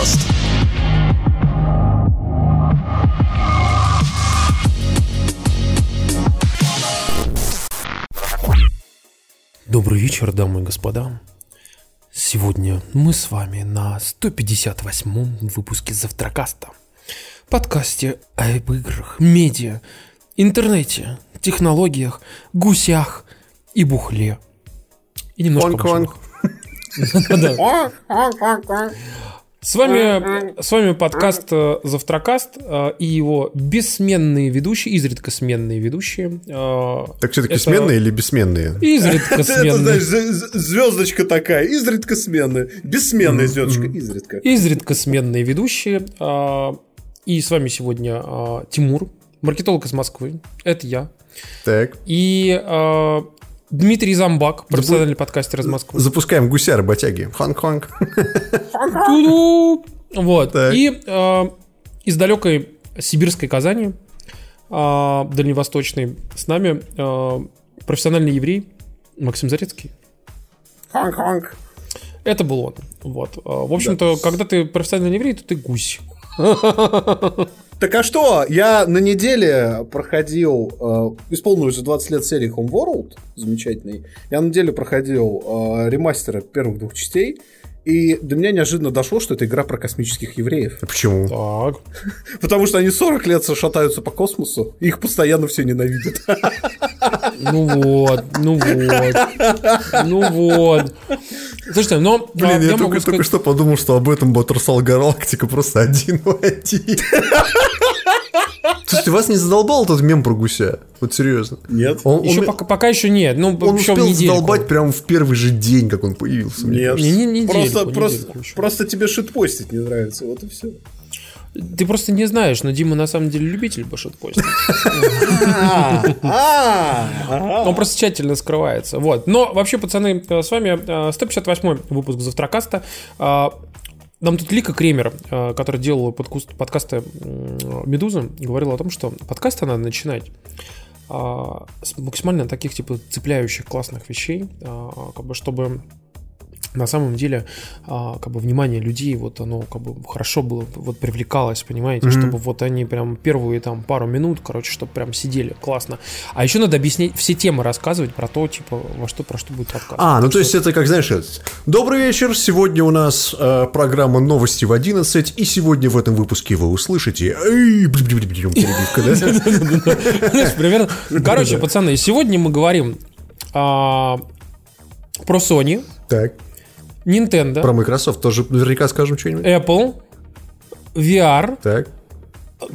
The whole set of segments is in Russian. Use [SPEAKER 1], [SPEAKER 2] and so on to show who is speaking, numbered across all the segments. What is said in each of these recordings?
[SPEAKER 1] Завтракаст.
[SPEAKER 2] Добрый вечер, дамы и господа. Сегодня мы с вами на 158-м выпуске Завтракаста. Подкасте об играх, медиа, интернете, технологиях, гусях и бухле. И немножко
[SPEAKER 3] Конг-конг.
[SPEAKER 2] С вами, с вами подкаст э, Завтракаст э, и его бессменные ведущие, изредка сменные ведущие. э,
[SPEAKER 3] Так все-таки
[SPEAKER 2] Это-
[SPEAKER 3] сменные или бессменные?
[SPEAKER 2] Изредка
[SPEAKER 4] Это,
[SPEAKER 2] сменные.
[SPEAKER 4] знаешь, з- з- звездочка такая, изредка сменная, бессменная звездочка, изредка.
[SPEAKER 2] изредка сменные ведущие. И с вами сегодня Тимур, маркетолог из Москвы. Это я.
[SPEAKER 3] Так.
[SPEAKER 2] И Дмитрий Замбак, профессиональный подкастер из Москвы.
[SPEAKER 3] Запускаем гуся работяги. Хонг-хонг.
[SPEAKER 2] Ту-ду! Вот.
[SPEAKER 3] Так.
[SPEAKER 2] И а, из далекой сибирской Казани, а, дальневосточной, с нами а, профессиональный еврей Максим Зарецкий.
[SPEAKER 4] Хонг-хонг.
[SPEAKER 2] Это был он. Вот. А, В общем-то, когда ты профессиональный еврей, то ты гусь.
[SPEAKER 4] Так а что, я на неделе проходил, э, исполнил уже 20 лет серии Homeworld, замечательный, я на неделе проходил э, ремастера первых двух частей, и до меня неожиданно дошло, что это игра про космических евреев.
[SPEAKER 3] А Почему?
[SPEAKER 2] Так.
[SPEAKER 4] Потому что они 40 лет шатаются по космосу, и их постоянно все ненавидят.
[SPEAKER 2] Ну вот, ну вот, ну вот. Слушайте, но а,
[SPEAKER 3] Блин, я,
[SPEAKER 2] могу
[SPEAKER 3] только, только
[SPEAKER 2] сказать-
[SPEAKER 3] что подумал, что об этом Баттерсал Галактика просто один в один. Слушайте, вас не задолбал этот мем про гуся? Вот серьезно.
[SPEAKER 4] Нет?
[SPEAKER 3] Он,
[SPEAKER 2] еще
[SPEAKER 3] он-
[SPEAKER 2] пока, пока еще нет. Ну,
[SPEAKER 3] он
[SPEAKER 2] еще
[SPEAKER 3] успел
[SPEAKER 2] недельку.
[SPEAKER 3] задолбать прямо в первый же день, как он появился. мне
[SPEAKER 4] Нет.
[SPEAKER 2] Не- не- недельку,
[SPEAKER 4] просто,
[SPEAKER 2] недельку
[SPEAKER 4] просто,
[SPEAKER 2] еще.
[SPEAKER 4] просто тебе шитпостить не нравится, вот и все.
[SPEAKER 2] Ты просто не знаешь, но Дима на самом деле любитель башит-постить.
[SPEAKER 4] А,
[SPEAKER 2] Он просто тщательно скрывается. Вот. Но вообще, пацаны, э, с вами э, 158 выпуск Завтракаста. А, Нам тут Лика Кремер, э, который делал подкуст- подкасты м, «Медузы», говорила о том, что подкасты надо начинать а, с максимально таких, типа, цепляющих классных вещей, а, как бы, чтобы на самом деле, а, как бы внимание людей, вот оно как бы хорошо было, вот привлекалось, понимаете, чтобы вот они прям первые там пару минут, короче, чтобы прям сидели, классно. А еще надо объяснять, все темы рассказывать про то, типа, во что, про что будет подкаст.
[SPEAKER 3] А, ну то есть это как, знаешь, этот, добрый вечер, сегодня у нас э, программа «Новости в 11», и сегодня в этом выпуске вы услышите...
[SPEAKER 2] Примерно. Короче, пацаны, сегодня мы говорим а, про Sony,
[SPEAKER 3] Так,
[SPEAKER 2] Nintendo,
[SPEAKER 3] про Microsoft тоже наверняка скажем что-нибудь.
[SPEAKER 2] Apple, VR,
[SPEAKER 3] Так,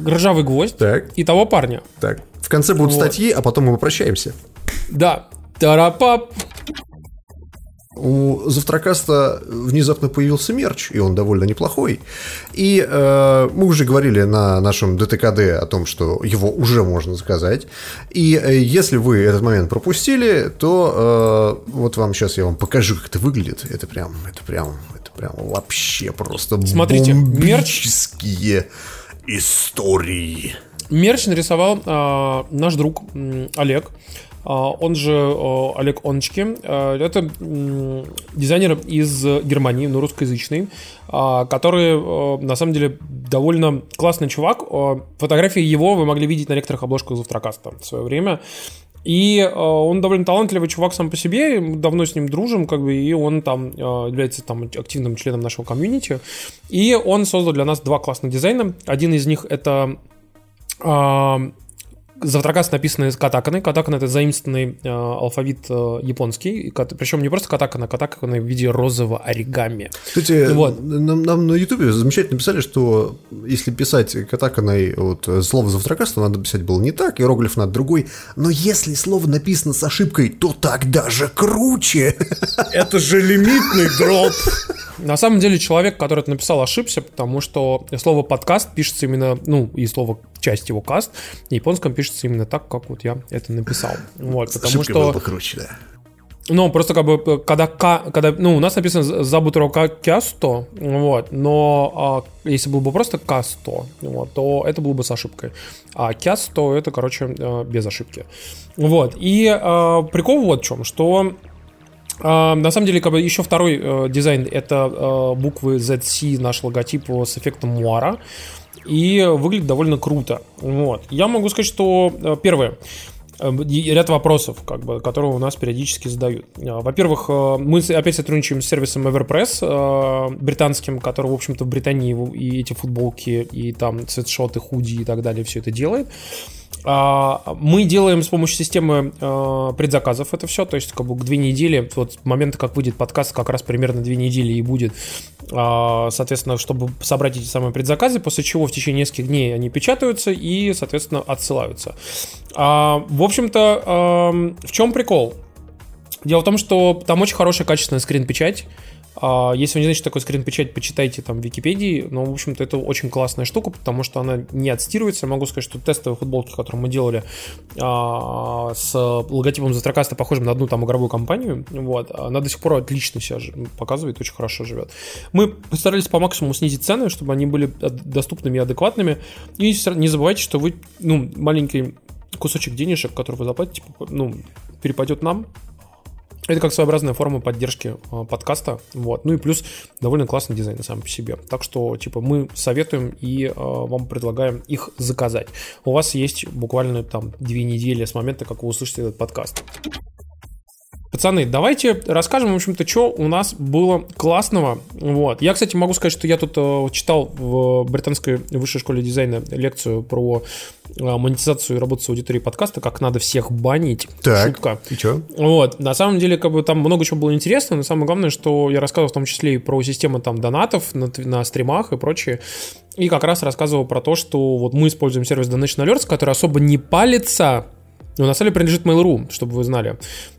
[SPEAKER 2] ржавый гвоздь
[SPEAKER 3] так,
[SPEAKER 2] и того парня.
[SPEAKER 3] так. В конце будут
[SPEAKER 2] Вот.
[SPEAKER 3] статьи, а потом мы попрощаемся.
[SPEAKER 2] Да. Тарапап.
[SPEAKER 3] У Завтракаста внезапно появился мерч, и он довольно неплохой. И э, мы уже говорили на нашем ДТКД о том, что его уже можно заказать. И э, если вы этот момент пропустили, то э, вот вам сейчас я вам покажу, как это выглядит. Это прям, это прям, это прям вообще просто
[SPEAKER 2] Смотрите, мерч-
[SPEAKER 3] бомбические истории.
[SPEAKER 2] Мерч нарисовал а, наш друг Олег. А, он же Олег Оночки. А, это дизайнер из Германии, но русскоязычный, а, который на самом деле довольно классный чувак. Фотографии его вы могли видеть на некоторых обложках Завтракаста в свое время. И э, он довольно талантливый чувак сам по себе, давно с ним дружим, как бы, и он там э, является там активным членом нашего комьюнити. И он создал для нас два классных дизайна. Один из них это а, Завтракаст написанный с катаканой. Катакана это заимствованный э, алфавит э, японский. Причем не просто катакана, катакана в виде розового оригами.
[SPEAKER 3] Кстати,
[SPEAKER 2] Вот.
[SPEAKER 3] нам, нам на Ютубе замечательно писали, что если писать катаканой вот, слово завтракаст, то надо писать было не так, иероглиф надо другой. Но если слово написано с ошибкой, то так даже круче.
[SPEAKER 4] Это же лимитный дроп.
[SPEAKER 2] На самом деле человек, который это написал, ошибся, потому что слово подкаст пишется именно, ну, и слово часть его каст на японском пишется именно так, как вот я это написал. Вот, потому что...
[SPEAKER 3] бы круче, да.
[SPEAKER 2] Ну, просто как бы, э, когда, когда ну, у нас написано Забутрока Кясто, вот, но а, если было бы просто Касто, вот, то это было бы с ошибкой. А Кясто это, короче, э, без ошибки. Вот, и э, прикол вот в чем, что А, на самом деле, как бы еще второй э, дизайн это э, буквы ZC, наш логотип с эффектом муара. И выглядит довольно круто. Вот. Я могу сказать, что э, первое. Э, ряд вопросов, как бы, которые у нас периодически задают. Э, во-первых, мы опять сотрудничаем с сервисом Everpress британским, который, в общем-то, в Британии и эти футболки, и там цветшоты, худи и так далее все это делает. А, мы делаем с помощью системы а, предзаказов это все, то есть как бы к две недели, вот с момента, как выйдет подкаст, как раз примерно две недели и будет, а, соответственно, чтобы собрать эти самые предзаказы, после чего в течение нескольких дней они печатаются и, соответственно, отсылаются. В общем-то, в чем прикол? Дело в том, что там очень хорошая качественная скрин-печать, а, если вы не знаете, что такое скрин-печать, почитайте там в Википедии. Но, в общем-то, это очень классная штука, потому что она не отстирывается. Я могу сказать, что тестовые футболки, которые мы делали а, с логотипом Застрокаста, похожим на одну там игровую компанию, вот, она до сих пор отлично себя показывает, очень хорошо живет. Мы постарались по максимуму снизить цены, чтобы они были доступными и адекватными. И не забывайте, что вы, ну, маленький кусочек денежек, который вы заплатите, ну, перепадет нам, это как своеобразная форма поддержки э, подкаста. Вот. Ну и плюс довольно классный дизайн сам по себе. Так что, типа, мы советуем и э, вам предлагаем их заказать. У вас есть буквально там две недели с момента, как вы услышите этот подкаст. Пацаны, давайте расскажем, в общем-то, что у нас было классного. Вот. Я, кстати, могу сказать, что я тут э, читал в британской высшей школе дизайна лекцию про э, монетизацию и работу с аудиторией подкаста, как надо всех банить.
[SPEAKER 3] Так,
[SPEAKER 2] Шутка.
[SPEAKER 3] и что?
[SPEAKER 2] Вот. На самом деле, как бы там много чего было интересно, но самое главное, что я рассказывал в том числе и про систему там донатов на, на стримах и прочее. И как раз рассказывал про то, что вот мы используем сервис Donation Alerts, который особо не палится но на самом деле принадлежит Mail.ru, чтобы вы знали.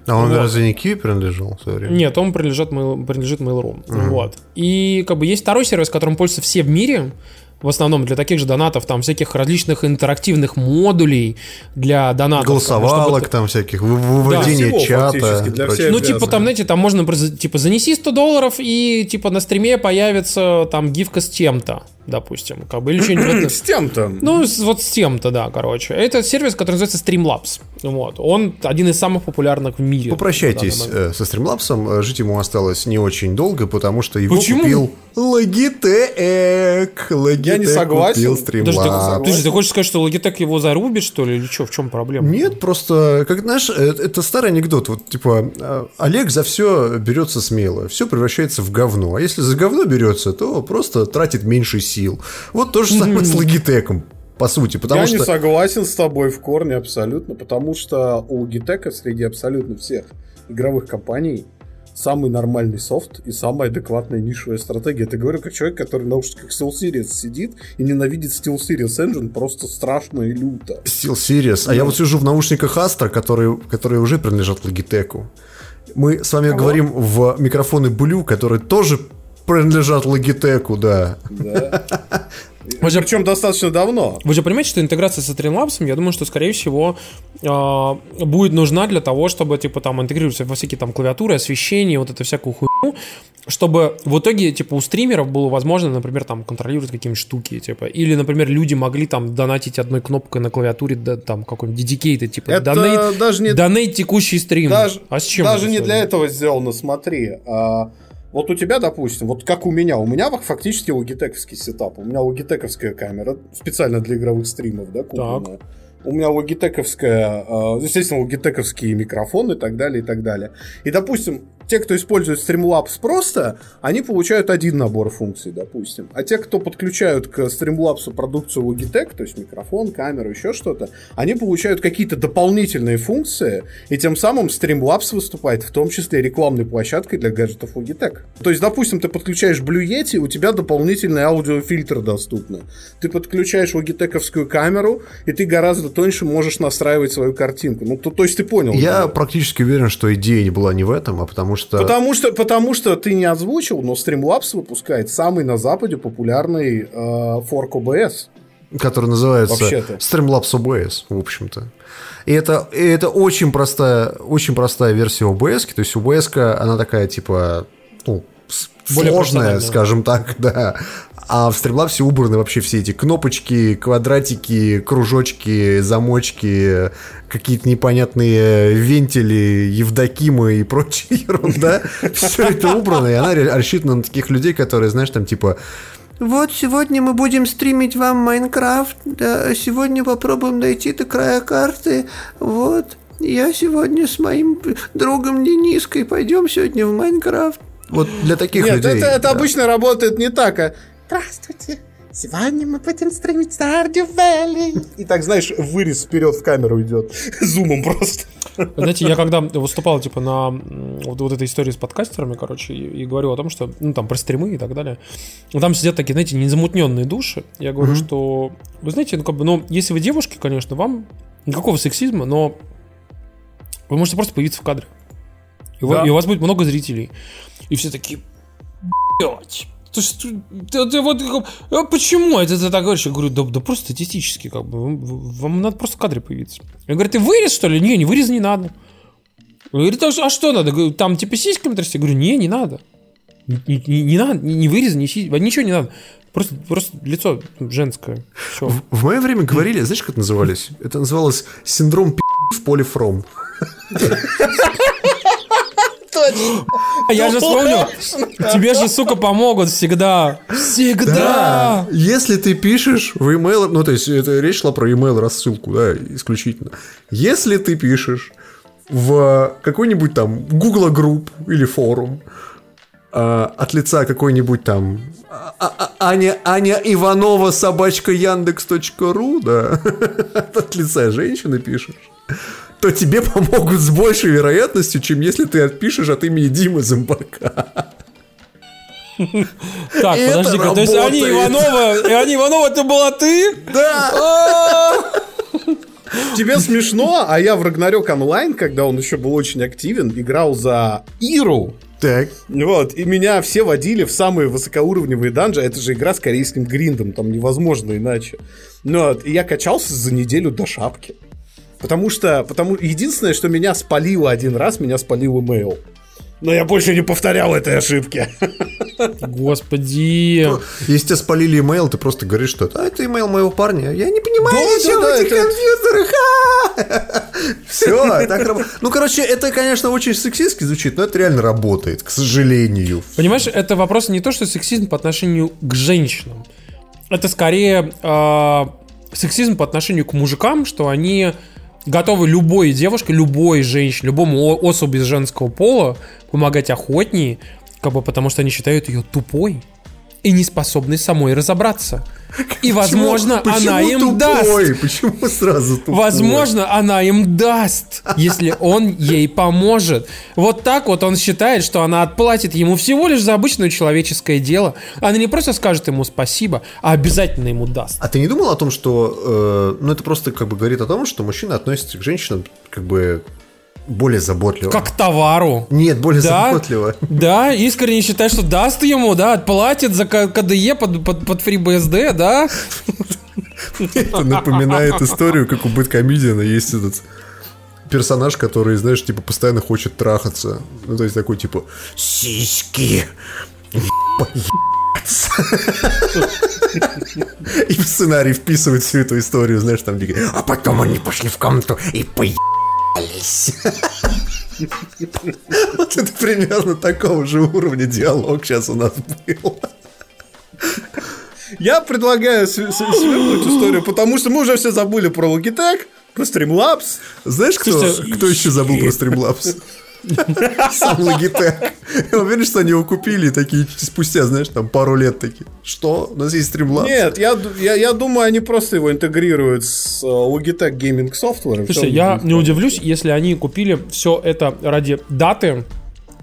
[SPEAKER 3] А он вот. разве не Kiwi принадлежал в свое время?
[SPEAKER 2] Нет, он принадлежит, Mail, принадлежит Mail.ru. Угу. Вот. И как бы есть второй сервис, которым пользуются все в мире, в основном для таких же донатов, там всяких различных интерактивных модулей для донатов.
[SPEAKER 3] Голосовалок там, там всяких, выводение да, чата.
[SPEAKER 2] Для всех ну, типа там, знаете, там можно, типа, занеси 100 долларов и, типа, на стриме появится там гифка с тем-то допустим, как бы, или что-нибудь.
[SPEAKER 4] С тем-то.
[SPEAKER 2] Ну, вот с тем-то, да, короче. Это сервис, который называется Streamlabs. Вот. Он один из самых популярных в мире.
[SPEAKER 3] Попрощайтесь э, со Streamlabs. Жить ему осталось не очень долго, потому что его Почему? купил Logitech. Logitech
[SPEAKER 4] Я не согласен.
[SPEAKER 3] Купил Streamlabs.
[SPEAKER 2] Ты, ты, ты хочешь сказать, что Logitech его зарубит, что ли, или что? В чем проблема?
[SPEAKER 3] Нет, просто, как знаешь, э, это старый анекдот. Вот, типа, э, Олег за все берется смело, все превращается в говно. А если за говно берется, то просто тратит меньше сил. Вот то же самое с Logitech по сути. Потому
[SPEAKER 4] Я
[SPEAKER 3] что...
[SPEAKER 4] не согласен с тобой в корне абсолютно, потому что у Logitech среди абсолютно всех игровых компаний самый нормальный софт и самая адекватная нишевая стратегия. Это говорю как человек, который на наушниках SteelSeries сидит и ненавидит SteelSeries Engine просто страшно и люто.
[SPEAKER 3] SteelSeries. А я вот сижу в наушниках Astra, которые, которые уже принадлежат Logitech. Мы с вами Кого? говорим в микрофоны Blue, которые тоже принадлежат Logitech, да. Да.
[SPEAKER 4] Вы же, Причем достаточно давно.
[SPEAKER 2] Вы же понимаете, что интеграция с Streamlabs, я думаю, что, скорее всего, э, будет нужна для того, чтобы, типа, там, интегрироваться во всякие там клавиатуры, освещение, вот это всякую хуйню, чтобы в итоге, типа, у стримеров было возможно, например, там, контролировать какие-нибудь штуки, типа, или, например, люди могли там донатить одной кнопкой на клавиатуре, да, там, какой-нибудь dedicated, типа,
[SPEAKER 4] это donate, даже не...
[SPEAKER 2] donate текущий стрим.
[SPEAKER 4] Даже, а с чем даже не для этого сделано, смотри. А вот у тебя, допустим, вот как у меня, у меня фактически логитековский сетап. У меня логитековская камера, специально для игровых стримов, да, купленная. Так. У меня логитековская, а, естественно, логитековские микрофоны и так далее, и так далее. И, допустим, те, кто использует Streamlabs просто, они получают один набор функций, допустим. А те, кто подключают к Streamlabs продукцию Logitech, то есть микрофон, камеру, еще что-то, они получают какие-то дополнительные функции, и тем самым Streamlabs выступает в том числе рекламной площадкой для гаджетов Logitech. То есть, допустим, ты подключаешь Blue Yeti, у тебя дополнительный аудиофильтр доступны. Ты подключаешь логитековскую камеру, и ты гораздо тоньше можешь настраивать свою картинку. Ну, то, то есть ты понял.
[SPEAKER 3] Я да? практически уверен, что идея не была не в этом, а потому что...
[SPEAKER 4] Потому что, потому что ты не озвучил, но Streamlabs выпускает самый на Западе популярный э, форк OBS.
[SPEAKER 3] Который называется Streamlabs OBS, в общем-то. И это, и это очень простая, очень простая версия OBS. То есть OBS, она такая, типа, ну, Более сложная, скажем так, да. А в Streamlabs убраны вообще все эти кнопочки, квадратики, кружочки, замочки, какие-то непонятные вентили, Евдокимы и прочая ерунда. Все это убрано, и она рассчитана на таких людей, которые, знаешь, там типа вот сегодня мы будем стримить вам Майнкрафт. Да, сегодня попробуем дойти до края карты. Вот. Я сегодня с моим другом Дениской пойдем сегодня в Майнкрафт. Вот для таких
[SPEAKER 4] Нет,
[SPEAKER 3] людей.
[SPEAKER 4] это, это
[SPEAKER 3] да.
[SPEAKER 4] обычно работает не так, а Здравствуйте, сегодня мы будем стримить Stardew Valley. И так, знаешь, вырез вперед в камеру идет. Зумом просто.
[SPEAKER 2] Знаете, я когда выступал, типа, на вот, вот этой истории с подкастерами, короче, и, и говорю о том, что, ну, там, про стримы и так далее, ну, там сидят такие, знаете, незамутненные души. Я говорю, mm-hmm. что, вы знаете, ну, как бы, ну, если вы девушки, конечно, вам никакого сексизма, но вы можете просто появиться в кадре. И, да. вы, и у вас будет много зрителей. И все такие, блядь, то есть, ты, ты, вот, а почему это ты так говоришь? Я говорю, да, да просто статистически, как бы, вам надо просто в кадре появиться. Я говорю, ты вырез, что ли? Не, не вырез не надо. Он говорит, а что надо? Говорю, там типа сиськами трясти? Я говорю, не, не надо. Не, не, не надо, не, не вырез, не сиськи, ничего не надо. Просто, просто лицо женское.
[SPEAKER 3] Все. В, в мое время говорили, знаешь, как это называлось? Это называлось синдром пи*** в поле фром.
[SPEAKER 2] Точно. Я же вспомнил. Тебе же, сука, помогут всегда. Всегда. Да.
[SPEAKER 3] Если ты пишешь в email, ну, то есть, это речь шла про email рассылку, да, исключительно. Если ты пишешь в какой-нибудь там Google групп или форум э, от лица какой-нибудь там а, а, Аня, Аня Иванова собачка Яндекс.ру, да, от лица женщины пишешь, то тебе помогут с большей вероятностью, чем если ты отпишешь от имени Димы Зомбака.
[SPEAKER 2] Так, подожди, то есть Аня Иванова, Аня Иванова, это была ты?
[SPEAKER 3] Да!
[SPEAKER 2] А!
[SPEAKER 4] Тебе смешно, а я в Рагнарёк онлайн, когда он еще был очень активен, играл за Иру.
[SPEAKER 3] Так.
[SPEAKER 4] Вот, и меня все водили в самые высокоуровневые данжи. Это же игра с корейским гриндом, там невозможно иначе. Ну, вот, и я качался за неделю до шапки. Потому что, потому единственное, что меня спалило один раз, меня спалил имейл. Но я больше не повторял этой ошибки.
[SPEAKER 2] Господи. Ну,
[SPEAKER 3] если тебя спалили имейл, ты просто говоришь, что а, это имейл моего парня. Я не понимаю да, ничего да, в этих это... компьютерах. Все, так работает. Ну, короче, это, конечно, очень сексистски звучит, но это реально работает, к сожалению.
[SPEAKER 2] Понимаешь, это вопрос не то, что сексизм по отношению к женщинам. Это скорее э, сексизм по отношению к мужикам, что они готовы любой девушке, любой женщине, любому особи женского пола помогать охотнее, как бы потому что они считают ее тупой и не способной самой разобраться. И, возможно, почему, она им
[SPEAKER 3] тупой?
[SPEAKER 2] даст.
[SPEAKER 3] Почему сразу тупой?
[SPEAKER 2] Возможно, она им даст, если он ей поможет. Вот так вот он считает, что она отплатит ему всего лишь за обычное человеческое дело. Она не просто скажет ему спасибо, а обязательно ему даст.
[SPEAKER 3] А ты не думал о том, что... Э, ну, это просто как бы говорит о том, что мужчина относится к женщинам как бы более заботливо.
[SPEAKER 2] Как товару.
[SPEAKER 3] Нет, более да, заботливо.
[SPEAKER 2] Да, искренне считает, что даст ему, да, отплатит за КДЕ под, под, под FreeBSD, да.
[SPEAKER 3] Это напоминает историю, как у Бэткомедиана есть этот персонаж, который, знаешь, типа постоянно хочет трахаться. Ну, то есть такой, типа, сиськи, И в сценарий вписывает всю эту историю, знаешь, там, а потом они пошли в комнату и поебались вот это примерно такого же уровня диалог сейчас у нас был.
[SPEAKER 4] Я предлагаю свернуть историю, потому что мы уже все забыли про Logitech, про Streamlabs.
[SPEAKER 3] Знаешь, кто, кто еще забыл про Streamlabs? Сам Logitech. Я уверен, что они его купили такие спустя, знаешь, там пару лет такие. Что? У нас есть Streamlabs?
[SPEAKER 4] Нет, я, я, я думаю, они просто его интегрируют с э, Logitech Gaming Software.
[SPEAKER 2] Слушайте, я не удивлюсь, если они купили все это ради даты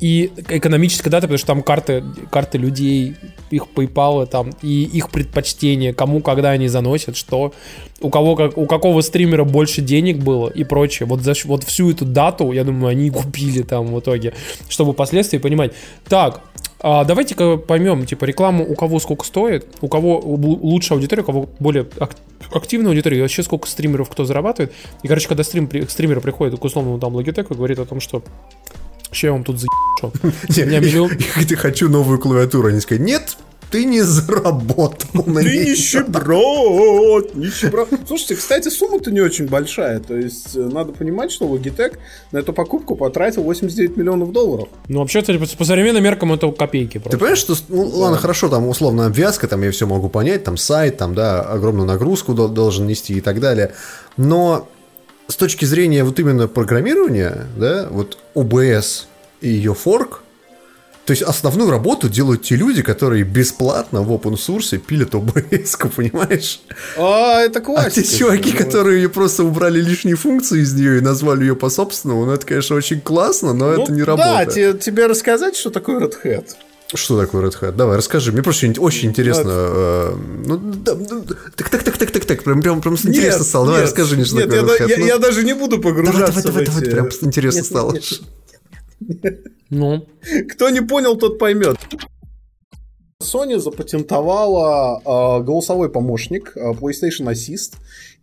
[SPEAKER 2] и экономической даты, потому что там карты, карты людей, их PayPal там, и их предпочтения, кому когда они заносят, что, у кого, как, у какого стримера больше денег было и прочее. Вот, за, вот всю эту дату, я думаю, они купили там в итоге, чтобы последствия понимать. Так, а давайте-ка поймем, типа, рекламу у кого сколько стоит, у кого лучше аудитория, у кого более активная аудитория, вообще сколько стримеров кто зарабатывает. И, короче, когда стрим, стример приходит к условному там Logitech и говорит о том, что Че я вам тут заебал?
[SPEAKER 3] Я хочу новую клавиатуру. Они сказали, нет, ты не заработал на
[SPEAKER 4] Ты нищеброд, нищеброд. Слушайте, кстати, сумма-то не очень большая. То есть, э, надо понимать, что Logitech на эту покупку потратил 89 миллионов долларов.
[SPEAKER 2] Ну, вообще, кстати, по, современным меркам это копейки
[SPEAKER 3] Ты
[SPEAKER 2] просто.
[SPEAKER 3] понимаешь, что, ну, ладно, хорошо, там, условно, обвязка, там, я все могу понять, там, сайт, там, да, огромную нагрузку дол- должен нести и так далее, но с точки зрения вот именно программирования, да, вот OBS и ее форк, то есть основную работу делают те люди, которые бесплатно в open source пилят OBS, понимаешь?
[SPEAKER 4] А, это
[SPEAKER 3] А
[SPEAKER 4] классика.
[SPEAKER 3] те чуваки,
[SPEAKER 4] Ну,
[SPEAKER 3] которые ее просто убрали лишние функции из нее и назвали ее по-собственному, ну это, конечно, очень классно, но
[SPEAKER 4] ну,
[SPEAKER 3] это не
[SPEAKER 4] Да,
[SPEAKER 3] работает.
[SPEAKER 4] те- тебе рассказать, что такое Red Hat?
[SPEAKER 3] Что такое Red Hat? Давай, расскажи. Мне просто очень- интересно. э, Ну, да, ну, так, так, так, так, так, так. Прям, прям, прям интересно
[SPEAKER 4] Нет,
[SPEAKER 3] стало. Давай,
[SPEAKER 4] нет,
[SPEAKER 3] расскажи мне, что
[SPEAKER 4] нет,
[SPEAKER 3] такое
[SPEAKER 4] я,
[SPEAKER 3] Red Hat.
[SPEAKER 4] я-
[SPEAKER 3] Ну,
[SPEAKER 4] я даже не буду погружаться
[SPEAKER 3] давай, давай,
[SPEAKER 4] в
[SPEAKER 3] давай,
[SPEAKER 4] эти-
[SPEAKER 3] прям интересно
[SPEAKER 4] Нет,
[SPEAKER 3] стало.
[SPEAKER 4] нет,
[SPEAKER 2] Ну,
[SPEAKER 4] Кто не понял, тот поймет. Sony запатентовала э, голосовой помощник э, PlayStation Assist.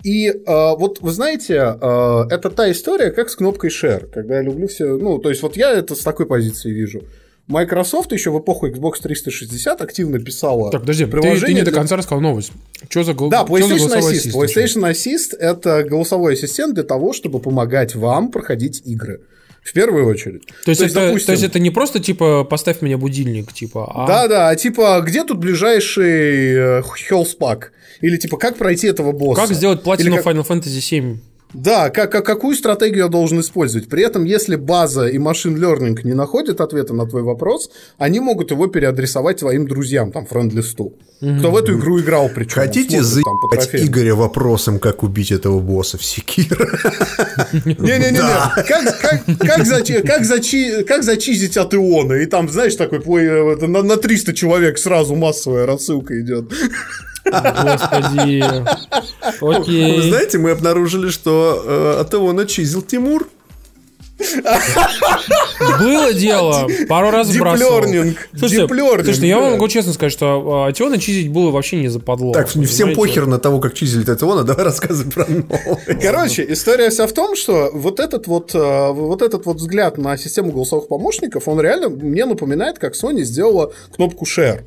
[SPEAKER 4] И э, вот вы знаете, э, это та история, как с кнопкой Share, когда я люблю все. Ну, то есть, вот я это с такой позиции вижу. Microsoft еще в эпоху Xbox 360 активно писала
[SPEAKER 2] так, подожди, ты, ты не до конца рассказал новость. Что за, гол-
[SPEAKER 4] Да,
[SPEAKER 2] чё за
[SPEAKER 4] PlayStation
[SPEAKER 2] голосовой ассист?
[SPEAKER 4] PlayStation Assist это голосовой ассистент для того, чтобы помогать вам проходить игры. В первую очередь.
[SPEAKER 2] То есть, это,
[SPEAKER 4] допустим,
[SPEAKER 2] то есть это не просто типа поставь меня будильник, типа, а
[SPEAKER 4] Да, да, типа, где тут ближайший э? Или типа, как пройти этого босса?
[SPEAKER 2] как сделать платину
[SPEAKER 4] Или как-
[SPEAKER 2] Final Fantasy 7?
[SPEAKER 4] Да, как, как- какую стратегию я должен использовать? При этом, если база и машин learning не находят ответа на твой вопрос, они могут его переадресовать твоим друзьям, там, френд-листу. Кто в эту игру играл, причем.
[SPEAKER 3] Хотите заебать Игоря вопросом, как убить этого босса в Секира?
[SPEAKER 4] Не-не-не, как, как, как, зачи- как, зачи- как зачистить от Иона? И там, знаешь, такой на, на 300 человек сразу массовая рассылка идет.
[SPEAKER 2] Господи.
[SPEAKER 3] Вы
[SPEAKER 2] Окей.
[SPEAKER 3] знаете, мы обнаружили, что э, от его начизил Тимур.
[SPEAKER 2] Было дело, пару раз сбрасывал.
[SPEAKER 4] Deep learning.
[SPEAKER 2] Слушайте,
[SPEAKER 4] deep learning,
[SPEAKER 2] слушайте, я вам могу честно сказать, что а, Теона чизить было вообще не западло.
[SPEAKER 3] Так, всем
[SPEAKER 2] понимаете?
[SPEAKER 3] похер на того, как чизили Татьяна, давай рассказывай про новость.
[SPEAKER 4] Короче, история вся в том, что вот этот вот, э, вот этот вот взгляд на систему голосовых помощников, он реально мне напоминает, как Sony сделала кнопку Share.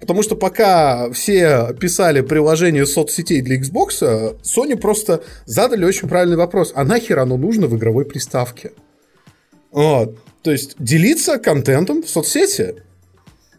[SPEAKER 4] Потому что пока все писали приложение соцсетей для Xbox, Sony просто задали очень правильный вопрос. А нахер оно нужно в игровой приставке? Вот. То есть делиться контентом в соцсети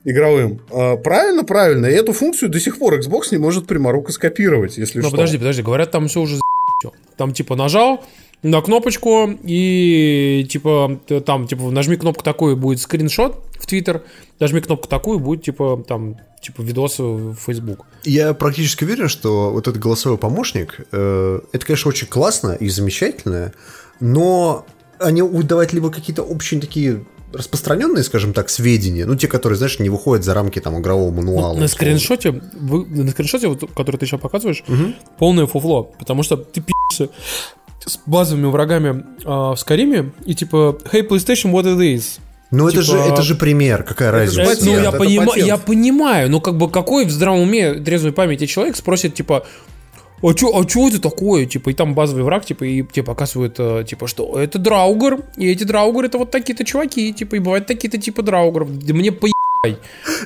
[SPEAKER 4] игровым. А, Правильно, правильно. И эту функцию до сих пор Xbox не может пряморуко скопировать, если
[SPEAKER 2] Ну,
[SPEAKER 4] что.
[SPEAKER 2] подожди, подожди, говорят, там все уже за***ь. Там типа нажал на кнопочку и типа там типа нажми кнопку такую будет скриншот в Твиттер, нажми кнопку такую будет типа там типа видосы в Facebook.
[SPEAKER 3] Я практически уверен, что вот этот голосовой помощник, э, это, конечно, очень классно и замечательно, но они будут давать либо какие-то общие такие распространенные, скажем так, сведения, ну, те, которые, знаешь, не выходят за рамки там игрового мануала.
[SPEAKER 2] на
[SPEAKER 3] условно.
[SPEAKER 2] скриншоте, вы- на скриншоте, вот, который ты сейчас показываешь, полное фуфло, потому что ты пи***ся с базовыми врагами а, в Скариме и типа Hey PlayStation, what it is?
[SPEAKER 3] Ну, это,
[SPEAKER 2] типа-
[SPEAKER 3] же, это же пример, какая
[SPEAKER 4] Это
[SPEAKER 3] разница.
[SPEAKER 2] Это, ну, я,
[SPEAKER 4] это патент.
[SPEAKER 2] я понимаю, но как бы какой в здравом уме, трезвой памяти человек спросит, типа, а чё, а чё это такое? Типа, и там базовый враг, типа, и тебе показывают, э, типа, что это Драугер, и эти Драугер это вот такие-то чуваки, типа, и бывают такие-то типа Драугеров. Да мне поебай.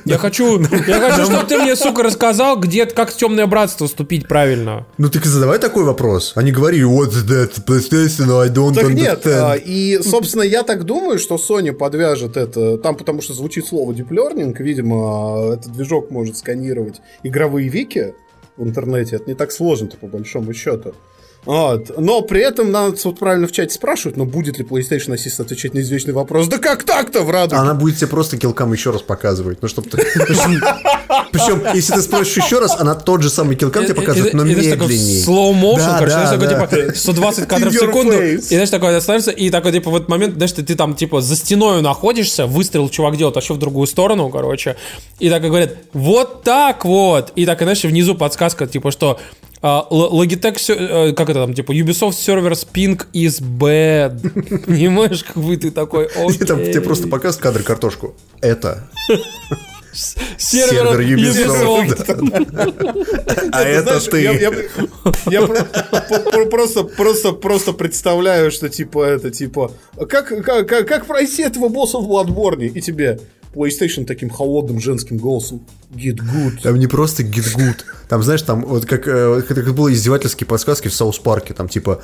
[SPEAKER 2] Я хочу, я хочу, чтобы ты мне, сука, рассказал, где, как в темное братство вступить правильно.
[SPEAKER 3] Ну, и задавай такой вопрос, а не говори, what's that, PlayStation, I don't
[SPEAKER 4] Так нет,
[SPEAKER 3] understand.
[SPEAKER 4] а, и, собственно, я так думаю, что Sony подвяжет это, там потому что звучит слово deep learning, видимо, этот движок может сканировать игровые вики в интернете, это не так сложно-то по большому счету. Вот. Но при этом надо вот правильно в чате спрашивать, но будет ли PlayStation Assist отвечать на извечный вопрос? Да как так-то в радуге?
[SPEAKER 3] Она будет тебе просто килкам еще раз показывать. Ну, чтобы ты... Причем, если ты спросишь еще раз, она тот же самый килкам тебе покажет, но
[SPEAKER 2] И, знаешь, такой
[SPEAKER 3] медленнее.
[SPEAKER 2] slow motion,
[SPEAKER 3] Да,
[SPEAKER 2] короче, типа, 120 кадров в секунду, и, знаешь, такой останавливается, и такой, типа, в этот момент, знаешь, ты, ты там, типа, за стеной находишься, выстрел чувак делает вообще в другую сторону, короче, и так и говорят, вот так вот, и так, и, знаешь, внизу подсказка, типа, что а, Logitech, сё- э, как это там, типа, Ubisoft Servers ping is bad. Понимаешь, как бы ты такой,
[SPEAKER 3] И там тебе
[SPEAKER 2] окей.
[SPEAKER 3] просто показывают кадр картошку. Это
[SPEAKER 2] сервер
[SPEAKER 3] сервер Ubisoft. А это ты.
[SPEAKER 4] я- я про- про- про- просто, просто, просто представляю, что типа это, типа, как, как, как, как пройти этого босса в Bloodborne? И тебе, PlayStation таким холодным женским голосом. Get good.
[SPEAKER 3] Там не просто get good. Там, знаешь, там вот как, э, как было издевательские подсказки в Саус Парке. Там типа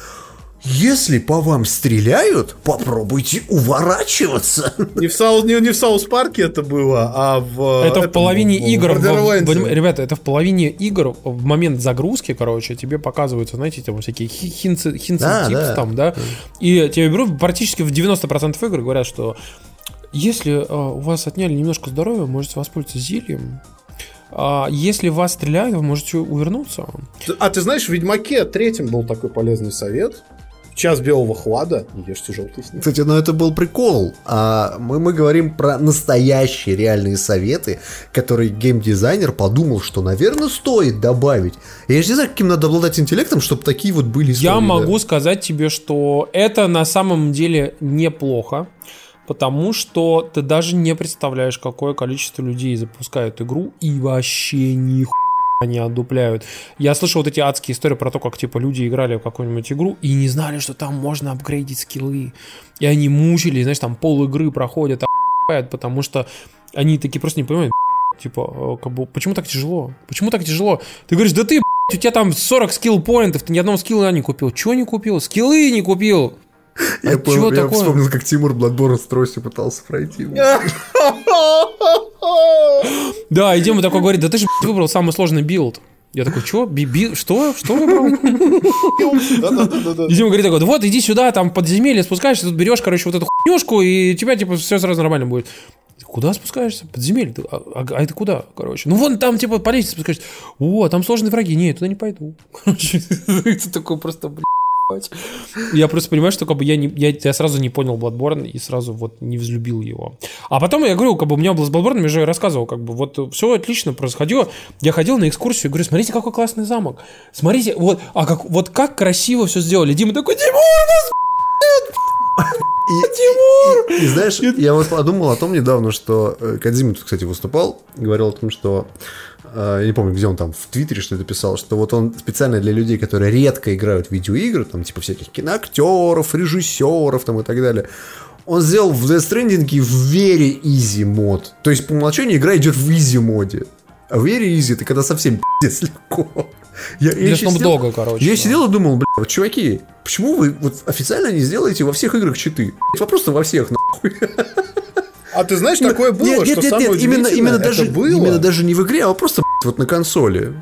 [SPEAKER 3] если по вам стреляют, попробуйте уворачиваться.
[SPEAKER 4] Не в, Саус, не, не в Саус Парке это было, а в...
[SPEAKER 2] Это в половине
[SPEAKER 4] в,
[SPEAKER 2] игр. В,
[SPEAKER 4] Borderlands.
[SPEAKER 2] в- ребята, это в половине игр в момент загрузки, короче, тебе показываются, знаете, там всякие хи- hints ы, hints ы
[SPEAKER 3] Да,
[SPEAKER 2] tips
[SPEAKER 3] да.
[SPEAKER 2] там, да. И тебе берут практически в 90% игр говорят, что если э, у вас отняли немножко здоровья, можете воспользоваться зельем. А если вас стреляют, вы можете увернуться.
[SPEAKER 4] А ты знаешь, в Ведьмаке третьем был такой полезный совет. В час белого хлада не ешьте желтый снег.
[SPEAKER 3] Кстати, ну это был прикол. А мы, мы говорим про настоящие реальные советы, которые геймдизайнер подумал, что, наверное, стоит добавить. Я же не знаю, каким надо обладать интеллектом, чтобы такие вот были истории,
[SPEAKER 2] Я
[SPEAKER 3] да.
[SPEAKER 2] могу сказать тебе, что это на самом деле неплохо, потому что ты даже не представляешь, какое количество людей запускают игру и вообще ни не отдупляют. Я слышал вот эти адские истории про то, как типа люди играли в какую-нибудь игру и не знали, что там можно апгрейдить скиллы. И они мучились, знаешь, там пол игры проходят, охуевают, потому что они такие просто не понимают, типа, э, как бы, почему так тяжело? Почему так тяжело? Ты говоришь, да ты, у тебя там 40 скилл-поинтов, ты ни одного скилла не купил. Чего не купил? Скиллы не купил.
[SPEAKER 3] Я,
[SPEAKER 2] А
[SPEAKER 3] понял,
[SPEAKER 2] чего
[SPEAKER 3] я
[SPEAKER 2] такое?
[SPEAKER 3] вспомнил, как Тимур Bloodborne с тростью пытался пройти.
[SPEAKER 2] Да, и Дима такой говорит, да ты же выбрал самый сложный билд. Я такой, что? Би- Что? Что выбрал? И Дима говорит такой, «Да вот иди сюда, там подземелье спускаешься, тут берешь, короче, вот эту хуйнюшку, и у тебя, типа, все сразу нормально будет. Куда спускаешься? Подземелье. А, а- а это куда, короче? Ну, вон там, типа, по лестнице спускаешься. О, там сложные враги. Нет, туда не пойду. Короче, ты такой просто, блядь. Я просто понимаю, что как бы я, не, я, я сразу не понял Bloodborne и сразу вот не взлюбил его. А потом я говорю, как бы у меня был с Bloodborne, я же рассказывал, как бы вот все отлично происходило. Я ходил на экскурсию и говорю, смотрите, какой классный замок. Смотрите, вот, а как, вот как красиво все сделали. Дима такой, Тимур, у нас
[SPEAKER 3] И, и- и знаешь, я вот подумал о том недавно, что э, Кадзима тут, кстати, выступал, говорил о том, что я не помню, где он там в Твиттере что-то писал, что вот он специально для людей, которые редко играют в видеоигры, там типа всяких киноактеров, режиссеров там и так далее, он сделал в Death Stranding в Very Easy мод. То есть по умолчанию игра идет в Easy моде. А в Very Easy это когда совсем пиздец легко. Я, я сидел-
[SPEAKER 2] Dogg, короче,
[SPEAKER 3] Я
[SPEAKER 2] да.
[SPEAKER 3] сидел и думал, бля, вот, чуваки, почему вы вот официально не сделаете во всех играх читы? Вопрос-то во всех, нахуй.
[SPEAKER 4] А ты знаешь, такое было,
[SPEAKER 3] нет, нет,
[SPEAKER 4] что
[SPEAKER 3] нет,
[SPEAKER 4] самое
[SPEAKER 3] нет, именно, именно,
[SPEAKER 4] это
[SPEAKER 3] даже,
[SPEAKER 4] было.
[SPEAKER 3] именно даже не в игре, а просто вот на консоли.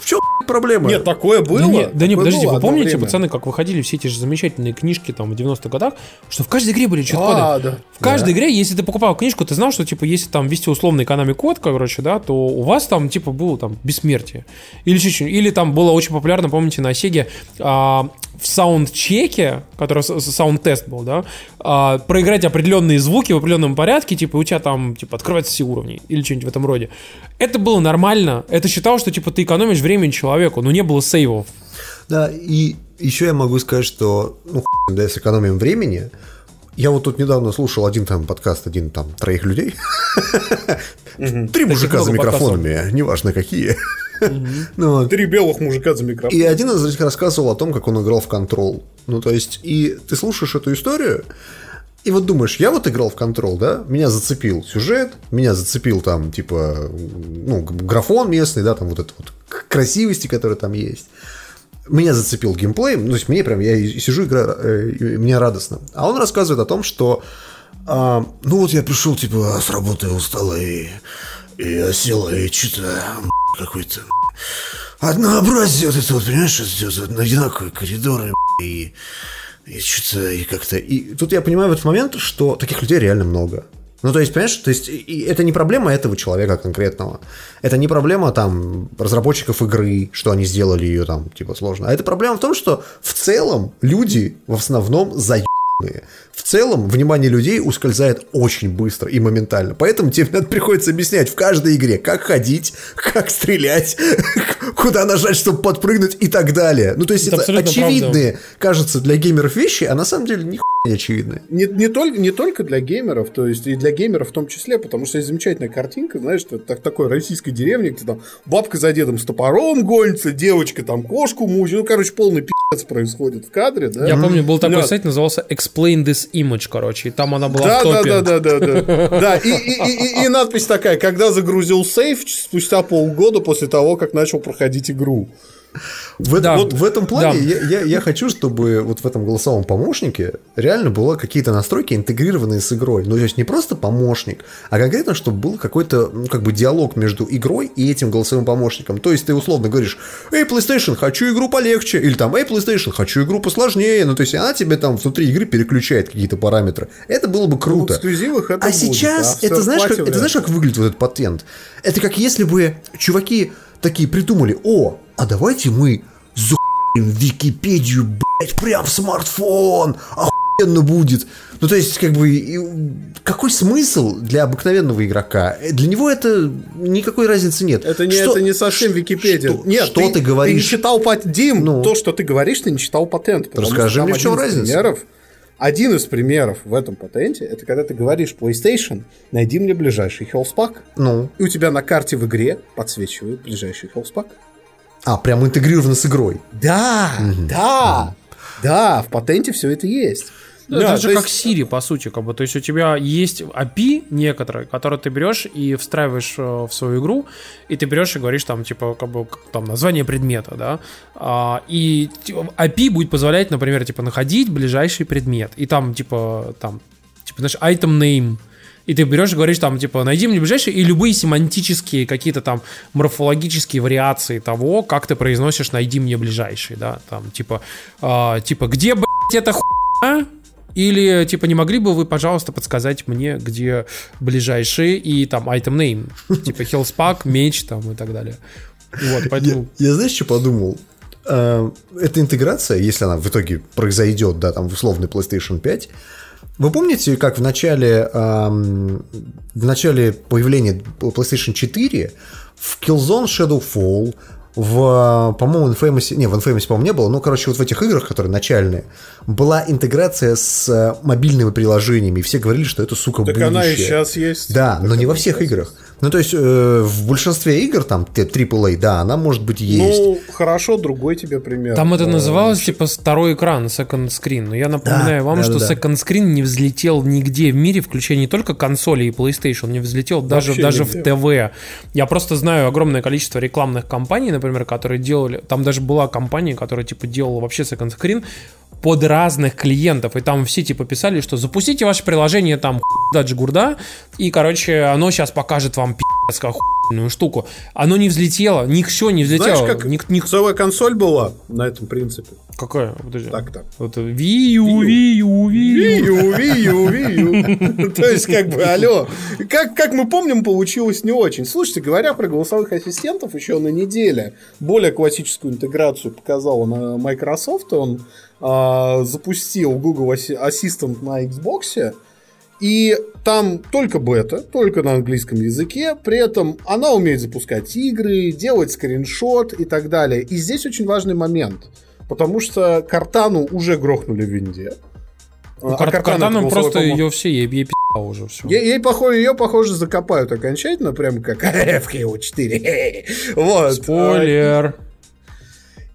[SPEAKER 3] В чем проблема?
[SPEAKER 4] Нет, такое было.
[SPEAKER 2] Да не, да не,
[SPEAKER 4] такое
[SPEAKER 2] подождите, вы помните,
[SPEAKER 4] время.
[SPEAKER 2] пацаны, как выходили все эти же замечательные книжки там в 90-х годах, что в каждой игре были чит-коды.
[SPEAKER 4] А, да.
[SPEAKER 2] В каждой игре, если ты покупал книжку, ты знал, что, типа, если там ввести условный экономик-код, короче, да, то у вас там, типа, было там бессмертие. Или. Или там было очень популярно, помните, на Сеге а, в саундчеке, который саунд-тест был, да, а, проиграть определенные звуки в определенном порядке, типа, у тебя там, типа, открываются все уровни, или что-нибудь в этом роде. Это было нормально. Это считал, что, типа, ты экономишь времени человеку, но не было сейвов.
[SPEAKER 3] Да, и еще я могу сказать, что, ну, хуй, да, с экономией времени, я вот тут недавно слушал один там подкаст, один там троих людей. Три мужика за микрофонами, неважно какие. Ну, вот.
[SPEAKER 4] Три белых мужика за микрофон.
[SPEAKER 3] И один из них рассказывал о том, как он играл в Control. Ну, то есть, и ты слушаешь эту историю, и вот думаешь, я вот играл в Control, да, меня зацепил сюжет, меня зацепил там, типа, ну, графон местный, да, там вот это вот красивости, которые там есть. Меня зацепил геймплей, ну, то есть мне прям, я сижу, играю, э, и мне радостно. А он рассказывает о том, что, а, ну, вот я пришел, типа, с работы устал, и, и я сел, и что-то какой-то однообразие вот это вот, понимаешь, вот одинаковые коридоры и, и что-то, и как-то... И тут я понимаю в этот момент, что таких людей реально много. Ну, то есть, понимаешь, то есть, и это не проблема этого человека конкретного. Это не проблема, там, разработчиков игры, что они сделали ее, там, типа, сложно. А это проблема в том, что в целом люди в основном заебанные. В целом, внимание людей ускользает очень быстро и моментально. Поэтому тебе надо приходится объяснять в каждой игре, как ходить, как стрелять, куда нажать, чтобы подпрыгнуть и так далее. Ну, то есть,
[SPEAKER 2] Это
[SPEAKER 3] это, очевидные, кажется, для геймеров вещи, а на самом деле ни не очевидные.
[SPEAKER 4] Не, не, только, не только для геймеров, то есть и для геймеров в том числе, потому что есть замечательная картинка, знаешь, что так, такой российской деревни, где там бабка за дедом с топором гонится, девочка там кошку мучит, ну, короче, полный пи***, происходит в кадре, да?
[SPEAKER 2] Я помню, был такой
[SPEAKER 4] Да.
[SPEAKER 2] сайт, назывался Explain This Image, короче, и там она была
[SPEAKER 4] Да,
[SPEAKER 2] в
[SPEAKER 4] да,
[SPEAKER 2] топе.
[SPEAKER 4] да, да, да, да. Да, и, и, и, и- и надпись такая, когда загрузил сейф спустя полгода после того, как начал проходить игру.
[SPEAKER 3] В,
[SPEAKER 2] Да.
[SPEAKER 3] вот в этом плане
[SPEAKER 2] Да.
[SPEAKER 3] я, я, я хочу, чтобы вот в этом голосовом помощнике реально было какие-то настройки интегрированные с игрой. Ну, то есть не просто помощник, а конкретно, чтобы был какой-то, ну, как бы диалог между игрой и этим голосовым помощником. То есть ты условно говоришь, эй, PlayStation, хочу игру полегче, или там, эй, PlayStation, хочу игру посложнее. Ну, то есть она тебе там внутри игры переключает какие-то параметры. Это было бы круто.
[SPEAKER 4] эксклюзивах это
[SPEAKER 3] А
[SPEAKER 4] будет,
[SPEAKER 3] сейчас,
[SPEAKER 4] в
[SPEAKER 3] это знаешь, как, это знаешь, как выглядит вот этот патент? Это как если бы чуваки такие придумали, о, а давайте мы захуим Википедию, блядь, прям в смартфон, охуенно будет. Ну, то есть, как бы, какой смысл для обыкновенного игрока? Э, Для него это никакой разницы нет.
[SPEAKER 4] Это не,
[SPEAKER 3] Что-
[SPEAKER 4] это не совсем Википедия.
[SPEAKER 3] Что,
[SPEAKER 4] Нет,
[SPEAKER 3] что ты,
[SPEAKER 4] не
[SPEAKER 3] говоришь?
[SPEAKER 4] читал патент. Дим,
[SPEAKER 3] Ну.
[SPEAKER 4] то, что ты говоришь, ты не читал патент.
[SPEAKER 3] Расскажи мне, в чем разница?
[SPEAKER 4] Примеров, один из примеров в этом патенте, это когда ты говоришь PlayStation, найди мне ближайший хелспак,
[SPEAKER 3] Ну,
[SPEAKER 4] и у тебя на карте в игре подсвечивает ближайший хелспак.
[SPEAKER 3] а, прям интегрировано с игрой.
[SPEAKER 4] Да, да, да, в патенте все это есть.
[SPEAKER 2] Ну,
[SPEAKER 4] Да,
[SPEAKER 2] это же
[SPEAKER 4] то
[SPEAKER 2] как
[SPEAKER 4] есть-
[SPEAKER 2] Siri, по сути, как бы. То есть у тебя есть API некоторые, которые ты берешь и встраиваешь э, в свою игру, и ты берешь и говоришь там, типа, как бы, там, название предмета, да, А, и типа, API будет позволять, например, типа, находить ближайший предмет, и там, типа, там, типа, знаешь, item name, и ты берешь и говоришь там, типа, найди мне ближайший, и любые семантические какие-то там морфологические вариации того, как ты произносишь найди мне ближайший, да, там, типа, а, типа, где, блядь, эта хуйня? Или, типа, не могли бы вы, пожалуйста, подсказать мне, где ближайший и там item name? Типа, хелспак, меч там и так далее. Вот, поэтому...
[SPEAKER 3] Я, я знаешь, что подумал? Э, Эта интеграция, если она в итоге произойдет, да, там в условный PlayStation 5, вы помните, как в начале, эм, в начале появления PlayStation 4 в Killzone Shadowfall, в, по-моему, Infamous, не, в Infamous, по-моему, не было, но, короче, вот в этих играх, которые начальные, была интеграция с э, мобильными приложениями, и все говорили, что это, сука,
[SPEAKER 4] Так
[SPEAKER 3] будущее.
[SPEAKER 4] она и сейчас есть.
[SPEAKER 3] Да,
[SPEAKER 4] Так
[SPEAKER 3] но не во всех играх. Ну, то есть, э, в большинстве игр, там, AAA, да, она может быть есть.
[SPEAKER 4] Ну, хорошо, другой тебе пример.
[SPEAKER 2] Там это
[SPEAKER 4] Э,
[SPEAKER 2] называлось, типа, второй экран, second screen. Но я напоминаю вам,
[SPEAKER 3] да,
[SPEAKER 2] что
[SPEAKER 3] да, да.
[SPEAKER 2] second screen не взлетел нигде в мире, включая не только консоли и PlayStation, не взлетел даже,
[SPEAKER 4] Вообще
[SPEAKER 2] даже
[SPEAKER 4] нигде.
[SPEAKER 2] в ТВ. Я просто знаю огромное количество рекламных кампаний, например, которые делали... Там даже была компания, которая, типа, делала вообще second screen под разных клиентов, и там все типа писали, что запустите ваше приложение там даджи гурда, и, короче, оно сейчас покажет вам пи***ц как охуенную штуку. Оно не взлетело, ничего не взлетело.
[SPEAKER 4] Знаешь, как
[SPEAKER 2] Ник- ник-
[SPEAKER 4] целая консоль была на этом принципе.
[SPEAKER 2] Какая? Подожди.
[SPEAKER 4] Так-то.
[SPEAKER 2] Вот U, Wii U.
[SPEAKER 4] Вию, вию, вию. То есть, как бы, алло. Как, как мы помним, получилось не очень. Слушайте, говоря про голосовых ассистентов, еще на неделе более классическую интеграцию показала на Microsoft. Он а, запустил Google Assi- Assistant на Xbox. И там только бета, только на английском языке. При этом она умеет запускать игры, делать скриншот и так далее. И здесь очень важный момент. Потому что Картану уже грохнули в Винде.
[SPEAKER 2] Ну,
[SPEAKER 4] А
[SPEAKER 2] Кар-
[SPEAKER 4] голосовой
[SPEAKER 2] просто
[SPEAKER 4] помощник.
[SPEAKER 2] ее все, ей, ей пи***а уже все.
[SPEAKER 4] Ей, ей, похоже, ее, похоже, закопают окончательно, прям как в Halo 4. Вот.
[SPEAKER 2] Спойлер.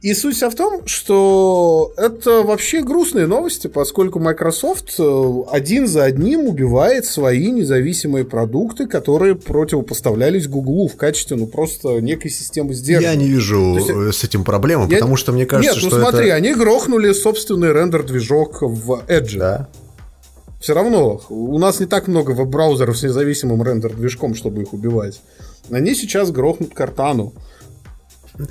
[SPEAKER 4] И суть вся в том, что это вообще грустные новости, поскольку Microsoft э, один за одним убивает свои независимые продукты, которые противопоставлялись Google в качестве, ну, просто некой системы
[SPEAKER 3] Я
[SPEAKER 4] сдерживания.
[SPEAKER 3] не вижу
[SPEAKER 4] есть-
[SPEAKER 3] э, с этим проблемы,
[SPEAKER 4] Я-
[SPEAKER 3] потому что мне кажется,
[SPEAKER 4] Нет, ну
[SPEAKER 3] что
[SPEAKER 4] смотри,
[SPEAKER 3] это...
[SPEAKER 4] они грохнули собственный рендер-движок в Edge.
[SPEAKER 3] Да.
[SPEAKER 4] Все равно, у нас не так много веб-браузеров с независимым рендер-движком, чтобы их убивать. Они сейчас грохнут Картану.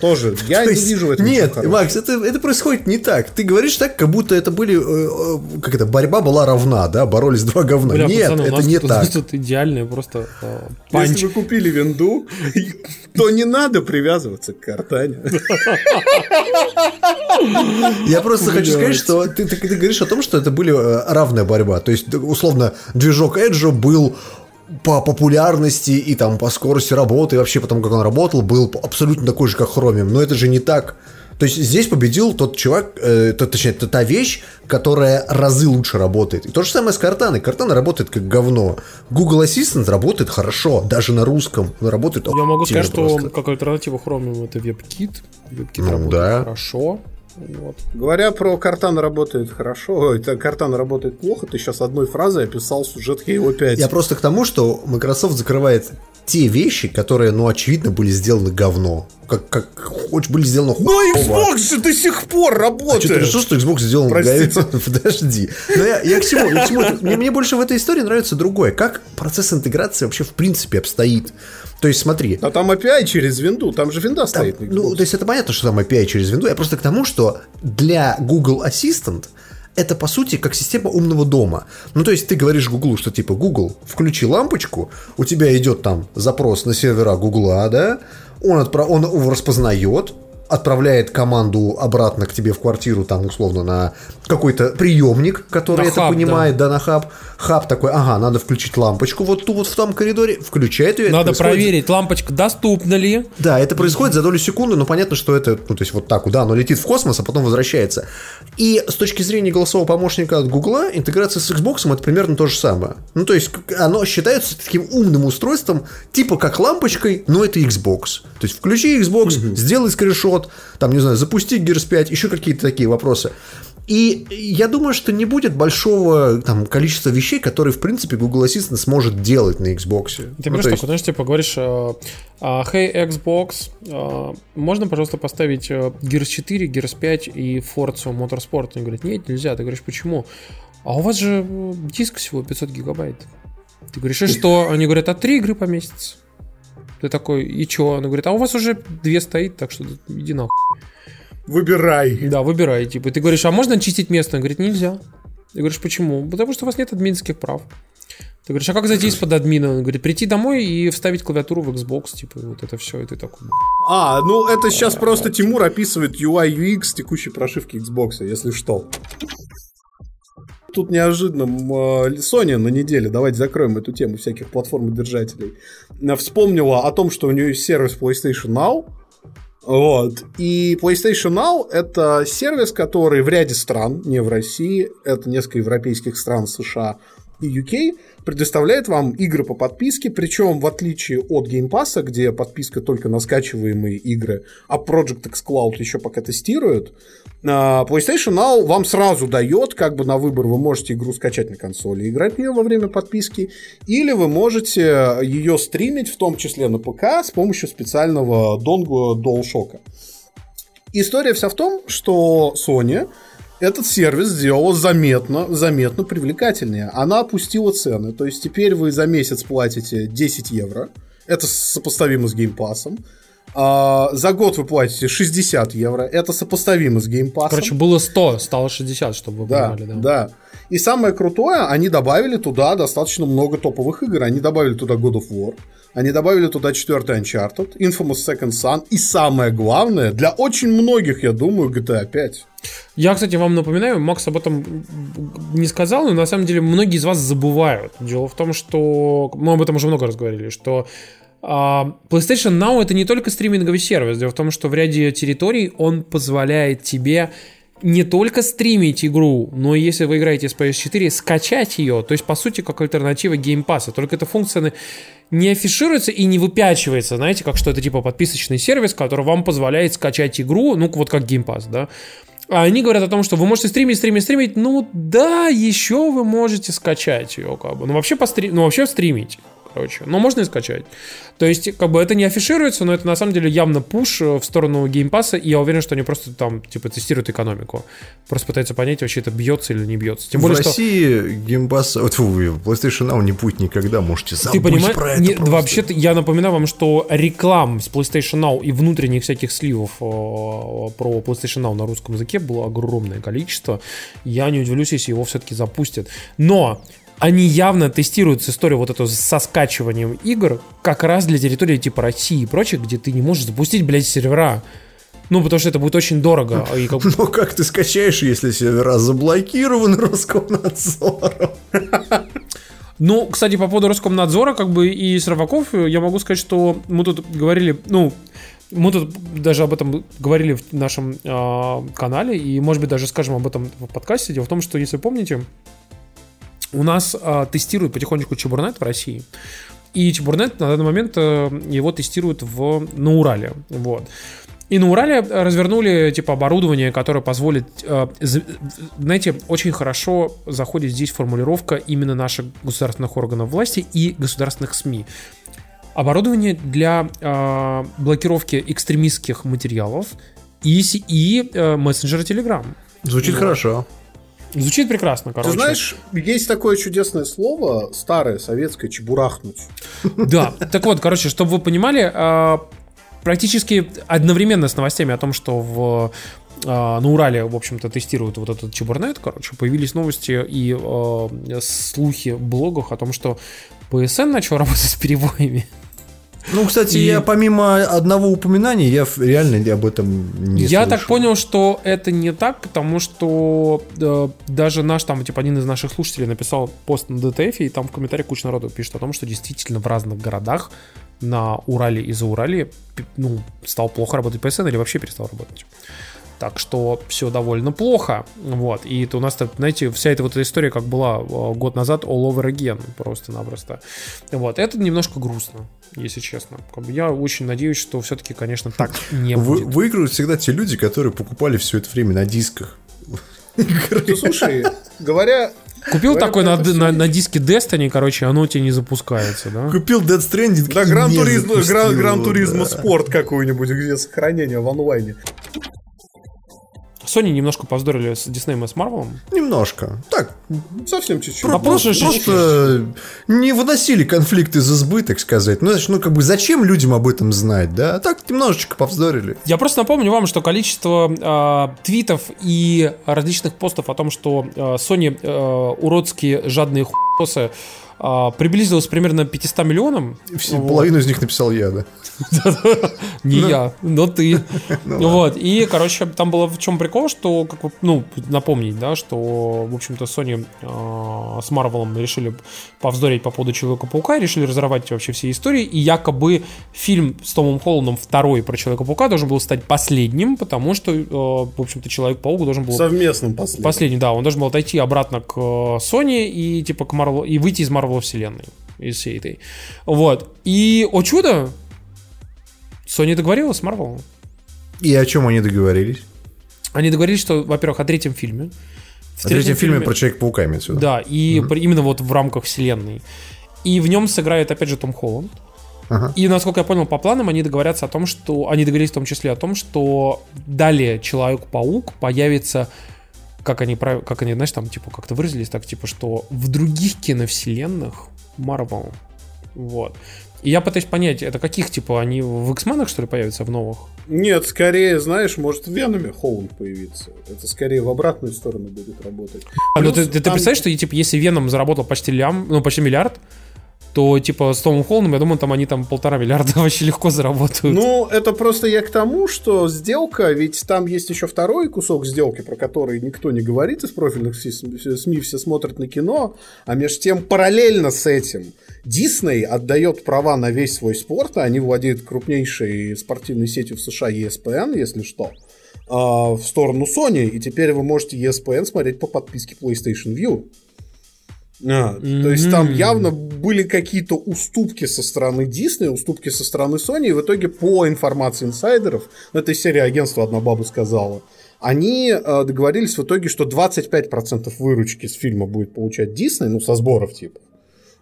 [SPEAKER 4] Тоже. Я не вижу в этом
[SPEAKER 3] Нет. Макс, это, это происходит не так. Ты говоришь так, как будто это были... э, э, Как это, борьба была равна, да? Боролись два говна.
[SPEAKER 2] Бля,
[SPEAKER 3] Нет,
[SPEAKER 2] пацаны, у
[SPEAKER 3] это
[SPEAKER 2] нас
[SPEAKER 3] не
[SPEAKER 2] тут,
[SPEAKER 3] так.
[SPEAKER 2] Тут идеальный просто э, панч.
[SPEAKER 4] Если вы купили винду, то не надо привязываться к картане.
[SPEAKER 3] Я просто хочу сказать, что ты, говоришь о том, что это были э, равная борьба. То есть, условно, движок Edge был по популярности и там по скорости работы, и вообще потому, как он работал, был абсолютно такой же, как Chromium. Но это же не так. То есть здесь победил тот чувак, э, тот, точнее, та, та вещь, которая разы лучше работает. И то же самое с Картаной. Картана работает как говно. Google Assistant работает хорошо, даже на русском. Он работает
[SPEAKER 2] Я могу сказать,
[SPEAKER 3] охуительно
[SPEAKER 2] что
[SPEAKER 3] просто.
[SPEAKER 2] как альтернатива Chromium это WebKit. WebKit
[SPEAKER 3] Ну,
[SPEAKER 2] работает
[SPEAKER 3] да.
[SPEAKER 2] хорошо. Вот.
[SPEAKER 4] Говоря про Картана работает хорошо, это Картана работает плохо, ты сейчас одной фразой описал сюжет Halo 5.
[SPEAKER 3] Я просто к тому, что Microsoft закрывает те вещи, которые, ну, очевидно, были сделаны говно. Как, как хоть были сделаны
[SPEAKER 4] Но Xbox же до сих пор работает!
[SPEAKER 3] А что, ты решил, что Xbox сделан говно? Подожди. Но я, я к чему? Я к чему? Мне, мне больше в этой истории нравится другое. Как процесс интеграции вообще в принципе обстоит? То есть смотри.
[SPEAKER 4] А там API через винду, там же винда
[SPEAKER 3] Там,
[SPEAKER 4] стоит.
[SPEAKER 3] ну, то есть это понятно, что там API через винду. Я просто к тому, что для Google Assistant это, по сути, как система умного дома. Ну, то есть ты говоришь Google, что типа, Google, включи лампочку, у тебя идет там запрос на сервера Гугла, да, он, отпра- он его распознает, отправляет команду обратно к тебе в квартиру, там, условно, на какой-то приемник, который
[SPEAKER 2] На
[SPEAKER 3] это
[SPEAKER 2] хаб,
[SPEAKER 3] понимает, да. на хаб. Хаб такой, ага, надо включить лампочку вот ту вот в том коридоре, включает ее.
[SPEAKER 2] Надо проверить, лампочка доступна ли.
[SPEAKER 3] да, это происходит за долю секунды, но понятно, что это, ну, то есть вот так, да, оно летит в космос, а потом возвращается. И с точки зрения голосового помощника от Гугла, интеграция с Xbox это примерно то же самое. Ну, то есть оно считается таким умным устройством, типа как лампочкой, но это Xbox. То есть включи Xbox, сделай скриншот, там, не знаю, запусти Gears 5, еще какие-то такие вопросы. И я думаю, что не будет большого там, количества вещей, которые, в принципе, Google Assistant сможет делать на Xbox.
[SPEAKER 2] Ты
[SPEAKER 3] Ну,
[SPEAKER 2] берешь
[SPEAKER 3] то есть-
[SPEAKER 2] знаешь, типа говоришь, э, а, hey, Xbox, э, можно, пожалуйста, поставить э, Gears 4, Gears 5 и Forza Motorsport? Они говорят, нет, нельзя. Ты говоришь, почему? А у вас же диск всего 500 гигабайт. Ты говоришь, и что? Они говорят, а три игры поместится. Ты такой, и чё? Она говорит, а у вас уже две стоит, так что иди нахуй.
[SPEAKER 4] Выбирай.
[SPEAKER 2] Да, выбирай. Типа, ты говоришь, а можно очистить место? Он говорит, нельзя. Ты говоришь, почему? Потому что у вас нет админских прав. Ты говоришь, а как зайти из-под админа? Он говорит, прийти домой и вставить клавиатуру в Xbox, типа, вот это все, и ты такой.
[SPEAKER 4] А, ну это сейчас просто Тимур описывает UI UX текущей прошивки Xbox, если что. Тут неожиданно э, Sony на неделе, давайте закроем эту тему всяких платформодержателей, э, вспомнила о том, что у нее есть сервис PlayStation Now, вот. И PlayStation Now это сервис, который в ряде стран, не в России, это несколько европейских стран, США и UK, предоставляет вам игры по подписке, причем в отличие от Game Pass, где подписка только на скачиваемые игры, а Project X Cloud еще пока тестируют, PlayStation Now вам сразу дает, как бы на выбор вы можете игру скачать на консоли и играть в нее во время подписки, или вы можете ее стримить, в том числе на ПК, с помощью специального донгу DualShock. История вся в том, что Sony этот сервис сделала заметно, заметно привлекательнее. Она опустила цены, то есть теперь вы за месяц платите 10 евро, это сопоставимо с геймпасом. А, за год вы платите 60 евро, это сопоставимо с геймпасом.
[SPEAKER 2] Короче, было 100, стало 60, чтобы вы
[SPEAKER 4] Да,
[SPEAKER 2] понимали, да.
[SPEAKER 4] да. И самое крутое, они добавили туда достаточно много топовых игр. Они добавили туда God of War, они добавили туда четвертый Uncharted, Infamous Second Son и самое главное, для очень многих, я думаю, GTA 5.
[SPEAKER 2] Я, кстати, вам напоминаю, Макс об этом не сказал, но на самом деле многие из вас забывают. Дело в том, что мы об этом уже много раз говорили, что PlayStation Now это не только стриминговый сервис. Дело в том, что в ряде территорий он позволяет тебе не только стримить игру, но и если вы играете с PS4, скачать ее. То есть, по сути, как альтернатива Game Pass. Только эта функция не афишируется и не выпячивается, знаете, как что это типа подписочный сервис, который вам позволяет скачать игру, ну, вот как Game Pass, да. А они говорят о том, что вы можете стримить, стримить, стримить. Ну да, еще вы можете скачать ее, как бы. Ну вообще постри... ну вообще стримить, короче. Но можно и скачать. То есть, как бы это не афишируется, но это на самом деле явно пуш в сторону геймпаса, и я уверен, что они просто там, типа, тестируют экономику. Просто пытаются понять, вообще это бьется или не бьется. Тем
[SPEAKER 3] в
[SPEAKER 2] более, что...
[SPEAKER 3] России геймпас, вот PlayStation Now не будет никогда, можете забыть
[SPEAKER 2] Ты понимаешь,
[SPEAKER 3] про это
[SPEAKER 2] не-
[SPEAKER 3] просто.
[SPEAKER 2] вообще-то я напоминаю вам, что реклам с PlayStation Now и внутренних всяких сливов э, про PlayStation Now на русском языке было огромное количество. Я не удивлюсь, если его все-таки запустят. Но они явно тестируют историю вот эту со скачиванием игр как раз для территории типа России и прочих, где ты не можешь запустить, блядь, сервера. Ну, потому что это будет очень дорого. И как
[SPEAKER 3] Но как ты скачаешь, если сервера заблокированы Роскомнадзором?
[SPEAKER 2] Ну, кстати, по поводу Роскомнадзора, как бы и серваков, я могу сказать, что мы тут говорили, ну, мы тут даже об этом говорили в нашем а, канале, и, может быть, даже скажем об этом в подкасте. Дело в том, что, если помните, у нас а, тестируют потихонечку Чебурнет в России. И Чебурнет на данный момент э, его тестируют в, на Урале. Вот. И на Урале развернули типа оборудование, которое позволит, э, знаете, очень хорошо заходит здесь формулировка именно наших государственных органов власти и государственных СМИ. Оборудование для э, блокировки экстремистских материалов и, и э, мессенджера Telegram.
[SPEAKER 3] Звучит хорошо.
[SPEAKER 2] Звучит прекрасно, короче.
[SPEAKER 4] Ты знаешь, есть такое чудесное слово, старое, советское, чебурахнуть.
[SPEAKER 2] Да, так вот, короче, чтобы вы понимали, а, практически одновременно с новостями о том, что в а, на Урале, в общем-то, тестируют вот этот чебурнет, короче, появились новости и а, слухи в блогах о том, что ПСН начал работать с перебоями.
[SPEAKER 3] Ну, кстати,
[SPEAKER 2] И-
[SPEAKER 3] я помимо одного упоминания, я реально об этом не
[SPEAKER 2] Я так
[SPEAKER 3] слышал.
[SPEAKER 2] понял, что это не так, потому что э, даже наш там, типа, один из наших слушателей написал пост на ДТФ, и там в комментариях куча народу пишет о том, что действительно в разных городах на Урале и за Урале ну, стал плохо работать PSN или вообще перестал работать. Так что все довольно плохо. Вот. И это у нас, знаете, вся эта вот эта история, как была э, год назад, all over again, просто-напросто. Вот. Это немножко грустно, если честно. Как бы я очень надеюсь, что все-таки, конечно, так не
[SPEAKER 3] Вы-
[SPEAKER 2] будет.
[SPEAKER 3] выигрывают всегда те люди, которые покупали все это время на дисках.
[SPEAKER 4] Ну, слушай, говоря...
[SPEAKER 2] Купил
[SPEAKER 4] говоря
[SPEAKER 2] такой на, на, на диске Destiny, короче, оно у тебя не запускается, да?
[SPEAKER 3] Купил Dead Stranding
[SPEAKER 4] Да, Гран Туризмо, Гран, Гран Туризмо
[SPEAKER 3] да.
[SPEAKER 4] Спорт какой-нибудь, где сохранение в онлайне.
[SPEAKER 2] Sony немножко повздорили с Disney и с Marvel.
[SPEAKER 3] Немножко. Так,
[SPEAKER 4] Совсем чуть-чуть.
[SPEAKER 2] А
[SPEAKER 3] просто,
[SPEAKER 2] просто
[SPEAKER 3] не выносили конфликт из избы, так сказать. Ну, знаешь, ну, как бы, зачем людям об этом знать, да? А так немножечко повздорили.
[SPEAKER 2] Я просто напомню вам, что количество э, твитов и различных постов о том, что э, Sony э, уродские жадные хуйосы э, приблизилось примерно к 500 миллионам.
[SPEAKER 3] Все-
[SPEAKER 2] Вот.
[SPEAKER 3] Половину из них написал я, да.
[SPEAKER 2] Не я, но ты. Вот. И, короче, там было в чем прикол, что, как бы, ну, напомнить, да, что, в общем-то, Sony э, с Марвелом решили повздорить по поводу Человека-паука, и решили разорвать вообще все истории, и якобы фильм с Томом Холландом второй про Человека-паука должен был стать последним, потому что, э, в общем-то, Человек-паук должен был
[SPEAKER 4] Совместным последним.
[SPEAKER 2] Последний, да, он должен был отойти обратно к э, Sony и типа к Marvel, и выйти из Марвел вселенной, из всей этой. Вот. И, о чудо, Sony договорилась с Marvel.
[SPEAKER 3] И о чем они договорились?
[SPEAKER 2] Они договорились, что, во-первых, о третьем фильме. В
[SPEAKER 3] В третьем фильме про Человека-паука имеется в виду.
[SPEAKER 2] Да, и при- именно вот в рамках вселенной. И в нем сыграет, опять же, Том Холланд.
[SPEAKER 3] Ага.
[SPEAKER 2] И, насколько я понял, по планам они договорятся о том, что... Они договорились в том числе о том, что далее Человек-паук появится... Как они, как они, знаешь, там, типа, как-то выразились так, типа, что в других киновселенных Марвел. Вот. И я пытаюсь понять, это каких, типа, они в X-менах, что ли, появятся в новых?
[SPEAKER 4] Нет, скорее, знаешь, может в Веноме Холланд появится. Это скорее в обратную сторону будет работать.
[SPEAKER 2] А, ну
[SPEAKER 4] Плюс
[SPEAKER 2] ты, ты, ты
[SPEAKER 4] там-
[SPEAKER 2] представляешь, что типа, если Веном заработал почти лям, ну, почти миллиард, то, типа, с Томом Холландом, я думаю, там они там полтора миллиарда вообще легко заработают.
[SPEAKER 4] Ну, это просто я к тому, что сделка, ведь там есть еще второй кусок сделки, про который никто не говорит из профильных СМИ, все смотрят на кино, а между тем параллельно с этим Дисней отдает права на весь свой спорт, а они владеют крупнейшей спортивной сетью в США ESPN, если что, а, в сторону Sony, и теперь вы можете ESPN смотреть по подписке PlayStation View. А, То есть там явно были какие-то уступки со стороны Disney, уступки со стороны Sony, и в итоге по информации инсайдеров, ну, этой серии агентства одна баба сказала, они э, договорились в итоге, что 25% выручки с фильма будет получать Disney, ну, со сборов типа,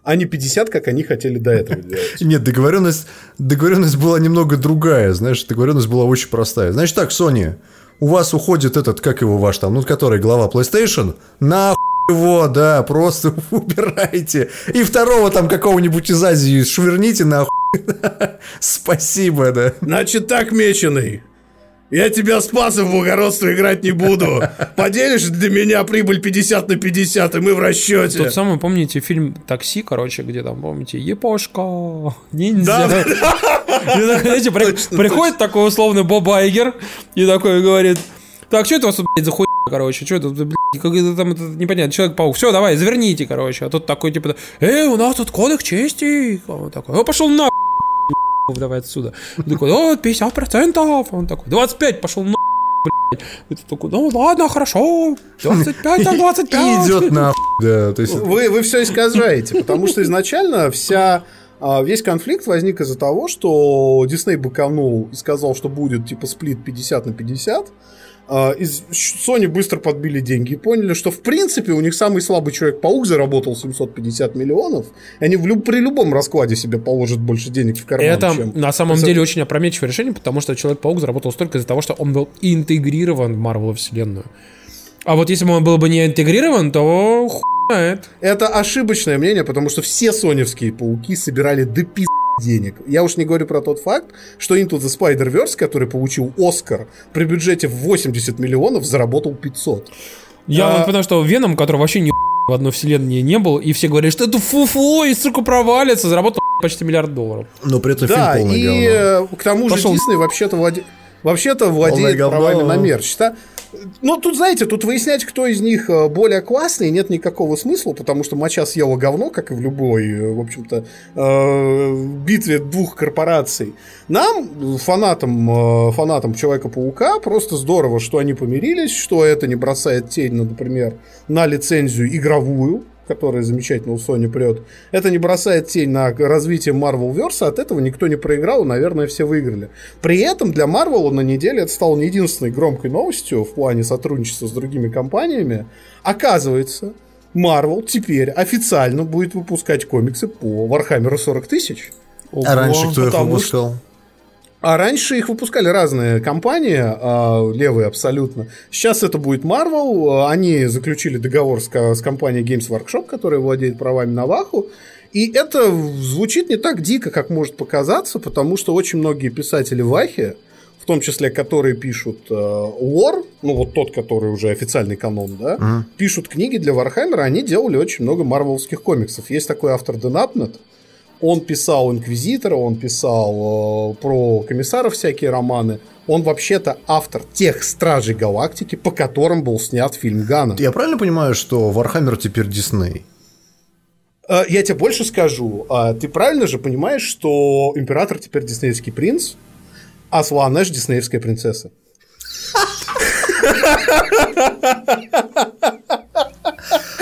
[SPEAKER 4] а не 50, как они хотели до этого делать.
[SPEAKER 3] Нет, договоренность, договоренность была немного другая, знаешь, договоренность была очень простая. Значит так, Sony, у вас уходит этот, как его ваш там, ну, который глава PlayStation, на его, да, просто убирайте. И второго там какого-нибудь из Азии швырните на Спасибо, да.
[SPEAKER 4] Значит так, меченый, я тебя спас и в благородство играть не буду. Поделишь для меня прибыль 50 на 50, и мы в расчете.
[SPEAKER 2] Тот самый, помните, фильм «Такси», короче, где там, помните, «Епошка», «Ниндзя».
[SPEAKER 4] Да,
[SPEAKER 2] знаете, при- приходит такой условный Боб Айгер и такой говорит, так, что это у вас, тут, блядь, за короче, что это, блядь, как это там, это, непонятно, Человек-паук, все, давай, заверните, короче, а тут такой, типа, эй, у нас тут кодекс чести, он такой, о, пошел на давай отсюда. Он такой, о, 50%, он такой, 25, пошел на блядь. Это такой, ну ладно, хорошо, 25 на 25.
[SPEAKER 3] И идет на да, то есть...
[SPEAKER 4] Вы, вы все искажаете, потому что изначально вся А весь конфликт возник из-за того, что Дисней быковнул и сказал, что будет типа сплит 50 на 50. А, из Sony быстро подбили деньги и поняли, что в принципе у них самый слабый Человек-паук заработал 750 миллионов. И они в люб, при любом раскладе себе положат больше денег в карман.
[SPEAKER 2] Это
[SPEAKER 4] чем...
[SPEAKER 2] на самом деле очень опрометчивое решение, потому что Человек-паук заработал столько из-за того, что он был интегрирован в Марвел вселенную. А вот если бы он был бы не интегрирован, то хуй знает.
[SPEAKER 4] Это ошибочное мнение, потому что все соневские пауки собирали до пи денег. Я уж не говорю про тот факт, что Into the Spider-Verse, который получил Оскар при бюджете в 80 миллионов, заработал 500.
[SPEAKER 2] Я
[SPEAKER 4] А-
[SPEAKER 2] вот потому что Веном, который вообще ни в одной вселенной не был, и все говорят, что это фу-фу, и сука провалится, заработал почти миллиард долларов.
[SPEAKER 3] Но при этом
[SPEAKER 4] Да,
[SPEAKER 3] фильм полное
[SPEAKER 4] и
[SPEAKER 3] говно.
[SPEAKER 4] э, к тому
[SPEAKER 2] Пошел.
[SPEAKER 4] же Дисней вообще-то владе- вообще-то
[SPEAKER 3] Полное
[SPEAKER 4] владеет
[SPEAKER 3] говно.
[SPEAKER 4] правами на мерч. да? Ну, тут, знаете, тут выяснять, кто из них э, более классный, нет никакого смысла, потому что моча съела говно, как и в любой, э, в общем-то, э, битве двух корпораций. Нам, фанатам, фанатам Человека-паука, просто здорово, что они помирились, что это не бросает тень, например, на лицензию игровую, которая замечательно у Sony прет. Это не бросает тень на развитие Marvel Verse, от этого никто не проиграл, и, наверное, все выиграли. При этом для Marvel на неделе это стало не единственной громкой новостью в плане сотрудничества с другими компаниями. Оказывается, Marvel теперь официально будет выпускать комиксы по Warhammer 40 тысяч.
[SPEAKER 3] А раньше кто их выпускал?
[SPEAKER 4] А раньше их выпускали разные компании, а, левые абсолютно. Сейчас это будет Marvel. Они заключили договор с, с компанией Games Workshop, которая владеет правами на Ваху. И это звучит не так дико, как может показаться, потому что очень многие писатели Вахи, в том числе которые пишут э, лор, ну вот тот, который уже официальный канон, да,
[SPEAKER 3] Мгм.
[SPEAKER 4] пишут книги для Вархаммера, они делали очень много марвеловских комиксов. Есть такой автор Дэн Абнетт, он писал Инквизитора, он писал э, про комиссаров всякие романы. Он вообще-то автор тех Стражей Галактики, по которым был снят фильм Ганна.
[SPEAKER 3] Я правильно понимаю, что Вархаммер теперь Дисней?
[SPEAKER 4] Э, Я тебе больше скажу. А Ты правильно же понимаешь, что Император теперь диснеевский принц, а Сланеш диснеевская принцесса?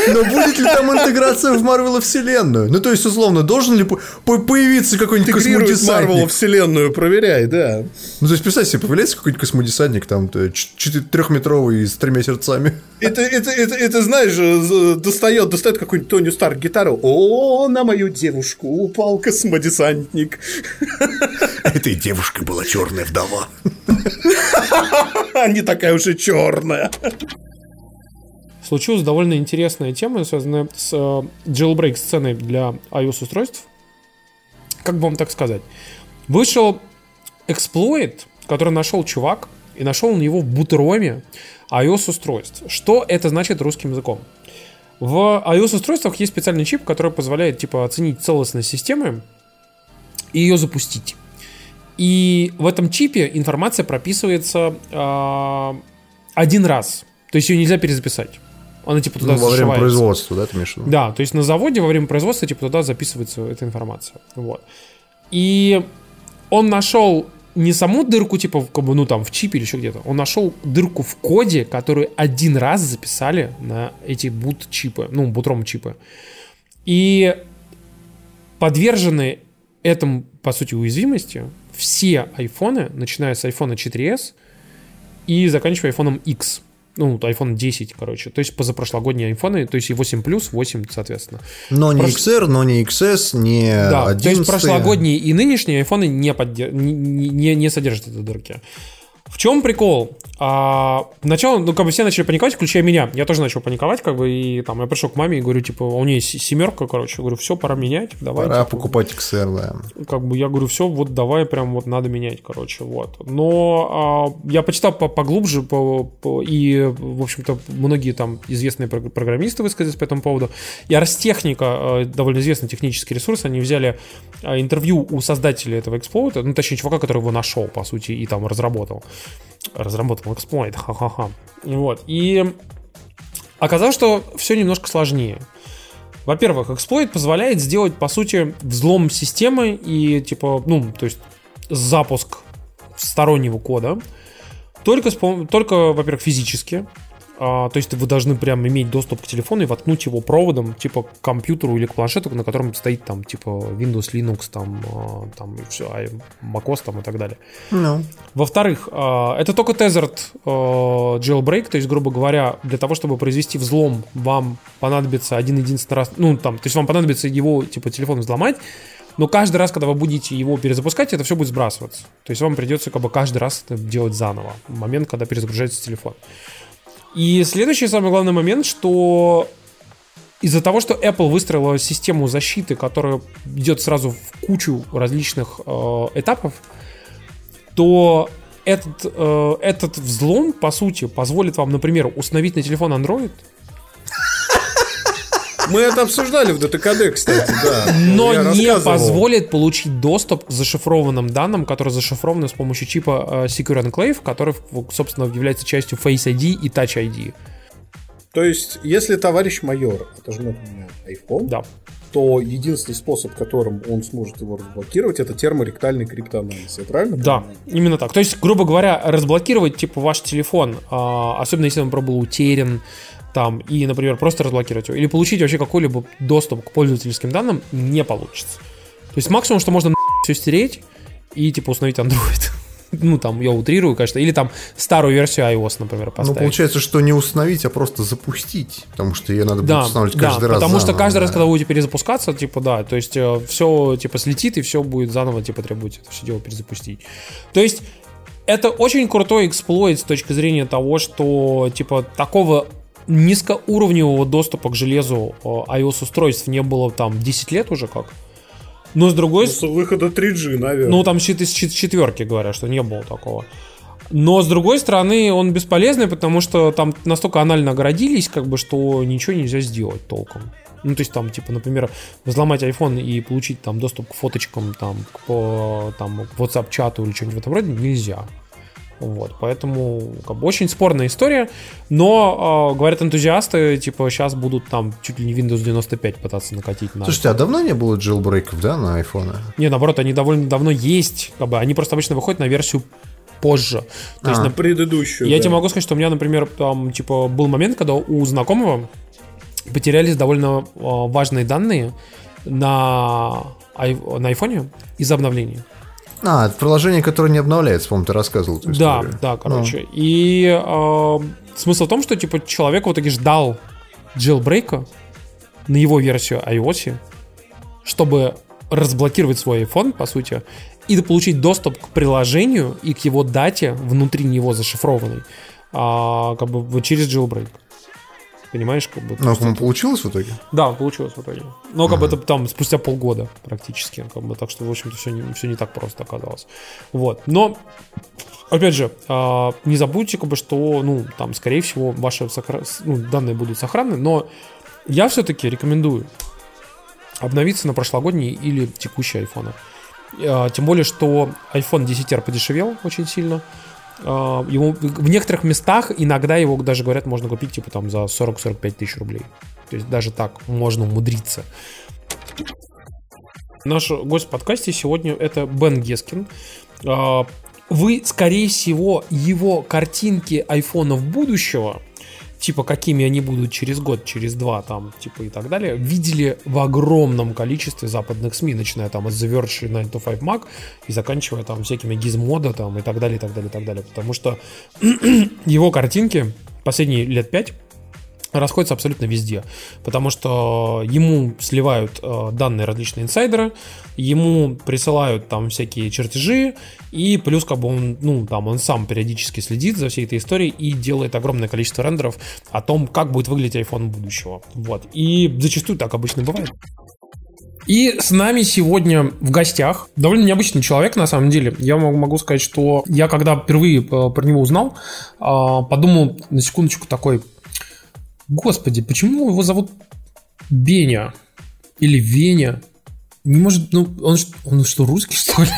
[SPEAKER 3] Но будет ли там интеграция в Марвел вселенную? Ну, то есть, условно, должен ли по- по- появиться какой-нибудь космодесантник?
[SPEAKER 4] вселенную, проверяй, да.
[SPEAKER 3] Ну, то есть, представь себе, появляется какой-нибудь космодесантник, там, трехметровый с тремя сердцами.
[SPEAKER 4] Это, это, это, это, знаешь, достает, достает какую-нибудь Тони Старк гитару. О, на мою девушку упал космодесантник.
[SPEAKER 3] Этой девушкой была черная вдова.
[SPEAKER 4] А не такая уж и черная.
[SPEAKER 2] Случилась довольно интересная тема, связанная с э, jailbreak сценой для iOS-устройств. Как бы вам так сказать? Вышел эксплойт, который нашел чувак, и нашел он его в бутероме iOS-устройств. Что это значит русским языком? В iOS-устройствах есть специальный чип, который позволяет типа оценить целостность системы и ее запустить. И в этом чипе информация прописывается а, один раз. То есть ее нельзя перезаписать. Она типа туда
[SPEAKER 3] Ну, во время производства, да, ты имеешь в виду?
[SPEAKER 2] Да, то есть на заводе во время производства типа туда записывается эта информация. Вот. И он нашел не саму дырку, типа, в- как бы, ну там, в чипе или еще где-то. Он нашел дырку в коде, которую один раз записали на эти бут-чипы, ну, бутром-чипы. И подвержены этому, по сути, уязвимости все айфоны, начиная с iPhone 4s и заканчивая iPhone X. Ну, iPhone 10, короче. То есть позапрошлогодние айфоны, то есть и 8 плюс, 8, соответственно.
[SPEAKER 3] Но не
[SPEAKER 2] Прош-
[SPEAKER 3] XR, но не XS, не
[SPEAKER 2] Да,
[SPEAKER 3] 11.
[SPEAKER 2] то есть прошлогодние и нынешние айфоны не, поддер- не, не, не содержат этой дырки. В чем прикол? А, Начало, ну, как бы все начали паниковать, включая меня. Я тоже начал паниковать, как бы, и там я пришел к маме и говорю, типа, у нее есть семерка, короче, говорю, все, пора менять, давай.
[SPEAKER 3] Пора
[SPEAKER 2] типа,
[SPEAKER 3] покупать XR, да.
[SPEAKER 2] как бы я говорю, все, вот давай, прям вот надо менять, короче, вот. Но а, я почитал по- поглубже, по, по- и, в общем-то, многие там известные прог- программисты высказались по этому поводу. И Арстехника, э, довольно известный технический ресурс, они взяли а, интервью у создателя этого эксплойта, ну, точнее, чувака, который его нашел, по сути, и там разработал. Разработал эксплойт, ха-ха-ха. Вот, и оказалось, что все немножко сложнее. Во-первых, эксплойт позволяет сделать, по сути, взлом системы и, типа, ну, то есть запуск стороннего кода только, только во-первых, физически, а, то есть вы должны прям иметь доступ к телефону и воткнуть его проводом, типа к компьютеру или к планшету, на котором стоит там, типа, Windows, Linux, там, а, там и все, а macOS там и так далее.
[SPEAKER 3] Ну.
[SPEAKER 2] Во-вторых, а, это только tethered а, jailbreak, то есть, грубо говоря, для того, чтобы произвести взлом, вам понадобится один единственный раз, ну, там, то есть вам понадобится его, типа, телефон взломать, но каждый раз, когда вы будете его перезапускать, это все будет сбрасываться. То есть вам придется как бы каждый раз это делать заново. В момент, когда перезагружается телефон. И следующий самый главный момент, что из-за того, что Apple выстроила систему защиты, которая идет сразу в кучу различных э, этапов, то этот, э, этот взлом, по сути, позволит вам, например, установить на телефон Android,
[SPEAKER 4] мы это обсуждали в ДТКД, кстати, да.
[SPEAKER 2] но
[SPEAKER 4] Я
[SPEAKER 2] не позволит получить доступ к зашифрованным данным, которые зашифрованы с помощью чипа э, Secure Enclave, который, собственно, является частью Face ID и Touch ID.
[SPEAKER 4] То есть, если товарищ майор отожмет у меня iPhone,
[SPEAKER 2] Да.
[SPEAKER 4] то единственный способ, которым он сможет его разблокировать, это терморектальный криптоанализ. Я правильно
[SPEAKER 2] Да,
[SPEAKER 4] понимаю?
[SPEAKER 2] именно так. То есть, грубо говоря, разблокировать типа ваш телефон, а, особенно если он был утерян, там, и, например, просто разблокировать его, или получить вообще какой-либо доступ к пользовательским данным, не получится. То есть максимум, что можно все стереть и типа установить Android. Ну, там, я утрирую, конечно. Или там старую версию iOS, например,
[SPEAKER 3] Ну,
[SPEAKER 2] поставить.
[SPEAKER 3] получается, что не установить, а просто запустить. Потому что ее надо будет
[SPEAKER 2] Да,
[SPEAKER 3] устанавливать
[SPEAKER 2] да,
[SPEAKER 3] каждый раз.
[SPEAKER 2] потому что
[SPEAKER 3] заново,
[SPEAKER 2] каждый раз,
[SPEAKER 3] да.
[SPEAKER 2] когда вы будете перезапускаться, типа, да, то есть все, типа, слетит, и все будет заново, типа, требуется это все дело перезапустить. То есть это очень крутой эксплойт с точки зрения того, что, типа, такого низкоуровневого доступа к железу э, iOS-устройств не было там 10 лет уже как. Но с другой
[SPEAKER 4] Ну, С выхода 3G, наверное.
[SPEAKER 2] ну, там щит из чет- четверки говорят, что не было такого. Но, с другой стороны, он бесполезный, потому что там настолько анально оградились, как бы, что ничего нельзя сделать толком. Ну, то есть там, типа, например, взломать iPhone и получить там доступ к фоточкам, там, к, по- там, к WhatsApp-чату или что-нибудь в этом роде нельзя. Вот, поэтому как бы очень спорная история, но э, говорят энтузиасты, типа сейчас будут там чуть ли не Windows 95 пытаться накатить на.
[SPEAKER 3] Слушайте, а давно не было джилбрейков, да, на айфоне?
[SPEAKER 2] Не, наоборот, они довольно давно есть, как бы, они просто обычно выходят на версию позже. То есть,
[SPEAKER 3] А.
[SPEAKER 2] на-
[SPEAKER 4] предыдущую.
[SPEAKER 2] я
[SPEAKER 4] да.
[SPEAKER 2] тебе могу сказать, что у меня, например, там, типа, был момент, когда у знакомого потерялись довольно э, важные данные на, ай- на айфоне из-за обновления.
[SPEAKER 3] А, это приложение, которое не обновляется, по-моему, ты рассказывал эту
[SPEAKER 2] Да,
[SPEAKER 3] историю.
[SPEAKER 2] да, короче. И э, смысл в том, что, типа, человек в итоге ждал джелбрейка на его версию iOS, чтобы разблокировать свой iPhone, по сути, и получить доступ к приложению и к его дате внутри него зашифрованной, а, как бы через jailbreak. Понимаешь, как бы.
[SPEAKER 3] Ну,
[SPEAKER 2] есть
[SPEAKER 3] по-моему, получилось в итоге?
[SPEAKER 2] да, получилось в итоге. Но как бы это там спустя полгода практически. Как бы, так что, в общем-то, все не, все не так просто оказалось. Вот. Но, опять же, а, не забудьте, как бы, что, ну, там, скорее всего, ваши сохра- ну, данные будут сохранны, но я все-таки рекомендую обновиться на прошлогодний или текущий iPhone. А, Тем более, что iPhone 10R подешевел очень сильно. А, Его в некоторых местах иногда его даже говорят можно купить типа там за 40-45 тысяч рублей. То есть даже так можно умудриться. Наш гость в подкасте сегодня это Бен Гескин. А, Вы, скорее всего, его картинки айфонов будущего, типа какими они будут через год, через два, там, типа и так далее, видели в огромном количестве западных СМИ, начиная там от The Verge и 9 to 5 Mac и заканчивая там всякими гизмода там и так далее, и так далее, и так далее. Потому что его картинки последние лет пять расходятся абсолютно везде, потому что ему сливают э, данные различные инсайдеры, ему присылают там всякие чертежи, и плюс как бы он, ну, там он сам периодически следит за всей этой историей и делает огромное количество рендеров о том, как будет выглядеть iPhone будущего. Вот. И зачастую так обычно бывает. И с нами сегодня в гостях довольно необычный человек, на самом деле. Я могу, могу сказать, что я когда впервые э, про него узнал, э, подумал на секундочку такой, господи, почему его зовут Беня? Или Веня? Не может, ну, он, он что, русский, что ли?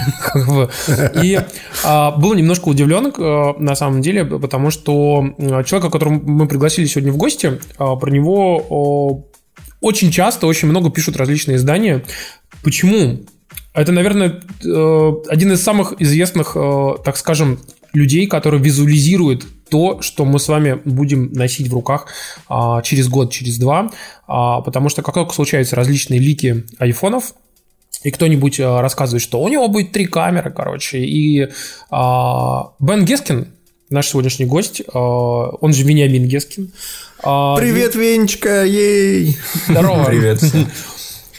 [SPEAKER 2] И а, был немножко удивлен, а, на самом деле, потому что человека, которого мы пригласили сегодня в гости, а, про него очень часто, очень много пишут различные издания. Почему? Это, наверное, э, один из самых известных, э, так скажем, людей, который визуализирует то, что мы с вами будем носить в руках а, через год, через два, а, потому что как только случаются различные лики айфонов, и кто-нибудь а, рассказывает, что у него будет три камеры, короче, и а, Бен Гескин, наш сегодняшний гость, а, он же Вениамин Гескин.
[SPEAKER 3] А, Привет, Венечка, ей!
[SPEAKER 2] Здорово.
[SPEAKER 3] Привет.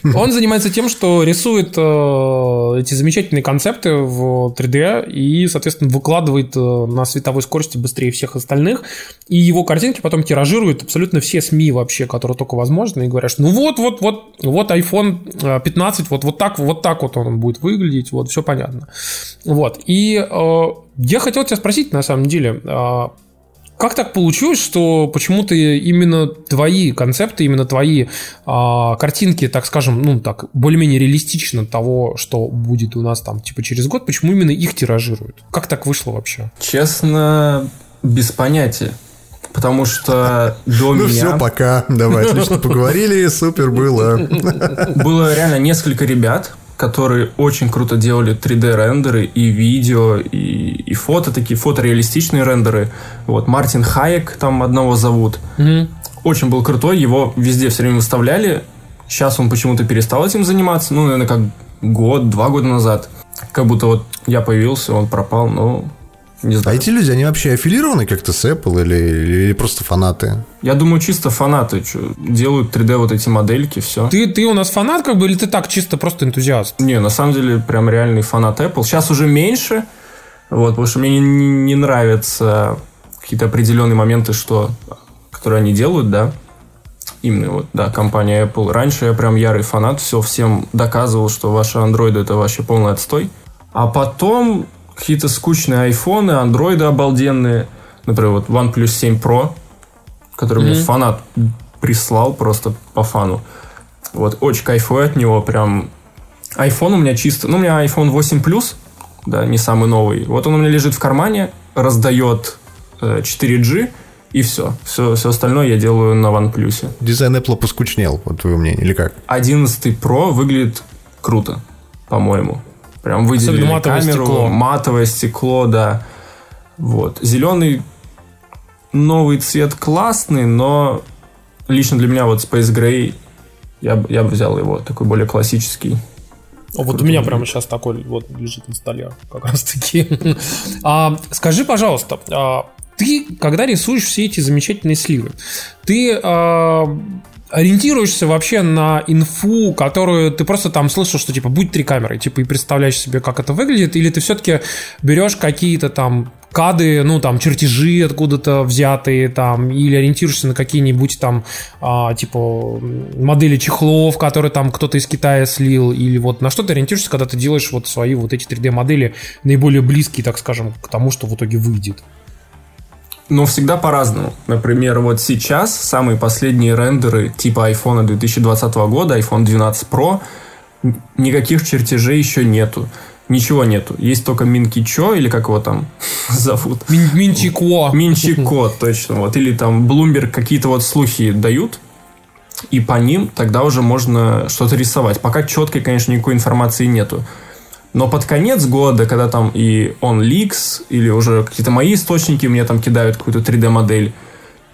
[SPEAKER 2] Он занимается тем, что рисует э, эти замечательные концепты в 3D и, соответственно, выкладывает э, на световой скорости быстрее всех остальных. И его картинки потом тиражируют абсолютно все СМИ вообще, которые только возможно, и говорят, что ну вот, вот, вот, вот iPhone 15, э, вот, вот так, вот так вот он будет выглядеть, вот, все понятно. Вот. И э, я хотел тебя спросить, на самом деле, э, как так получилось, что почему-то именно твои концепты, именно твои а, картинки, так скажем, ну так, более-менее реалистично того, что будет у нас там типа через год, почему именно их тиражируют? Как так вышло вообще?
[SPEAKER 1] Честно, без понятия. Потому что до
[SPEAKER 3] ну
[SPEAKER 1] меня...
[SPEAKER 3] все, пока. Давай, отлично поговорили, супер было.
[SPEAKER 1] Было реально несколько ребят, которые очень круто делали 3D-рендеры и видео, и, и фото, такие фотореалистичные рендеры. Вот, Мартин Хайек там одного зовут. Mm-hmm. Очень был крутой, его везде все время выставляли. Сейчас он почему-то перестал этим заниматься, ну, наверное, как год, два года назад. Как будто вот я появился, он пропал, но не знаю.
[SPEAKER 3] А эти люди, они вообще аффилированы как-то с Apple или, или просто фанаты?
[SPEAKER 1] Я думаю, чисто фанаты что, делают 3D вот эти модельки, все.
[SPEAKER 2] Ты, ты у нас фанат как бы или ты так чисто просто энтузиаст?
[SPEAKER 1] Не, на самом деле прям реальный фанат Apple. Сейчас уже меньше, вот, потому что мне не, не, нравятся какие-то определенные моменты, что, которые они делают, да. Именно вот, да, компания Apple. Раньше я прям ярый фанат, все всем доказывал, что ваши андроиды это вообще полный отстой. А потом какие-то скучные айфоны, андроиды обалденные. Например, вот OnePlus 7 Pro, который mm-hmm. мне фанат прислал просто по фану. Вот, очень кайфую от него, прям... iPhone у меня чисто... Ну, у меня iPhone 8 Plus, да, не самый новый. Вот он у меня лежит в кармане, раздает э, 4G, и все. все. Все остальное я делаю на OnePlus.
[SPEAKER 3] Дизайн Apple поскучнел, вот твое мнение, или как?
[SPEAKER 1] 11 Pro выглядит круто, по-моему. Прям выделили матовое камеру, стекло. матовое стекло, да. Вот. Зеленый новый цвет классный, но лично для меня вот Space Gray я, я бы взял его, такой более классический.
[SPEAKER 2] О, вот у меня прямо сейчас такой вот лежит на столе, как раз таки. а, скажи, пожалуйста, а, ты, когда рисуешь все эти замечательные сливы, ты а, ориентируешься вообще на инфу, которую ты просто там слышал, что типа будет три камеры, типа и представляешь себе, как это выглядит, или ты все-таки берешь какие-то там кады, ну там чертежи откуда-то взятые там, или ориентируешься на какие-нибудь там а, типа модели чехлов, которые там кто-то из Китая слил, или вот на что ты ориентируешься, когда ты делаешь вот свои вот эти 3D модели наиболее близкие, так скажем, к тому, что в итоге выйдет.
[SPEAKER 1] Но всегда по-разному. Например, вот сейчас самые последние рендеры типа iPhone 2020 года, iPhone 12 Pro, никаких чертежей еще нету. Ничего нету. Есть только Минкичо, или как его там зовут?
[SPEAKER 2] Мин Минчико.
[SPEAKER 1] Минчико, точно. Вот. Или там Bloomberg какие-то вот слухи дают, и по ним тогда уже можно что-то рисовать. Пока четкой, конечно, никакой информации нету. Но под конец года, когда там и OnLeaks, или уже какие-то мои источники мне там кидают какую-то 3D-модель,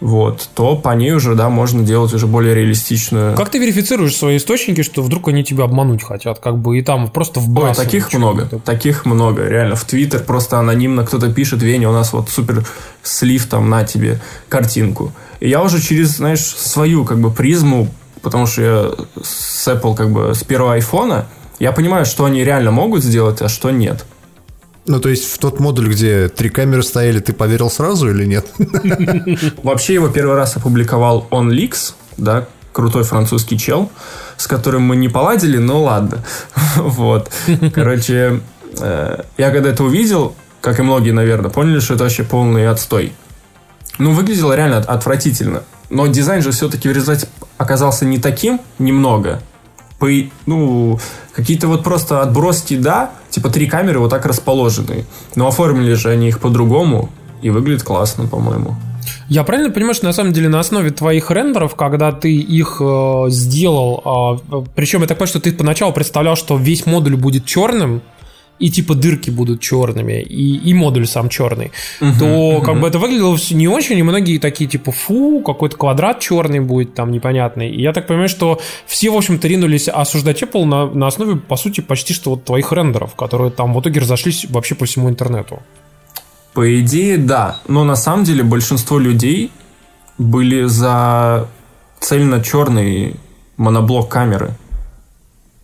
[SPEAKER 1] вот, то по ней уже, да, можно делать уже более реалистичную.
[SPEAKER 2] Как ты верифицируешь свои источники, что вдруг они тебя обмануть хотят, как бы, и там просто в
[SPEAKER 1] Ой, таких много, таких много, реально. В Твиттер просто анонимно кто-то пишет, Веня, у нас вот супер слив там на тебе картинку. И я уже через, знаешь, свою как бы призму, потому что я с Apple как бы с первого айфона, я понимаю, что они реально могут сделать, а что нет.
[SPEAKER 3] Ну, то есть в тот модуль, где три камеры стояли, ты поверил сразу или нет?
[SPEAKER 1] Вообще его первый раз опубликовал OnLeaks, да, крутой французский чел, с которым мы не поладили, но ладно. вот. Короче, э, я когда это увидел, как и многие, наверное, поняли, что это вообще полный отстой. Ну, выглядело реально отвратительно. Но дизайн же все-таки в результате оказался не таким, немного, по, ну, какие-то вот просто отброски, да, типа три камеры вот так расположены. Но оформили же они их по-другому, и выглядит классно, по-моему.
[SPEAKER 2] Я правильно понимаю, что на самом деле на основе твоих рендеров, когда ты их э, сделал, э, причем я так понимаю, что ты поначалу представлял, что весь модуль будет черным, и типа дырки будут черными, и, и модуль сам черный, uh-huh, то uh-huh. как бы это выглядело не очень, и многие такие типа фу, какой-то квадрат черный будет там непонятный. И я так понимаю, что все, в общем-то, ринулись осуждать Apple на, на основе, по сути, почти что вот твоих рендеров, которые там в итоге разошлись вообще по всему интернету.
[SPEAKER 1] По идее, да. Но на самом деле большинство людей были за цельно черный моноблок камеры.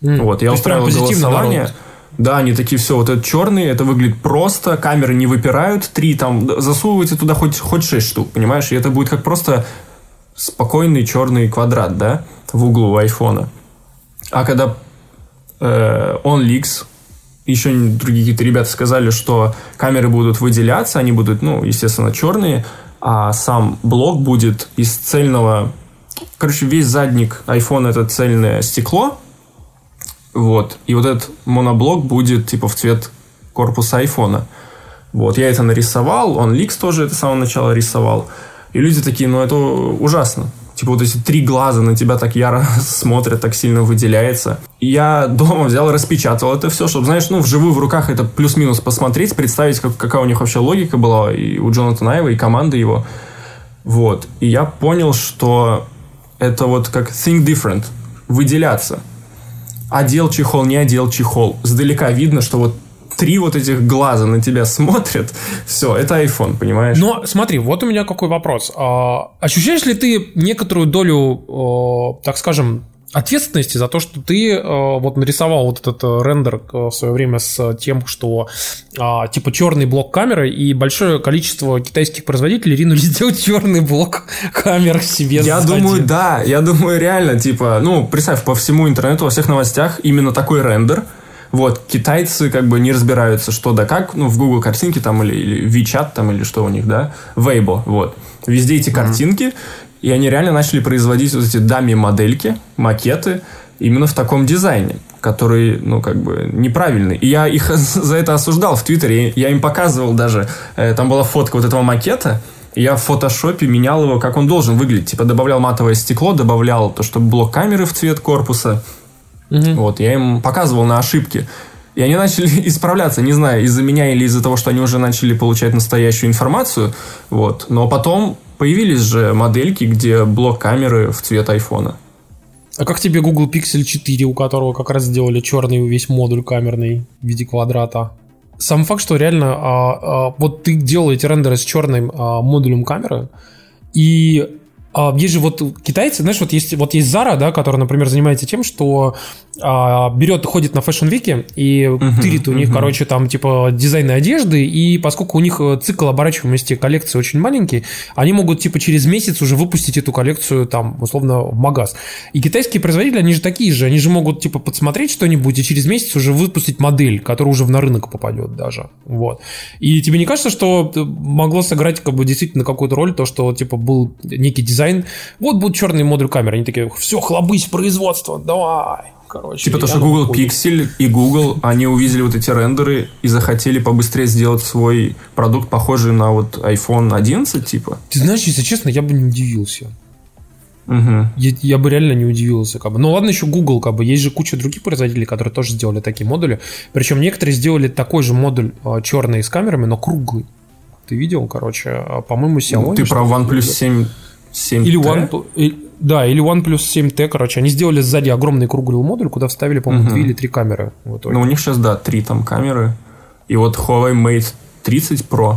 [SPEAKER 1] Mm. Вот, я устраивал голосование. Народ. Да, они такие, все, вот это черный, это выглядит просто, камеры не выпирают, три там, засовывайте туда хоть, хоть шесть штук, понимаешь, и это будет как просто спокойный черный квадрат, да, в углу айфона. А когда э, OnLeaks, еще другие какие-то ребята сказали, что камеры будут выделяться, они будут, ну, естественно, черные, а сам блок будет из цельного... Короче, весь задник iPhone это цельное стекло, вот. И вот этот моноблок будет типа в цвет корпуса айфона. Вот. Я это нарисовал, он Ликс тоже это с самого начала рисовал. И люди такие, ну это ужасно. Типа вот эти три глаза на тебя так яро смотрят, так сильно выделяется. И я дома взял, распечатал это все, чтобы, знаешь, ну, вживую в руках это плюс-минус посмотреть, представить, как, какая у них вообще логика была и у Джонатана Айва, и команды его. Вот. И я понял, что это вот как think different, выделяться одел чехол, не одел чехол. Сдалека видно, что вот три вот этих глаза на тебя смотрят, все, это iPhone, понимаешь?
[SPEAKER 2] Но смотри, вот у меня какой вопрос. А, ощущаешь ли ты некоторую долю, так скажем, ответственности за то, что ты э, вот нарисовал вот этот э, рендер э, в свое время с тем, что э, типа черный блок камеры и большое количество китайских производителей ринулись сделать черный блок камер себе.
[SPEAKER 1] Я сзади. думаю, да, я думаю реально, типа, ну представь, по всему интернету во всех новостях именно такой рендер. Вот, китайцы как бы не разбираются, что да как, ну, в Google картинки там или, или WeChat там или что у них, да, Weibo, вот. Везде эти картинки, mm-hmm. И они реально начали производить вот эти дами-модельки, макеты, именно в таком дизайне, который, ну, как бы, неправильный. И я их за это осуждал в Твиттере. Я им показывал даже, э, там была фотка вот этого макета, и я в фотошопе менял его, как он должен выглядеть. Типа добавлял матовое стекло, добавлял то, что блок камеры в цвет корпуса. Угу. Вот, я им показывал на ошибки. И они начали исправляться, не знаю, из-за меня или из-за того, что они уже начали получать настоящую информацию. Вот. Но потом Появились же модельки, где блок камеры в цвет айфона.
[SPEAKER 2] А как тебе Google Pixel 4, у которого как раз сделали черный весь модуль камерный в виде квадрата? Сам факт, что реально а, а, вот ты делал эти рендеры с черным а, модулем камеры, и а, есть же вот китайцы, знаешь, вот есть, вот есть Zara, да, которая, например, занимается тем, что а, берет, ходит на fashion week е и uh-huh, тырит у uh-huh. них, короче, там, типа, дизайны одежды, и поскольку у них э, цикл оборачиваемости коллекции очень маленький, они могут, типа, через месяц уже выпустить эту коллекцию, там, условно, в магаз. И китайские производители, они же такие же, они же могут, типа, подсмотреть что-нибудь и через месяц уже выпустить модель, которая уже на рынок попадет даже, вот. И тебе не кажется, что могло сыграть, как бы, действительно какую-то роль то, что, типа, был некий дизайн, вот будет черный модуль камеры, они такие, все, хлобысь производство, давай
[SPEAKER 1] короче. Типа то, что Google. Pixel и Google, они увидели вот эти рендеры и захотели побыстрее сделать свой продукт, похожий на вот iPhone 11, типа.
[SPEAKER 2] Ты знаешь, если честно, я бы не удивился. Угу. Я, я бы реально не удивился. Как бы. Ну ладно, еще Google, как бы есть же куча других производителей, которые тоже сделали такие модули. Причем некоторые сделали такой же модуль а, черный с камерами, но круглый. Ты видел, короче, а, по-моему, Xiaomi. Ну,
[SPEAKER 1] ты про OnePlus 7 7
[SPEAKER 2] Или One, да, или OnePlus 7T, короче. Они сделали сзади огромный круглый модуль, куда вставили, по-моему, угу. 2 или 3 камеры.
[SPEAKER 1] Ну, у них сейчас, да, 3 там камеры. И вот Huawei Mate 30 Pro,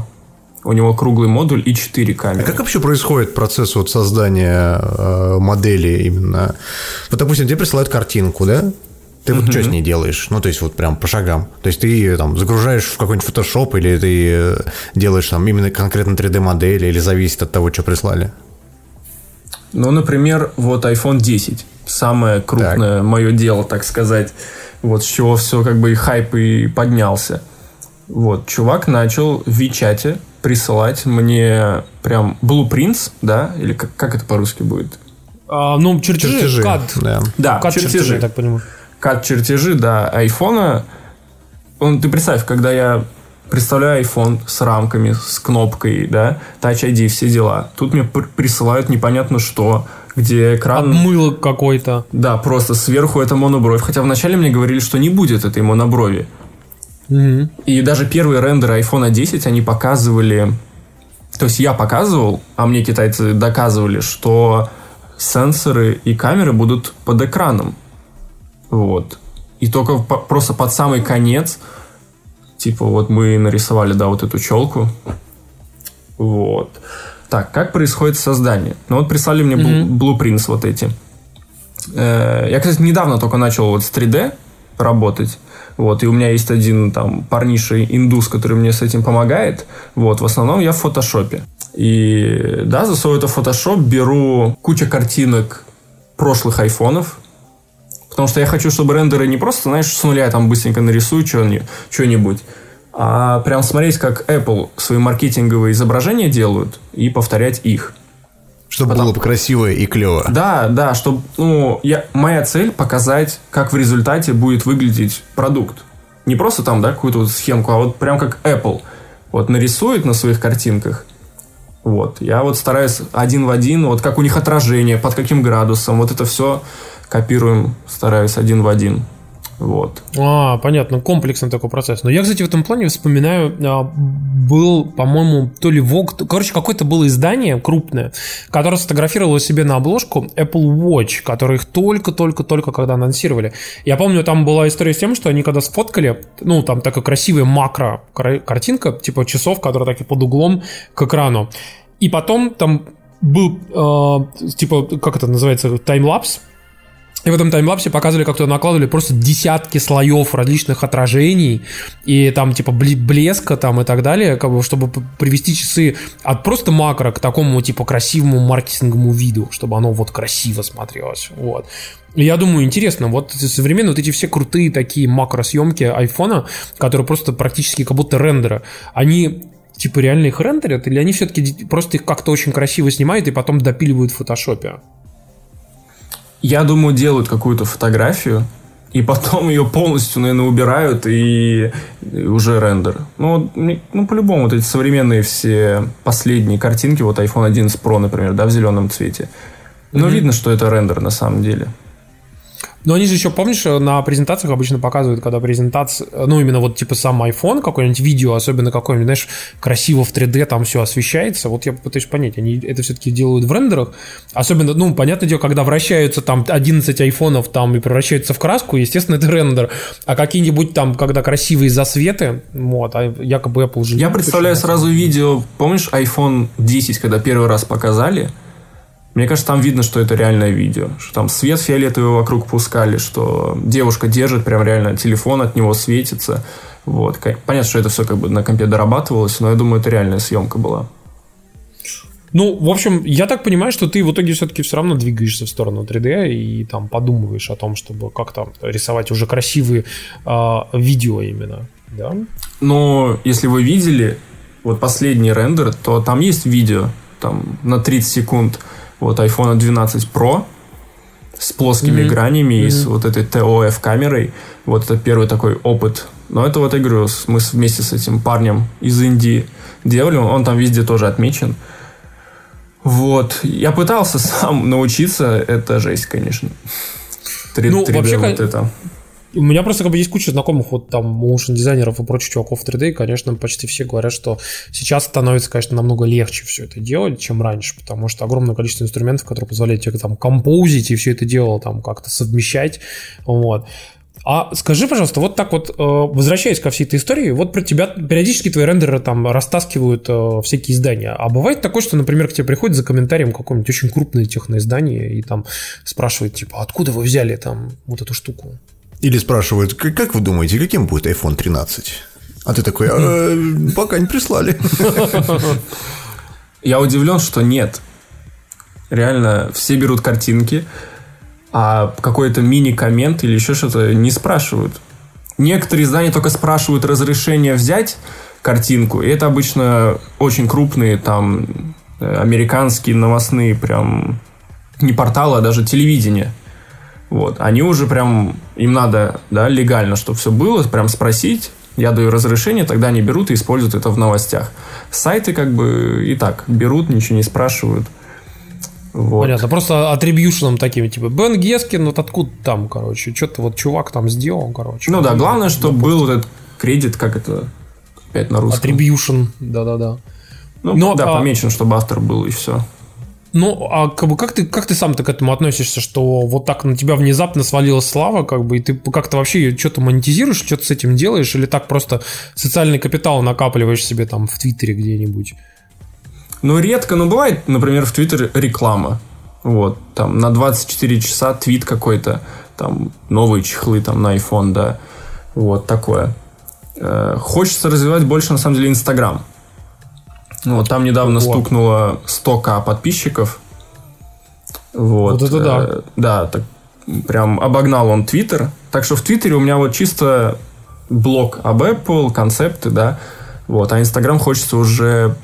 [SPEAKER 1] у него круглый модуль и 4 камеры.
[SPEAKER 3] А как вообще происходит процесс вот создания э, модели именно? Вот, допустим, тебе присылают картинку, да? Ты вот uh-huh. что с ней делаешь? Ну, то есть, вот прям по шагам. То есть, ты там загружаешь в какой-нибудь Photoshop или ты э, делаешь там именно конкретно 3D-модель или зависит от того, что прислали?
[SPEAKER 1] Ну, например, вот iPhone 10. Самое крупное так. мое дело, так сказать. Вот с чего все как бы и хайп и поднялся. Вот, чувак начал в Вичате присылать мне прям blueprints, да? Или как, как это по-русски будет?
[SPEAKER 2] А, ну, чертежи, чертежи.
[SPEAKER 1] CAD. Да, да CAD чертежи. чертежи, так понимаю. CAD чертежи, да, айфона. Он, ты представь, когда я представляю iPhone с рамками, с кнопкой, да, Touch ID, все дела. Тут мне присылают непонятно что, где экран...
[SPEAKER 2] Обмыло какой-то.
[SPEAKER 1] Да, просто сверху это монобровь. Хотя вначале мне говорили, что не будет этой моноброви. Mm-hmm. И даже первые рендеры iPhone 10, они показывали... То есть я показывал, а мне китайцы доказывали, что сенсоры и камеры будут под экраном. Вот. И только по, просто под самый конец, типа вот мы нарисовали, да, вот эту челку. Вот. Так, как происходит создание? Ну вот прислали мне mm-hmm. blueprints вот эти. Э, я, кстати, недавно только начал вот с 3D работать. Вот, и у меня есть один там парниший индус, который мне с этим помогает. Вот, в основном я в фотошопе. И да, засовываю это в фотошоп, беру кучу картинок прошлых айфонов, потому что я хочу, чтобы рендеры не просто, знаешь, с нуля там быстренько нарисую что-нибудь, а прям смотреть, как Apple свои маркетинговые изображения делают и повторять их.
[SPEAKER 3] Чтобы Потому... было бы красиво и клево.
[SPEAKER 1] Да, да, чтобы, ну, я, моя цель показать, как в результате будет выглядеть продукт. Не просто там, да, какую-то вот схемку, а вот прям как Apple. Вот нарисует на своих картинках. Вот. Я вот стараюсь один в один, вот как у них отражение, под каким градусом, вот это все копируем, стараюсь один в один. Вот.
[SPEAKER 2] А, понятно, комплексный такой процесс. Но я, кстати, в этом плане вспоминаю, а, был, по-моему, то ли Vogue, короче, какое-то было издание крупное, которое сфотографировало себе на обложку Apple Watch, который их только-только-только когда анонсировали. Я помню, там была история с тем, что они когда сфоткали, ну, там такая красивая макро картинка, типа часов, которые такие под углом к экрану. И потом там был, э, типа, как это называется, таймлапс, и в этом таймлапсе показывали, как туда накладывали просто десятки слоев различных отражений и там типа блеска там и так далее, как бы, чтобы привести часы от просто макро к такому типа красивому маркетинговому виду, чтобы оно вот красиво смотрелось. Вот. И я думаю, интересно, вот современные вот эти все крутые такие макросъемки айфона, которые просто практически как будто рендеры, они типа реально их рендерят, или они все-таки просто их как-то очень красиво снимают и потом допиливают в фотошопе?
[SPEAKER 1] Я думаю, делают какую-то фотографию, и потом ее полностью, наверное, убирают и уже рендер. Ну, ну по-любому, вот эти современные все последние картинки, вот iPhone 11 Pro, например, да, в зеленом цвете. Но mm-hmm. видно, что это рендер на самом деле.
[SPEAKER 2] Но они же еще, помнишь, на презентациях обычно показывают, когда презентация, ну, именно вот типа сам iPhone, какое-нибудь видео, особенно какое-нибудь, знаешь, красиво в 3D там все освещается. Вот я пытаюсь понять, они это все-таки делают в рендерах. Особенно, ну, понятное дело, когда вращаются там 11 айфонов там и превращаются в краску, естественно, это рендер. А какие-нибудь там, когда красивые засветы, вот, а якобы Apple же...
[SPEAKER 1] Я представляю сразу видео, помнишь, iPhone 10, когда первый раз показали, мне кажется, там видно, что это реальное видео. Что там свет фиолетовый вокруг пускали, что девушка держит прям реально телефон, от него светится. Вот. Понятно, что это все как бы на компе дорабатывалось, но я думаю, это реальная съемка была.
[SPEAKER 2] Ну, в общем, я так понимаю, что ты в итоге все-таки все равно двигаешься в сторону 3D и там подумываешь о том, чтобы как-то рисовать уже красивые э, видео именно, да?
[SPEAKER 1] Но если вы видели вот последний рендер, то там есть видео там на 30 секунд, вот iPhone 12 Pro с плоскими mm-hmm. гранями mm-hmm. и с вот этой TOF камерой. Вот это первый такой опыт. Но это вот, я говорю, мы вместе с этим парнем из Индии делали. Он там везде тоже отмечен. Вот. Я пытался сам научиться. Это жесть, конечно.
[SPEAKER 2] 3, ну, 3D вообще, вот это. У меня просто как бы есть куча знакомых вот там моушен дизайнеров и прочих чуваков в 3D, и, конечно, почти все говорят, что сейчас становится, конечно, намного легче все это делать, чем раньше, потому что огромное количество инструментов, которые позволяют тебе там композить и все это дело там как-то совмещать, вот. А скажи, пожалуйста, вот так вот, э, возвращаясь ко всей этой истории, вот про тебя периодически твои рендеры там растаскивают э, всякие издания. А бывает такое, что, например, к тебе приходит за комментарием какое-нибудь очень крупное техноиздание и там спрашивает, типа, откуда вы взяли там вот эту штуку?
[SPEAKER 3] Или спрашивают, как вы думаете, каким будет iPhone 13? А ты такой, а, пока не прислали.
[SPEAKER 1] Я удивлен, что нет. Реально, все берут картинки, а какой-то мини-коммент или еще что-то не спрашивают. Некоторые издания только спрашивают разрешение взять картинку, и это обычно очень крупные там э, американские новостные прям не порталы, а даже телевидение – вот. Они уже прям, им надо, да, легально, чтобы все было, прям спросить, я даю разрешение, тогда они берут и используют это в новостях. Сайты как бы и так берут, ничего не спрашивают.
[SPEAKER 2] Вот. Понятно, просто атрибьюшеном такими, типа, Бен Гескин, вот откуда там, короче, что-то вот чувак там сделал, короче.
[SPEAKER 1] Ну да, главное, чтобы был вот этот кредит, как это опять на русском?
[SPEAKER 2] Attribution, да-да-да.
[SPEAKER 1] Ну, Но, да, а... помечен, чтобы автор был, и все.
[SPEAKER 2] Ну, а как, бы, как, ты, как ты сам-то к этому относишься, что вот так на тебя внезапно свалилась слава, как бы, и ты как-то вообще что-то монетизируешь, что-то с этим делаешь, или так просто социальный капитал накапливаешь себе там в Твиттере где-нибудь?
[SPEAKER 1] Ну, редко, но бывает, например, в Твиттере реклама. Вот, там на 24 часа твит какой-то, там новые чехлы там на iPhone, да. Вот такое. Э, хочется развивать больше, на самом деле, Инстаграм. Вот, там недавно вот. стукнуло 100к подписчиков. Вот,
[SPEAKER 2] вот это да. Э,
[SPEAKER 1] да, так прям обогнал он Твиттер. Так что в Твиттере у меня вот чисто блог об Apple, концепты, да. Вот, а Инстаграм хочется уже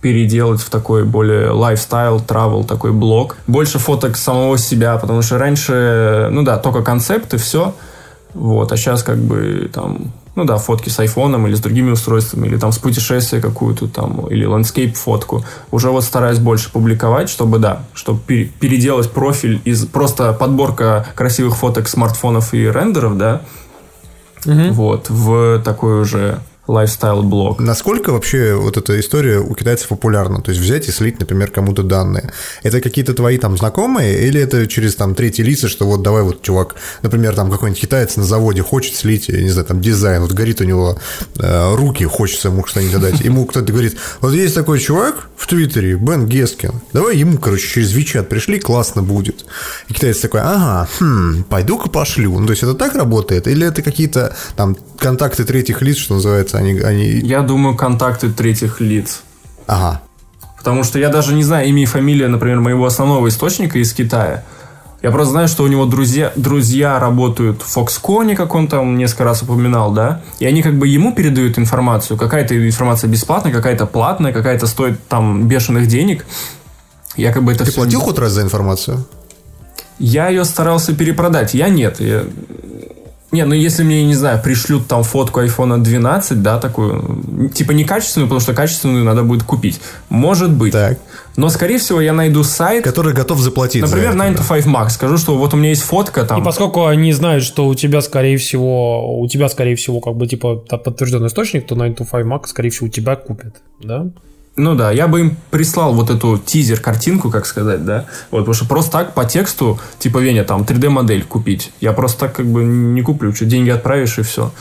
[SPEAKER 1] переделать в такой более lifestyle, travel такой блог. Больше фоток самого себя, потому что раньше, ну да, только концепты, все. Вот, а сейчас как бы там ну да, фотки с айфоном или с другими устройствами, или там с путешествия какую-то там, или landscape фотку. Уже вот стараюсь больше публиковать, чтобы, да, чтобы переделать профиль из просто подборка красивых фоток смартфонов и рендеров, да, угу. вот, в такой уже лайфстайл-блог.
[SPEAKER 3] Насколько вообще вот эта история у китайцев популярна? То есть взять и слить, например, кому-то данные. Это какие-то твои там знакомые или это через там третьи лица, что вот давай вот чувак, например, там какой-нибудь китаец на заводе хочет слить, я не знаю, там дизайн, вот горит у него э, руки, хочется ему что-нибудь дать. Ему кто-то говорит, вот есть такой чувак в Твиттере, Бен Гескин, давай ему, короче, через Вичат пришли, классно будет. И китаец такой, ага, хм, пойду-ка пошлю. Ну, то есть это так работает? Или это какие-то там контакты третьих лиц, что называется, они, они...
[SPEAKER 1] Я думаю, контакты третьих лиц.
[SPEAKER 3] Ага.
[SPEAKER 1] Потому что я даже не знаю имя и фамилия, например, моего основного источника из Китая. Я просто знаю, что у него друзья, друзья работают в Foxconn, как он там несколько раз упоминал, да, и они как бы ему передают информацию. Какая-то информация бесплатная, какая-то платная, какая-то стоит там бешеных денег. Я как бы это
[SPEAKER 3] Ты
[SPEAKER 1] все...
[SPEAKER 3] платил хоть раз за информацию?
[SPEAKER 1] Я ее старался перепродать. Я нет. Я... Не, ну если мне, не знаю, пришлют там фотку iPhone 12, да, такую, типа некачественную, потому что качественную надо будет купить. Может быть.
[SPEAKER 3] Так.
[SPEAKER 1] Но, скорее всего, я найду сайт...
[SPEAKER 3] Который готов заплатить
[SPEAKER 1] Например,
[SPEAKER 3] за
[SPEAKER 1] это, 9 to 5 Max. Скажу, что вот у меня есть фотка там...
[SPEAKER 2] И поскольку они знают, что у тебя, скорее всего, у тебя, скорее всего, как бы, типа, подтвержденный источник, то 9 to 5 Max, скорее всего, у тебя купят, да?
[SPEAKER 1] Ну да, я бы им прислал вот эту тизер-картинку, как сказать, да. Вот, потому что просто так по тексту, типа, Веня, там, 3D-модель купить. Я просто так как бы не куплю, что деньги отправишь и все.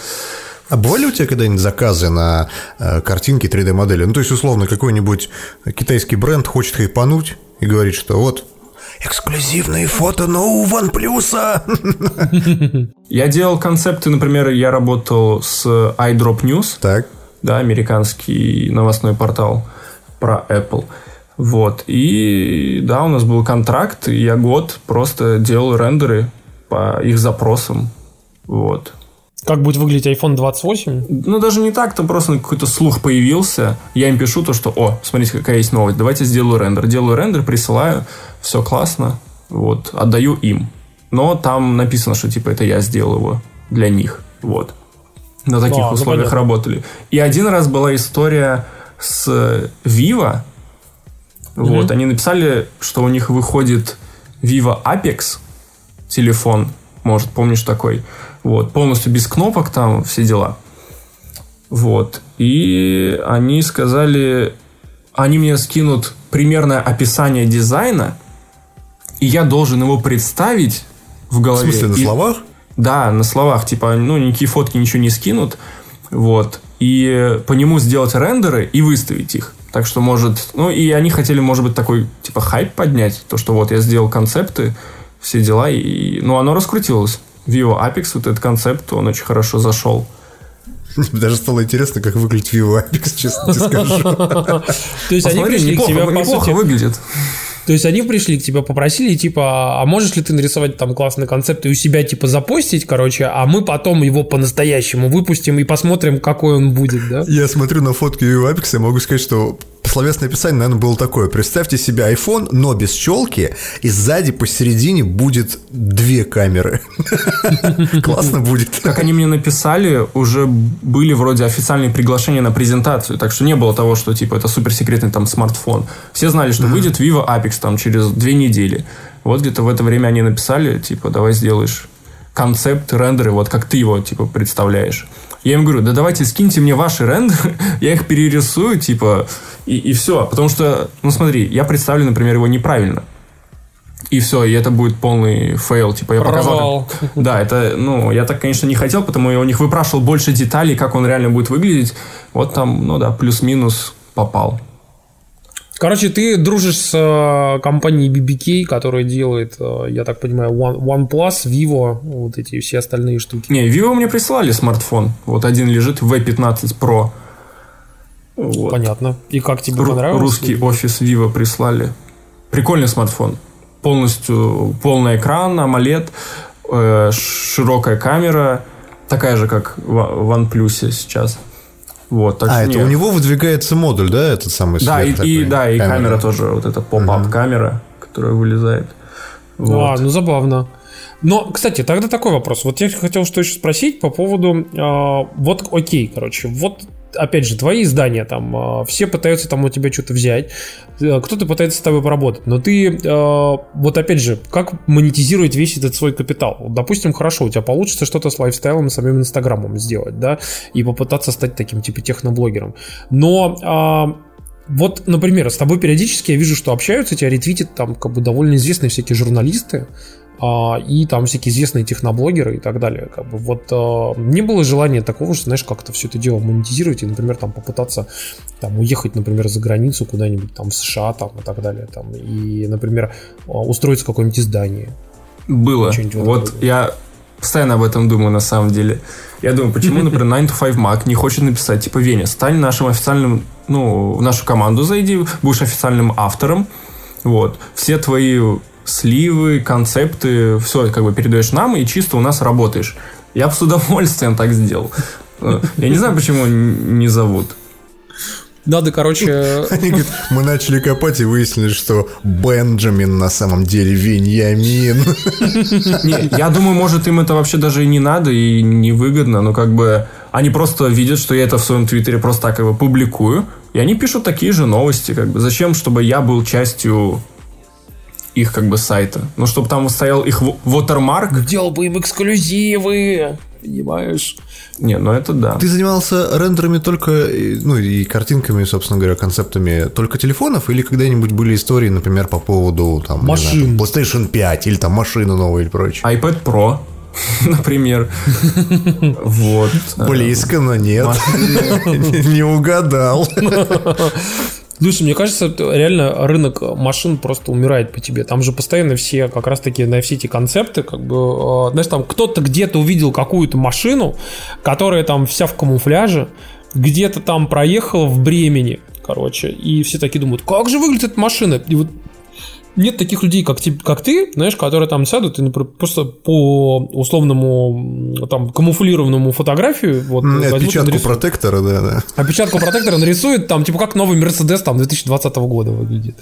[SPEAKER 3] А бывали у тебя когда-нибудь заказы на э, картинки 3D-модели? Ну, то есть, условно, какой-нибудь китайский бренд хочет хайпануть и говорит, что вот эксклюзивные фото нового OnePlus.
[SPEAKER 1] Я делал концепты, например, я работал с iDrop News.
[SPEAKER 3] Так.
[SPEAKER 1] Да, американский новостной портал про Apple. Вот. И да, у нас был контракт, и я год просто делал рендеры по их запросам. Вот.
[SPEAKER 2] Как будет выглядеть iPhone 28?
[SPEAKER 1] Ну, даже не так, там просто какой-то слух появился. Я им пишу то, что, о, смотрите, какая есть новость, давайте сделаю рендер. Делаю рендер, присылаю, все классно, вот, отдаю им. Но там написано, что, типа, это я сделал его для них, вот. На таких а, условиях ну, работали. И один раз была история с Vivo. Mm-hmm. Вот, они написали, что у них выходит Vivo Apex телефон, может, помнишь такой, вот, полностью без кнопок там, все дела. Вот, и они сказали, они мне скинут примерное описание дизайна, и я должен его представить в голове.
[SPEAKER 3] В смысле, на
[SPEAKER 1] и,
[SPEAKER 3] словах?
[SPEAKER 1] Да, на словах, типа, ну, никакие фотки ничего не скинут, вот, и по нему сделать рендеры и выставить их. Так что, может, ну, и они хотели, может быть, такой, типа, хайп поднять, то, что вот я сделал концепты, все дела, и, ну, оно раскрутилось. Vivo Apex, вот этот концепт, он очень хорошо зашел.
[SPEAKER 3] Даже стало интересно, как выглядит Vivo Apex, честно тебе скажу. То
[SPEAKER 2] есть они пришли к тебе,
[SPEAKER 1] по сути... выглядит.
[SPEAKER 2] То есть они пришли к тебе, попросили, типа, а можешь ли ты нарисовать там классный концепт и у себя, типа, запостить, короче, а мы потом его по-настоящему выпустим и посмотрим, какой он будет, да?
[SPEAKER 3] Я смотрю на фотки Apex и могу сказать, что словесное описание, наверное, было такое. Представьте себе iPhone, но без челки, и сзади посередине будет две камеры. Классно будет.
[SPEAKER 1] Как они мне написали, уже были вроде официальные приглашения на презентацию, так что не было того, что типа это суперсекретный там смартфон. Все знали, что выйдет Vivo Apex там через две недели. Вот где-то в это время они написали, типа, давай сделаешь концепт, рендеры, вот как ты его, типа, представляешь. Я им говорю, да давайте скиньте мне ваши рендеры, я их перерисую, типа, и, и все. Потому что, ну смотри, я представлю, например, его неправильно. И все, и это будет полный фейл. Типа я показал. как- Да, это, ну, я так, конечно, не хотел, потому я у них выпрашивал больше деталей, как он реально будет выглядеть. Вот там, ну да, плюс-минус попал.
[SPEAKER 2] Короче, ты дружишь с э, компанией BBK, которая делает, э, я так понимаю, One, OnePlus, Vivo, вот эти все остальные штуки.
[SPEAKER 1] Не, Vivo мне прислали смартфон. Вот один лежит V15 Pro. Вот.
[SPEAKER 2] Понятно. И как тебе
[SPEAKER 1] Ру-
[SPEAKER 2] понравилось?
[SPEAKER 1] русский офис Vivo прислали. Прикольный смартфон. Полностью полный экран, AMOLED, э, широкая камера, такая же, как в OnePlus сейчас. Вот, так
[SPEAKER 3] А,
[SPEAKER 1] что
[SPEAKER 3] это
[SPEAKER 1] не-
[SPEAKER 3] у него выдвигается модуль, да, этот самый
[SPEAKER 1] Да, и,
[SPEAKER 3] свет
[SPEAKER 1] и-
[SPEAKER 3] такой?
[SPEAKER 1] да, и камера. тоже, вот эта поп-ап камера, которая вылезает. Вот.
[SPEAKER 2] А, ну забавно. Но, кстати, тогда такой вопрос. Вот я хотел что еще спросить по поводу... э, вот, окей, короче, вот опять же, твои издания там, э, все пытаются там у тебя что-то взять, э, кто-то пытается с тобой поработать, но ты, э, вот опять же, как монетизировать весь этот свой капитал? Допустим, хорошо, у тебя получится что-то с лайфстайлом и самим инстаграмом сделать, да, и попытаться стать таким, типа, техноблогером. Но а, вот, например, с тобой периодически я вижу, что общаются, тебя ретвитят там как бы довольно известные всякие журналисты, а, и там всякие известные техноблогеры и так далее. Как бы вот а, не было желания такого, что, знаешь, как-то все это дело монетизировать и, например, там попытаться там уехать, например, за границу куда-нибудь там в США там и так далее, там и, например, а, устроиться в какое-нибудь издание.
[SPEAKER 1] Было. Вот я постоянно об этом думаю, на самом деле. Я думаю, почему, например, 9 to 5 Mac не хочет написать, типа, Веня, стань нашим официальным, ну, в нашу команду зайди, будешь официальным автором, вот. Все твои сливы, концепты, все как бы передаешь нам, и чисто у нас работаешь. Я бы с удовольствием так сделал. Э, Я не знаю, почему не зовут.
[SPEAKER 2] Надо, короче,
[SPEAKER 3] Они говорят, мы начали копать и выяснили, что Бенджамин на самом деле Веньямин.
[SPEAKER 1] Не, я думаю, может, им это вообще даже и не надо, и невыгодно, но как бы они просто видят, что я это в своем твиттере просто так как бы публикую, и они пишут такие же новости, как бы. Зачем, чтобы я был частью их как бы сайта? Ну, чтобы там стоял их watermark?
[SPEAKER 2] делал бы им эксклюзивы, понимаешь?
[SPEAKER 1] Не, ну это да.
[SPEAKER 3] Ты занимался рендерами только, э, ну и картинками, собственно говоря, концептами только телефонов, или когда-нибудь были истории, например, по поводу там,
[SPEAKER 2] Машин.
[SPEAKER 3] знаю, PlayStation 5 или там машины новые или прочее?
[SPEAKER 1] iPad Pro, например. Вот.
[SPEAKER 3] Близко, но нет. Не угадал.
[SPEAKER 2] Слушай, мне кажется, реально рынок машин просто умирает по тебе. Там же постоянно все, как раз таки, на все эти концепты, как бы, э, знаешь, там кто-то где-то увидел какую-то машину, которая там вся в камуфляже, где-то там проехала в Бремени, короче, и все такие думают, как же выглядит эта машина? И вот нет таких людей, как, ти- как ты, знаешь, которые там сядут и например, просто по условному там камуфлированному фотографию вот, и
[SPEAKER 3] Отпечатку
[SPEAKER 2] нарисуют.
[SPEAKER 3] протектора, да, да.
[SPEAKER 2] Опечатку протектора нарисует, там, типа, как новый Мерседес там 2020 года выглядит.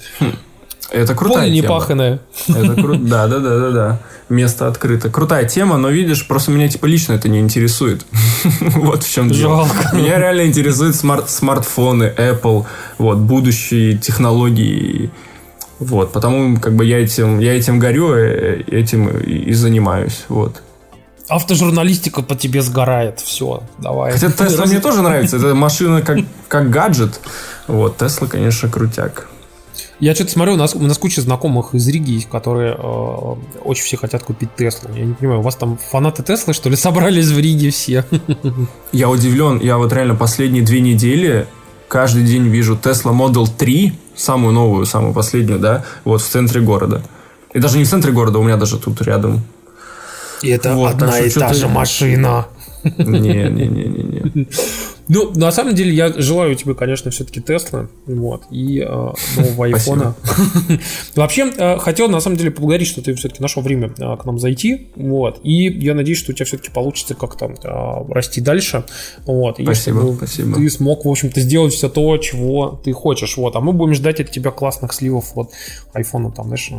[SPEAKER 1] Это крутая
[SPEAKER 2] Поле не
[SPEAKER 1] тема.
[SPEAKER 2] паханое.
[SPEAKER 1] Это круто. Да, да, да, да, да. Место открыто. Крутая тема, но видишь, просто меня типа лично это не интересует. Вот в чем дело.
[SPEAKER 2] Жалко.
[SPEAKER 1] Меня реально интересуют смарт смартфоны, Apple, вот, будущие технологии. Вот, потому как бы я этим, я этим горю, э, этим и, занимаюсь. Вот.
[SPEAKER 2] Автожурналистика по тебе сгорает. Все, давай.
[SPEAKER 1] Хотя Тесла мне тоже нравится. Это машина как, как гаджет. Вот, Тесла, конечно, крутяк.
[SPEAKER 2] Я что-то смотрю, у нас, у нас куча знакомых из Риги есть, которые э, очень все хотят купить Теслу. Я не понимаю, у вас там фанаты Теслы, что ли, собрались в Риге все?
[SPEAKER 1] Я удивлен, я вот реально последние две недели каждый день вижу Tesla Model 3, самую новую, самую последнюю, да, вот в центре города. И даже не в центре города, у меня даже тут рядом.
[SPEAKER 2] И это
[SPEAKER 1] Вот,
[SPEAKER 2] одна и та же машина.
[SPEAKER 1] Не-не-не-не.
[SPEAKER 2] Ну, на самом деле, я желаю тебе, конечно, все-таки Тесла, вот, и э, нового айфона. Вообще, э, хотел, на самом деле, поблагодарить, что ты все-таки нашел время э, к нам зайти, вот, и я надеюсь, что у тебя все-таки получится как-то э, расти дальше, вот, и
[SPEAKER 1] Спасибо,
[SPEAKER 2] чтобы
[SPEAKER 1] спасибо.
[SPEAKER 2] ты смог, в общем-то, сделать все то, чего ты хочешь, вот, а мы будем ждать от тебя классных сливов от айфона, там, знаешь,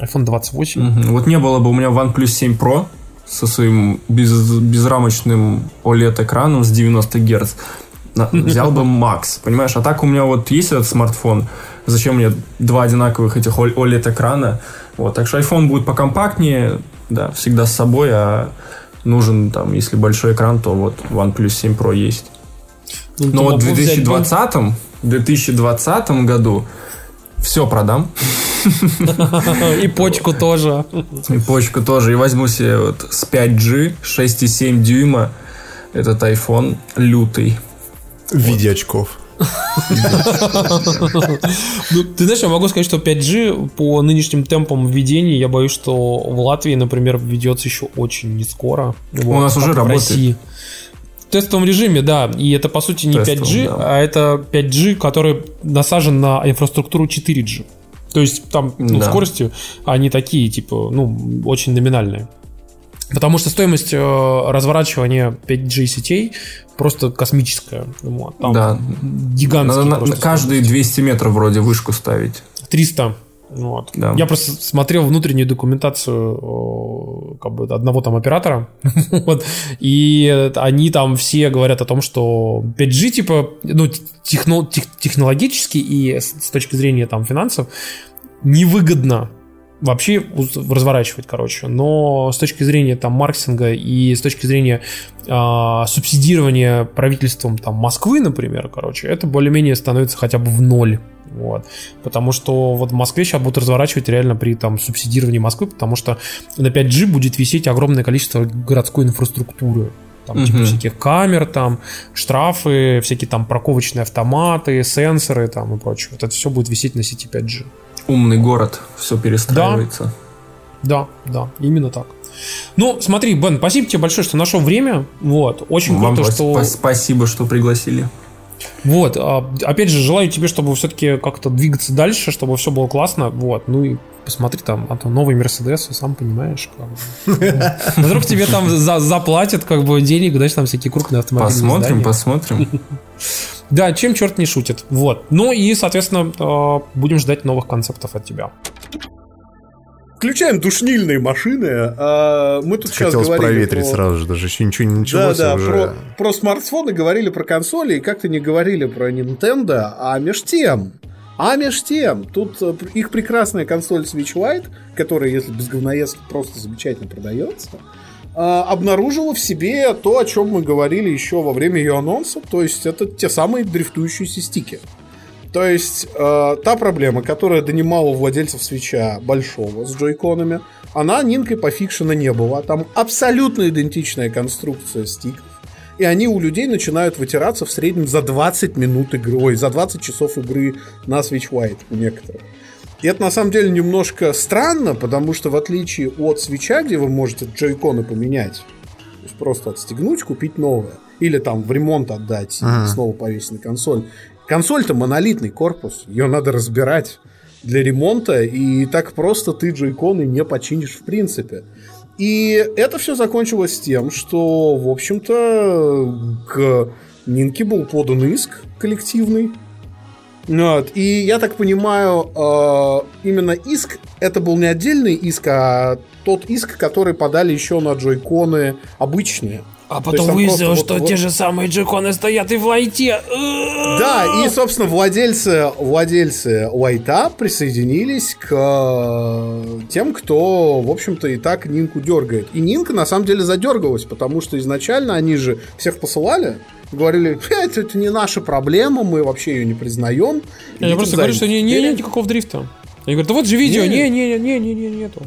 [SPEAKER 2] iPhone 28,
[SPEAKER 1] Мгм. Вот не было бы у меня OnePlus 7 Pro со своим без, безрамочным OLED-экраном с 90 Гц. Взял бы Max, понимаешь? А так у меня вот есть этот смартфон, зачем мне два одинаковых этих OLED-экрана? Вот, так что iPhone будет покомпактнее, да, всегда с собой, а нужен, там, если большой экран, то вот OnePlus 7 Pro есть.
[SPEAKER 2] Ну,
[SPEAKER 1] Но вот в
[SPEAKER 2] бы взять
[SPEAKER 1] 2020, 2020 году все продам.
[SPEAKER 2] И почку тоже.
[SPEAKER 1] И почку тоже. И возьму себе вот с 5G, 6,7 дюйма. Этот iPhone лютый.
[SPEAKER 3] В виде очков.
[SPEAKER 2] Ну, ты знаешь, я могу сказать, что 5G по нынешним темпам введения, я боюсь, что в Латвии, например, введется еще очень не скоро.
[SPEAKER 1] У нас уже
[SPEAKER 2] в
[SPEAKER 1] работает.
[SPEAKER 2] России. В тестовом режиме, да. И это, по сути, не
[SPEAKER 1] Тестовом,
[SPEAKER 2] 5G,
[SPEAKER 1] да.
[SPEAKER 2] а это 5G, который насажен на инфраструктуру 4G. То есть там ну,
[SPEAKER 1] Да.
[SPEAKER 2] скорости, они такие, типа, ну, очень номинальные. Потому что стоимость э, разворачивания 5G сетей просто космическая. Вот, там
[SPEAKER 1] Да.
[SPEAKER 2] Гигантский
[SPEAKER 1] Надо на-
[SPEAKER 2] просто
[SPEAKER 1] каждые 200 метров вроде вышку ставить.
[SPEAKER 2] 300. Вот.
[SPEAKER 1] Да.
[SPEAKER 2] Я просто смотрел внутреннюю документацию э, как бы одного там оператора, вот, и они там все говорят о том, что 5G типа, ну, техно- тех- технологически и с с точки зрения там финансов невыгодно вообще разворачивать, короче. Но с точки зрения там маркетинга и с точки зрения а, субсидирования правительством там Москвы, например, короче, это более-менее становится хотя бы в ноль. Вот. Потому что вот в Москве сейчас будут разворачивать реально при там субсидировании Москвы, потому что на 5G будет висеть огромное количество городской инфраструктуры. Там, типа
[SPEAKER 1] Мгм.
[SPEAKER 2] всяких камер, там, штрафы, всякие там парковочные автоматы, сенсоры там и прочее. Вот это все будет висеть на сети 5G.
[SPEAKER 1] Умный город, все перестраивается.
[SPEAKER 2] Да, да, именно так. Ну, смотри, Бен, спасибо тебе большое, что нашел время. Вот, очень
[SPEAKER 1] Вам
[SPEAKER 2] круто, что...
[SPEAKER 1] спасибо, что пригласили.
[SPEAKER 2] Вот, а, опять же, желаю тебе, чтобы все-таки как-то двигаться дальше, чтобы все было классно. Вот, ну и посмотри там, а то новый Мерседес, сам понимаешь. Как бы. Вдруг тебе там за- заплатят как бы денег, знаешь, там всякие крупные автомобили.
[SPEAKER 1] Посмотрим, посмотрим.
[SPEAKER 2] Да, чем черт не шутит. Вот. Ну и, соответственно, э, будем ждать новых концептов от тебя.
[SPEAKER 4] Включаем душнильные машины. А, Мы тут сейчас
[SPEAKER 3] Хотелось
[SPEAKER 4] говорили
[SPEAKER 3] проветрить
[SPEAKER 4] про-
[SPEAKER 3] сразу же, даже еще ничего не
[SPEAKER 4] Да,
[SPEAKER 3] началось,
[SPEAKER 4] да,
[SPEAKER 3] а уже...
[SPEAKER 4] про, про смартфоны говорили про консоли, и как-то не говорили про Nintendo, а меж тем. А меж тем, тут э, их прекрасная консоль Switch Lite, которая, если без говноедства, просто замечательно продается, а, обнаружила в себе то, о чем мы говорили еще во время ее анонса, то есть это те самые дрифтующиеся стики. То есть э, та проблема, которая донимала владельцев свеча большого с джойконами, она нинкой по фикшена не была. Там абсолютно идентичная конструкция стиков. И они у людей начинают вытираться в среднем за 20 минут игры, ой, за 20 часов игры на Switch Lite у некоторых. И это на самом деле немножко странно, потому что в отличие от свеча, где вы можете джойконы поменять, то есть просто отстегнуть, купить новое, или там в ремонт отдать и снова повесить на консоль, Консоль-то монолитный корпус, ее надо разбирать для ремонта, и так просто ты джойконы не починишь в принципе. И это все закончилось тем, что, в общем-то, к Нинке был подан иск коллективный. Вот. И я так понимаю, э, именно иск, это был не отдельный иск, а тот иск, который подали еще на джойконы обычные.
[SPEAKER 2] А потом выяснилось, что
[SPEAKER 4] вот-
[SPEAKER 2] те же самые джеконы стоят и в лайте.
[SPEAKER 4] Да, и, собственно, владельцы, владельцы Лайта присоединились к э, тем, кто, в общем-то, и так Нинку дергает. И Нинка, на самом деле, задергалась, потому что изначально они же всех посылали, говорили, это, это не наша проблема, мы вообще ее не признаем.
[SPEAKER 2] Я просто говорю, что не, не, никакого дрифта. Я говорю, да вот же видео,
[SPEAKER 4] Не.
[SPEAKER 2] не, не, не, не, не, нету,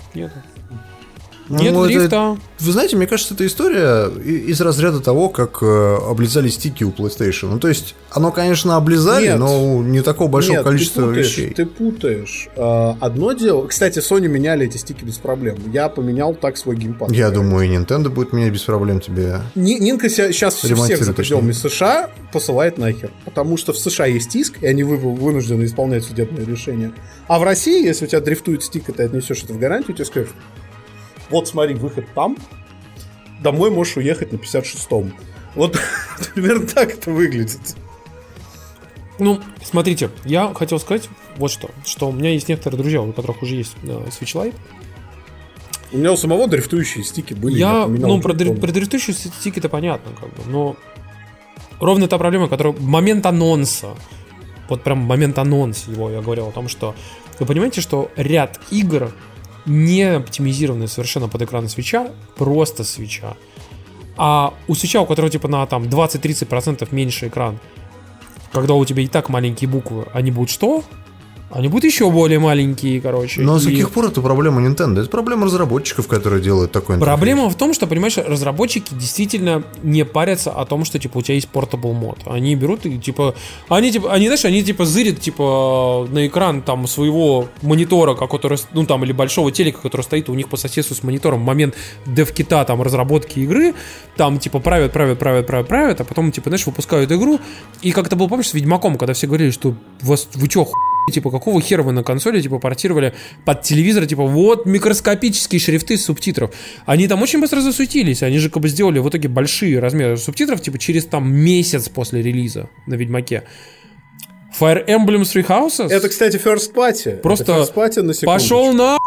[SPEAKER 2] нету.
[SPEAKER 3] Ну,
[SPEAKER 2] Нет
[SPEAKER 3] это-
[SPEAKER 2] дрифта.
[SPEAKER 3] Вы знаете, мне кажется, это история из разряда того, как э, облизали стики у PlayStation. Ну, то есть, оно, конечно, облизали,
[SPEAKER 4] Нет.
[SPEAKER 3] но не такого большого
[SPEAKER 4] Нет,
[SPEAKER 3] количества
[SPEAKER 4] ты путаешь,
[SPEAKER 3] вещей.
[SPEAKER 4] Ты путаешь. Э, Одно дело... Кстати, Sony меняли эти стики без проблем. Я поменял так свой геймпад.
[SPEAKER 3] Я думаю, и Nintendo будет менять без проблем тебе.
[SPEAKER 4] Ни- Нинка сейчас всех за пределами США посылает нахер. Потому что в США есть иск, и они вы- вынуждены исполнять судебное решение. А в России, если у тебя дрифтует стик, и ты отнесешь это в гарантию, тебе скажут, вот смотри, выход там, домой можешь уехать на 56-м. Вот примерно так это выглядит.
[SPEAKER 2] Ну, смотрите, я хотел сказать вот что, что у меня есть некоторые друзья, у которых уже есть э, Switch Lite.
[SPEAKER 4] У меня у самого дрифтующие стики были.
[SPEAKER 2] Я,
[SPEAKER 4] поменял
[SPEAKER 2] ну, про, дри- про дрифтующие стики это понятно, как бы, но ровно та проблема, которая момент анонса, вот прям момент анонса его я говорил о том, что вы понимаете, что ряд игр не оптимизированная совершенно под экран свеча, просто свеча. А у свеча, у которого типа на там 20-30% меньше экран, когда у тебя и так маленькие буквы, они будут что? Они будут еще более маленькие, короче.
[SPEAKER 3] Но с
[SPEAKER 2] И
[SPEAKER 3] каких пор это проблема Nintendo? Это проблема разработчиков, которые делают такой интерфейс.
[SPEAKER 2] Проблема в том, что, понимаешь, разработчики действительно не парятся о том, что, типа, у тебя есть portable мод. Они берут и, типа, они, типа, они, знаешь, они, типа, зырят, типа, на экран, там, своего монитора, который, ну, там, или большого телека, который стоит у них по соседству с монитором в момент девкита, там, разработки игры, там, типа, правят, правят, правят, правят, правят, а потом, типа, знаешь, выпускают игру, и как это было, помнишь, с Ведьмаком, когда все говорили, что вас, вы чё, хуй, типа, какого хера вы на консоли, типа, портировали под телевизор, типа, вот микроскопические шрифты субтитров. Они там очень быстро засуетились, они же как бы сделали в итоге большие размеры субтитров, типа, через там месяц после релиза на Ведьмаке. Fire Emblem Three Houses
[SPEAKER 4] Это, кстати, First Party.
[SPEAKER 2] Просто
[SPEAKER 4] Это First Party на секундочку.
[SPEAKER 2] пошел на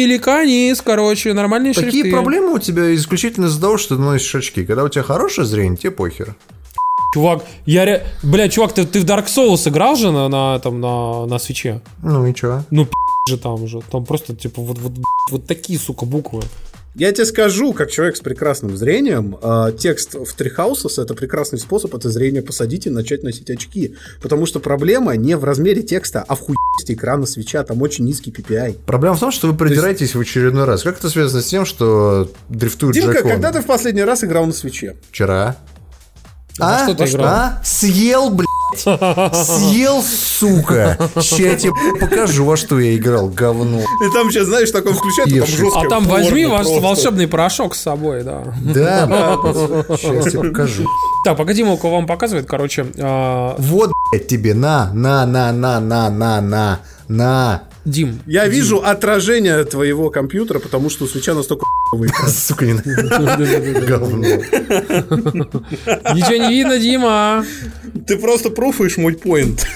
[SPEAKER 2] великанис, короче, нормальные
[SPEAKER 3] Такие
[SPEAKER 2] шрифты.
[SPEAKER 3] проблемы у тебя исключительно из-за того, что ты носишь очки. Когда у тебя хорошее зрение, тебе похер.
[SPEAKER 2] Чувак, я ре... Бля, чувак, ты, ты в Dark Souls играл же на, на, там, на, на свече?
[SPEAKER 3] Ну и чё?
[SPEAKER 2] Ну, же там же. Там просто, типа, вот, вот, вот такие, сука, буквы.
[SPEAKER 4] Я тебе скажу, как человек с прекрасным зрением, э, текст в Houses это прекрасный способ это зрение посадить и начать носить очки. Потому что проблема не в размере текста, а в хуйсти экрана свеча. Там очень низкий PPI.
[SPEAKER 3] Проблема в том, что вы придираетесь в очередной раз. Как это связано с тем, что дрифтует
[SPEAKER 4] Димка, когда ты в последний раз играл на свече?
[SPEAKER 3] Вчера.
[SPEAKER 2] Во
[SPEAKER 3] А?
[SPEAKER 2] что ты играл?
[SPEAKER 3] А? Съел, блядь. Съел, сука. Сейчас я тебе покажу, во что я играл, говно.
[SPEAKER 4] И там сейчас, знаешь, такой включает, там
[SPEAKER 3] Ешь.
[SPEAKER 4] жесткое
[SPEAKER 2] А там возьми ваш
[SPEAKER 4] просто.
[SPEAKER 2] волшебный порошок с собой, да.
[SPEAKER 3] Да, сейчас тебе покажу.
[SPEAKER 2] Так, погоди, Молко вам показывает, короче, а,
[SPEAKER 3] Вот, блядь, тебе, на, на, на, на, на, на, на, на.
[SPEAKER 2] Дим.
[SPEAKER 4] Я вижу отражение твоего компьютера, потому что свеча настолько.
[SPEAKER 3] Сука, не говно.
[SPEAKER 2] Ничего не видно, Дима.
[SPEAKER 4] Ты просто пруфаешь мой поинт.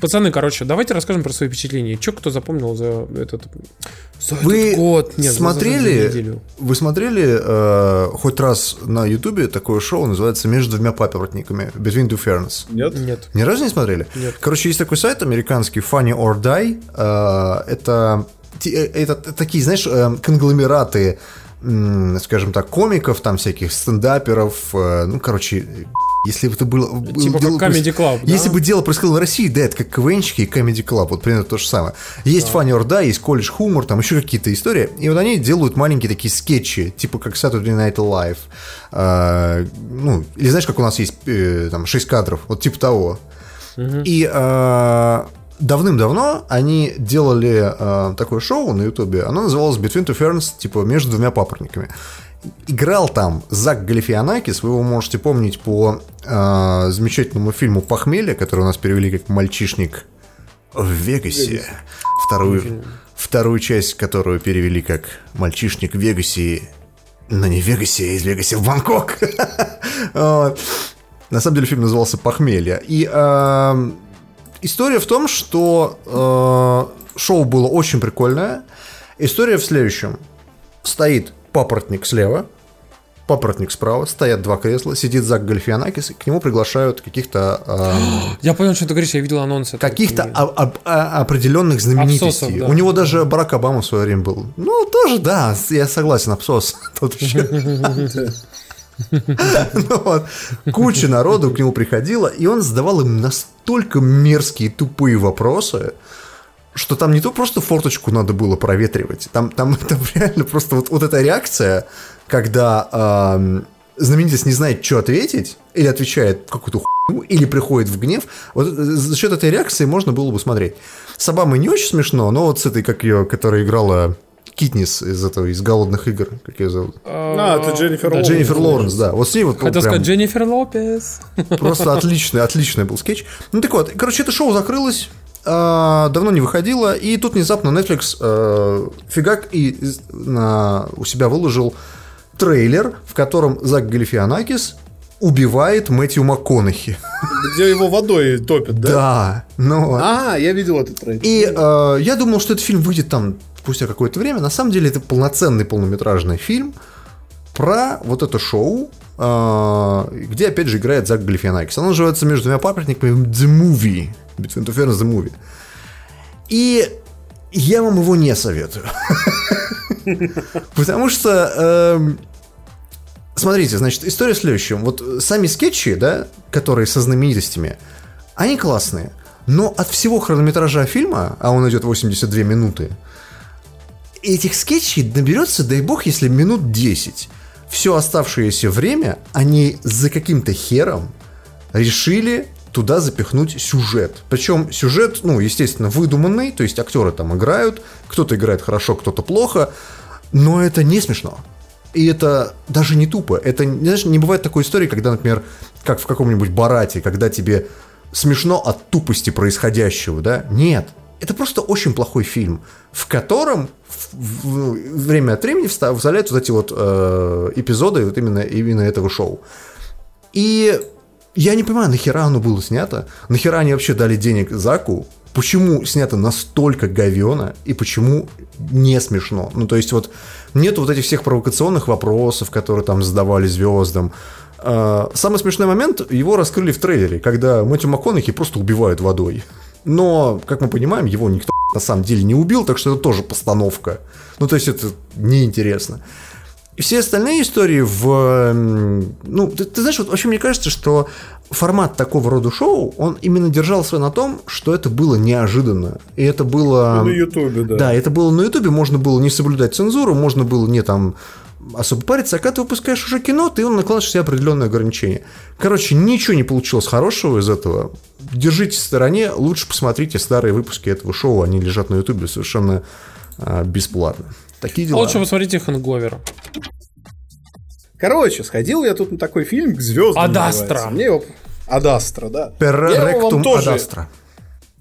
[SPEAKER 2] Пацаны, короче, давайте расскажем про свои впечатления. Че кто запомнил за этот, за
[SPEAKER 3] Вы
[SPEAKER 2] этот год? Нет, за- за- за
[SPEAKER 3] смотрели,
[SPEAKER 2] неделю.
[SPEAKER 3] вы смотрели э, хоть раз на Ютубе такое шоу, называется «Между двумя папоротниками» Between Two Ferns?
[SPEAKER 4] Нет?
[SPEAKER 2] Нет.
[SPEAKER 3] Ни разу не смотрели?
[SPEAKER 2] Нет.
[SPEAKER 3] Короче, есть такой сайт американский Funny or Die. Э, это, э, это такие, знаешь, э, конгломераты, скажем так, комиков, там всяких стендаперов. э, ну, короче, если бы это было...
[SPEAKER 2] Типа
[SPEAKER 3] дело
[SPEAKER 2] как Comedy Club, да?
[SPEAKER 3] Если бы дело происходило в России, да, это как КВНчики и Comedy Club, вот примерно то же самое. Есть Funny or Die, есть колледж хумор, там еще какие-то истории. И вот они делают маленькие такие скетчи, типа как Saturday Night Live. Э, ну, или знаешь, как у нас есть э, там 6 кадров, вот типа того. И э, давным-давно они делали э, такое шоу на Ютубе. Оно называлось Between Two Ferns, типа между двумя папоротниками. Играл там Зак Галифианакис, вы его можете помнить по э, замечательному фильму «Похмелье», который у нас перевели как «Мальчишник в Вегасе». Вторую, вторую часть, которую перевели как «Мальчишник в Вегасе», но не в Вегасе, а из Вегасе в Бангкок. На самом деле фильм назывался «Похмелье». И эм, история в том, что э, шоу было очень прикольное. История в следующем. Стоит папоротник слева, папоротник справа, стоят два кресла, сидит Зак Гальфианакис, и к нему приглашают каких-то эм,
[SPEAKER 2] Я понял, что ты говоришь, я видел анонс.
[SPEAKER 3] каких-то об- о- определенных знаменитостей.
[SPEAKER 2] Абсосов, да.
[SPEAKER 3] У него даже Барак Обама в свое время был. Ну, тоже, да, я согласен, абсос. Тот еще. Ну вот, Куча народу к нему приходила, и он задавал им настолько мерзкие, тупые вопросы, что там не то просто форточку надо было проветривать, там, там, там реально просто вот, вот эта реакция, когда ам, знаменитость не знает, что ответить, или отвечает какую-то хуйню, или приходит в гнев, вот э, за счет этой реакции можно было бы смотреть. С Обамой не очень смешно, но вот с этой, как ее, которая играла Китнис из этого, из «Голодных игр», как ее зовут?
[SPEAKER 4] А, это Дженнифер Лоуренс.
[SPEAKER 3] Дженнифер Лоуренс, да. Вот с ней вот
[SPEAKER 2] Хотел
[SPEAKER 3] прям
[SPEAKER 2] сказать Дженнифер Лопес.
[SPEAKER 3] просто отличный, отличный был скетч. Ну так вот, короче, это шоу закрылось, а, давно не выходило, и тут внезапно Netflix э, фигак и у себя выложил трейлер, в котором Зак Галифианакис убивает Мэтью МакКонахи.
[SPEAKER 4] Где его водой топят, да?
[SPEAKER 3] Да, ну...
[SPEAKER 4] А, я видел этот трейлер.
[SPEAKER 3] И э, я думал, что этот фильм выйдет там спустя какое-то время. На самом деле это полноценный полнометражный фильм про вот это шоу, э, где опять же играет Зак Галифианакис. Оно называется «Между двумя папоротниками» The Movie. Between Two Ferns The Movie. И я вам его не советую. Потому что, эм, смотрите, значит, история в следующем. Вот сами скетчи, да, которые со знаменитостями, они классные. Но от всего хронометража фильма, а он идет 82 минуты, этих скетчей наберется, дай бог, если минут 10. Все оставшееся время они за каким-то хером решили туда запихнуть сюжет. Причем сюжет, ну, естественно, выдуманный, то есть актеры там играют, кто-то играет хорошо, кто-то плохо, но это не смешно. И это даже не тупо. Это, знаешь, не бывает такой истории, когда, например, как в каком-нибудь Барате, когда тебе смешно от тупости происходящего, да? Нет. Это просто очень плохой фильм, в котором время от времени вставляют вот эти вот э, эпизоды вот именно, именно этого шоу. И я не понимаю, нахера оно было снято? Нахера они вообще дали денег Заку? Почему снято настолько говено и почему не смешно? Ну, то есть вот нет вот этих всех провокационных вопросов, которые там задавали звездам. А, самый смешной момент, его раскрыли в трейлере, когда Мэтью МакКонахи просто убивают водой. Но, как мы понимаем, его никто на самом деле не убил, так что это тоже постановка. Ну, то есть это неинтересно. И все остальные истории в... Ну, ты, ты знаешь, вот вообще мне кажется, что формат такого рода шоу, он именно держался на том, что это было неожиданно. И это было...
[SPEAKER 4] На Ютубе, да.
[SPEAKER 3] Да, это было на Ютубе, можно было не соблюдать цензуру, можно было не там особо париться, а когда ты выпускаешь уже кино, ты он накладываешь себе определенные ограничения. Короче, ничего не получилось хорошего из этого. Держитесь в стороне, лучше посмотрите старые выпуски этого шоу, они лежат на Ютубе совершенно а, бесплатно. Такие дела.
[SPEAKER 2] А лучше посмотрите Хэнговер.
[SPEAKER 4] Короче, сходил я тут на такой фильм к звездам.
[SPEAKER 2] Адастра.
[SPEAKER 4] Мне его... Адастра, да.
[SPEAKER 3] Перректум Адастра.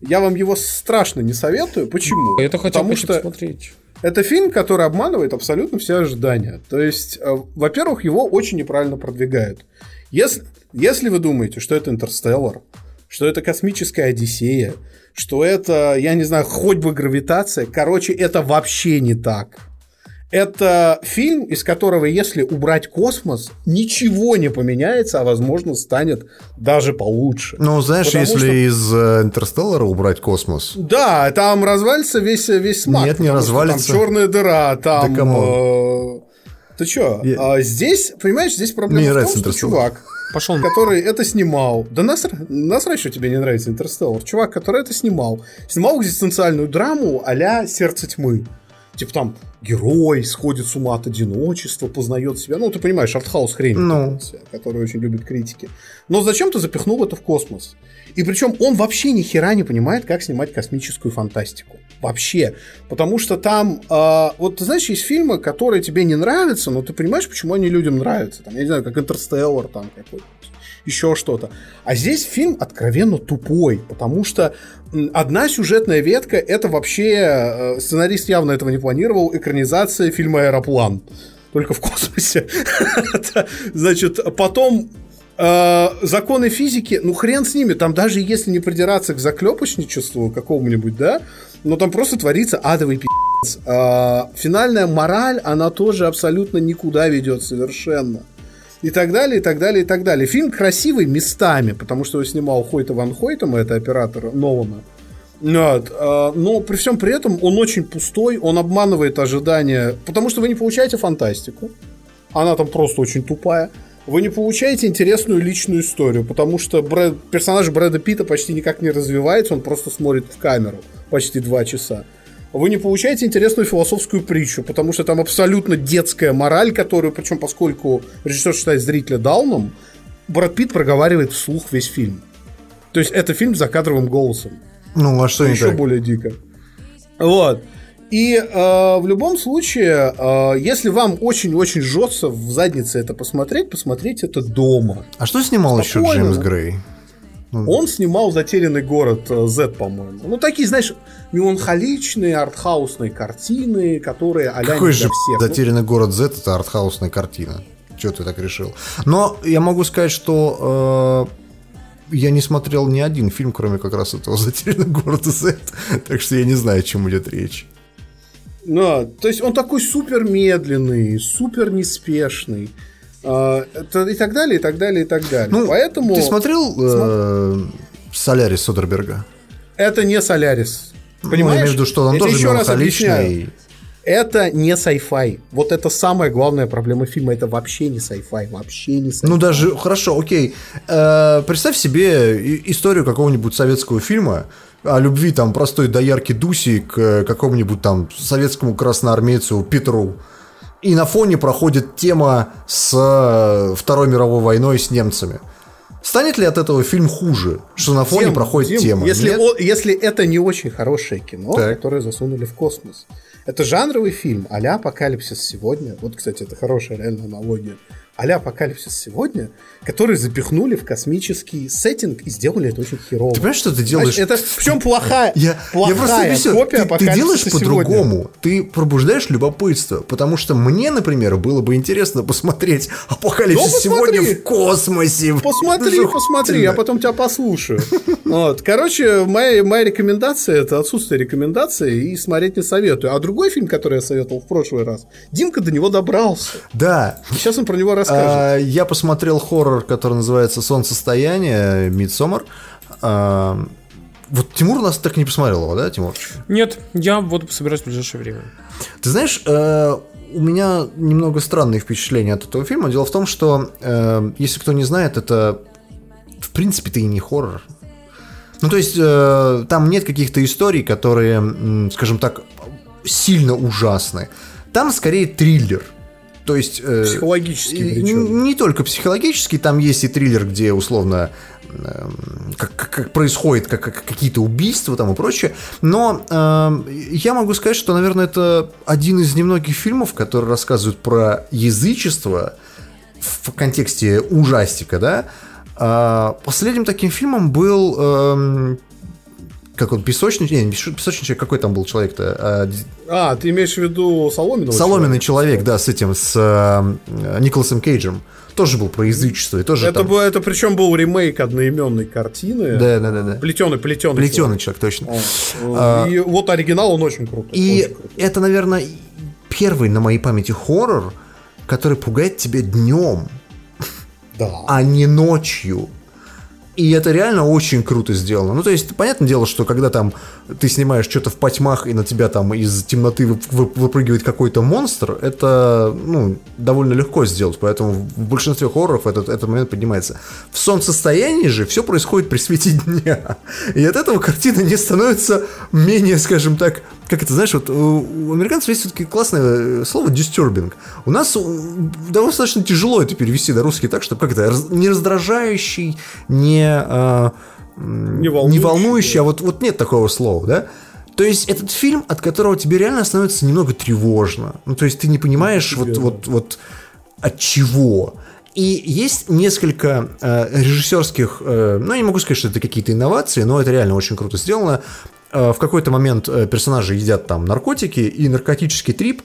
[SPEAKER 4] Я вам его страшно не советую. Почему?
[SPEAKER 2] Это хотел
[SPEAKER 4] Потому что
[SPEAKER 2] посмотреть.
[SPEAKER 4] Это фильм, который обманывает абсолютно все ожидания. То есть, э, во-первых, его очень неправильно продвигают. Если, если вы думаете, что это Интерстеллар, что это космическая Одиссея, что это, я не знаю, хоть бы гравитация, короче, это вообще не так. Это фильм, из которого, если убрать космос, ничего не поменяется, а возможно станет даже получше.
[SPEAKER 3] Ну, знаешь, Потому если что... из э, Интерстеллара убрать космос.
[SPEAKER 4] Да, там развалится весь, весь смак.
[SPEAKER 3] Нет, не развалится.
[SPEAKER 4] Там черная дыра, там. Да э... Ты чё? Я... А здесь, понимаешь, здесь проблема Мне в том, что чувак, Пошел. который это снимал. Да насра... насрать, что тебе не нравится Интерстеллар. Чувак, который это снимал. Снимал экзистенциальную драму а «Сердце тьмы». Типа там герой сходит с ума от одиночества, познает себя. Ну, ты понимаешь, артхаус хрень,
[SPEAKER 3] ну.
[SPEAKER 4] который очень любит критики. Но зачем ты запихнул это в космос? И причем он вообще ни хера не понимает, как снимать космическую фантастику. Вообще. Потому что там, э, вот ты знаешь, есть фильмы, которые тебе не нравятся, но ты понимаешь, почему они людям нравятся. Там, я не знаю, как Интерстеллар, там какой-то еще что-то. А здесь фильм откровенно тупой, потому что одна сюжетная ветка это вообще э, сценарист явно этого не планировал экранизация фильма Аэроплан только в космосе. Значит, потом э, законы физики, ну хрен с ними, там даже если не придираться к заклепочничеству какому-нибудь, да, но там просто творится адовый пи***ц. Э, финальная мораль, она тоже абсолютно никуда ведет совершенно и так далее, и так далее, и так далее. Фильм красивый местами, потому что его снимал Хойта Ван Хойтом, это оператор Нолана. Вот. А, но при всем при этом он очень пустой, он обманывает ожидания, потому что вы не получаете фантастику, она там просто очень тупая. Вы не получаете интересную личную историю, потому что Брэд, персонаж Брэда Питта почти никак не развивается, он просто смотрит в камеру почти два часа вы не получаете интересную философскую притчу, потому что там абсолютно детская мораль, которую, причем поскольку режиссер считает зрителя дауном, Брэд Питт проговаривает вслух весь фильм. То есть это фильм с закадровым голосом.
[SPEAKER 3] Ну, а что
[SPEAKER 4] Еще так? более дико. Вот. И э, в любом случае, э, если вам очень-очень жестко в заднице это посмотреть, посмотрите это дома.
[SPEAKER 3] А что снимал Спокойно. еще Джеймс Грей?
[SPEAKER 4] Ну, Он снимал «Затерянный город» э, Z, по-моему. Ну, такие, знаешь, меланхоличные артхаусные картины, которые а
[SPEAKER 3] Какой же всех. «Затерянный город Z» — это артхаусная картина. Чего ты так решил? Но я могу сказать, что э, я не смотрел ни один фильм, кроме как раз этого «Затерянный город Z», так что я не знаю, о чем идет речь.
[SPEAKER 4] Ну, то есть он такой супер медленный, супер неспешный. А, и так далее, и так далее, и так далее.
[SPEAKER 3] Ну, Поэтому... Ты смотрел э, Солярис Содерберга?
[SPEAKER 4] Это не Солярис.
[SPEAKER 3] Ну,
[SPEAKER 4] Понимаешь?
[SPEAKER 3] в виду, что он
[SPEAKER 4] Я
[SPEAKER 3] тоже
[SPEAKER 4] еще раз объясняю. Это не sci-fi. Вот это самая главная проблема фильма. Это вообще не sci-fi. Вообще не sci-fi.
[SPEAKER 3] Ну, даже, хорошо, окей. Э, представь себе историю какого-нибудь советского фильма о любви там простой доярки Дуси к э, какому-нибудь там советскому красноармейцу Петру. И на фоне проходит тема с э, Второй мировой войной с немцами. Станет ли от этого фильм хуже, что на фоне
[SPEAKER 4] Дим,
[SPEAKER 3] проходит
[SPEAKER 4] Дим,
[SPEAKER 3] тема?
[SPEAKER 4] Если,
[SPEAKER 3] Нет?
[SPEAKER 4] о- если это не очень хорошее кино,
[SPEAKER 3] Так.
[SPEAKER 4] которое засунули в космос. Это жанровый фильм а-ля «Апокалипсис сегодня». Вот, кстати, это хорошая реальная аналогия. А-ля «Апокалипсис сегодня», который запихнули в космический сеттинг и сделали это очень херово.
[SPEAKER 3] Ты понимаешь, что ты делаешь?
[SPEAKER 4] Значит, это в чем плохая,
[SPEAKER 3] Я, я
[SPEAKER 4] плохая
[SPEAKER 3] просто объясню.
[SPEAKER 4] копия
[SPEAKER 3] Ты, ты
[SPEAKER 4] «Апокалипсиса
[SPEAKER 3] делаешь
[SPEAKER 4] сегодня».
[SPEAKER 3] по-другому. Ты пробуждаешь любопытство. Потому что мне, например, было бы интересно посмотреть апокалипсис
[SPEAKER 4] Ну,
[SPEAKER 3] сегодня в космосе.
[SPEAKER 4] Посмотри,
[SPEAKER 3] Ну,
[SPEAKER 4] посмотри, я потом тебя послушаю. Вот. Короче, моя, моя рекомендация это отсутствие рекомендации и смотреть не советую. А другой фильм, который я советовал в прошлый раз, Димка до него добрался.
[SPEAKER 3] Да.
[SPEAKER 4] Сейчас он про него расскажет.
[SPEAKER 3] А, я посмотрел хоррор, который называется «Солнцестояние», «Мидсомер». А, вот Тимур у нас так не посмотрел его, да, Тимур?
[SPEAKER 2] Нет, я вот собираюсь в ближайшее время.
[SPEAKER 3] Ты знаешь, э, у меня немного странные впечатления от этого фильма. Дело в том, что, э, если кто не знает, это в принципе-то и не хоррор. Ну, то есть, э, там нет каких-то историй, которые, скажем так, сильно ужасны. Там скорее триллер. То есть... э,
[SPEAKER 4] Психологически
[SPEAKER 3] и-
[SPEAKER 4] причем.
[SPEAKER 3] Не только психологический, там есть и триллер, где условно эм, как, как- как происходит как, как какие-то убийства там и прочее. Но эм, я могу сказать, что, наверное, это один из немногих фильмов, которые рассказывают про язычество в контексте ужастика, да. А последним таким фильмом был эм, как он, песочный, не, песочный человек, какой там был человек-то? А,
[SPEAKER 4] А, ты имеешь в виду Соломенного?
[SPEAKER 3] Соломенный человек, да, с этим, с э, Николасом Кейджем. Тоже был про язычество. И тоже
[SPEAKER 4] Это,
[SPEAKER 3] там-
[SPEAKER 4] был, это причем был ремейк одноименной картины.
[SPEAKER 3] Да, да, да, да.
[SPEAKER 4] Плетеный, плетеный.
[SPEAKER 3] Плетеный человек, точно.
[SPEAKER 4] И вот оригинал, он очень крутой.
[SPEAKER 3] И
[SPEAKER 4] очень крутой.
[SPEAKER 3] это, наверное, первый на моей памяти хоррор, который пугает тебя днем,
[SPEAKER 4] Да.
[SPEAKER 3] а не ночью. И это реально очень круто сделано. Ну, то есть, понятное дело, что когда там ты снимаешь что-то в потьмах, и на тебя там из темноты вып- вып- выпрыгивает какой-то монстр, это, ну, довольно легко сделать. Поэтому в большинстве хорроров этот, этот момент поднимается. В солнцестоянии же все происходит при свете дня. И от этого картина не становится менее, скажем так, как это, знаешь, вот у у американцев есть все-таки классное э, слово disturbing. У нас э, достаточно тяжело это перевести на русский так, чтобы как это, раз- не раздражающий, не, э,
[SPEAKER 4] Не волнующий.
[SPEAKER 3] не волнующий, а вот, вот нет такого слова, да? То есть этот фильм, от которого тебе реально становится немного тревожно. Ну, то есть ты не понимаешь вот, вот, вот от чего. И есть несколько э, режиссерских, э, ну, я не могу сказать, что это какие-то инновации, но это реально очень круто сделано. Э, в какой-то момент э, персонажи едят там наркотики, и наркотический трип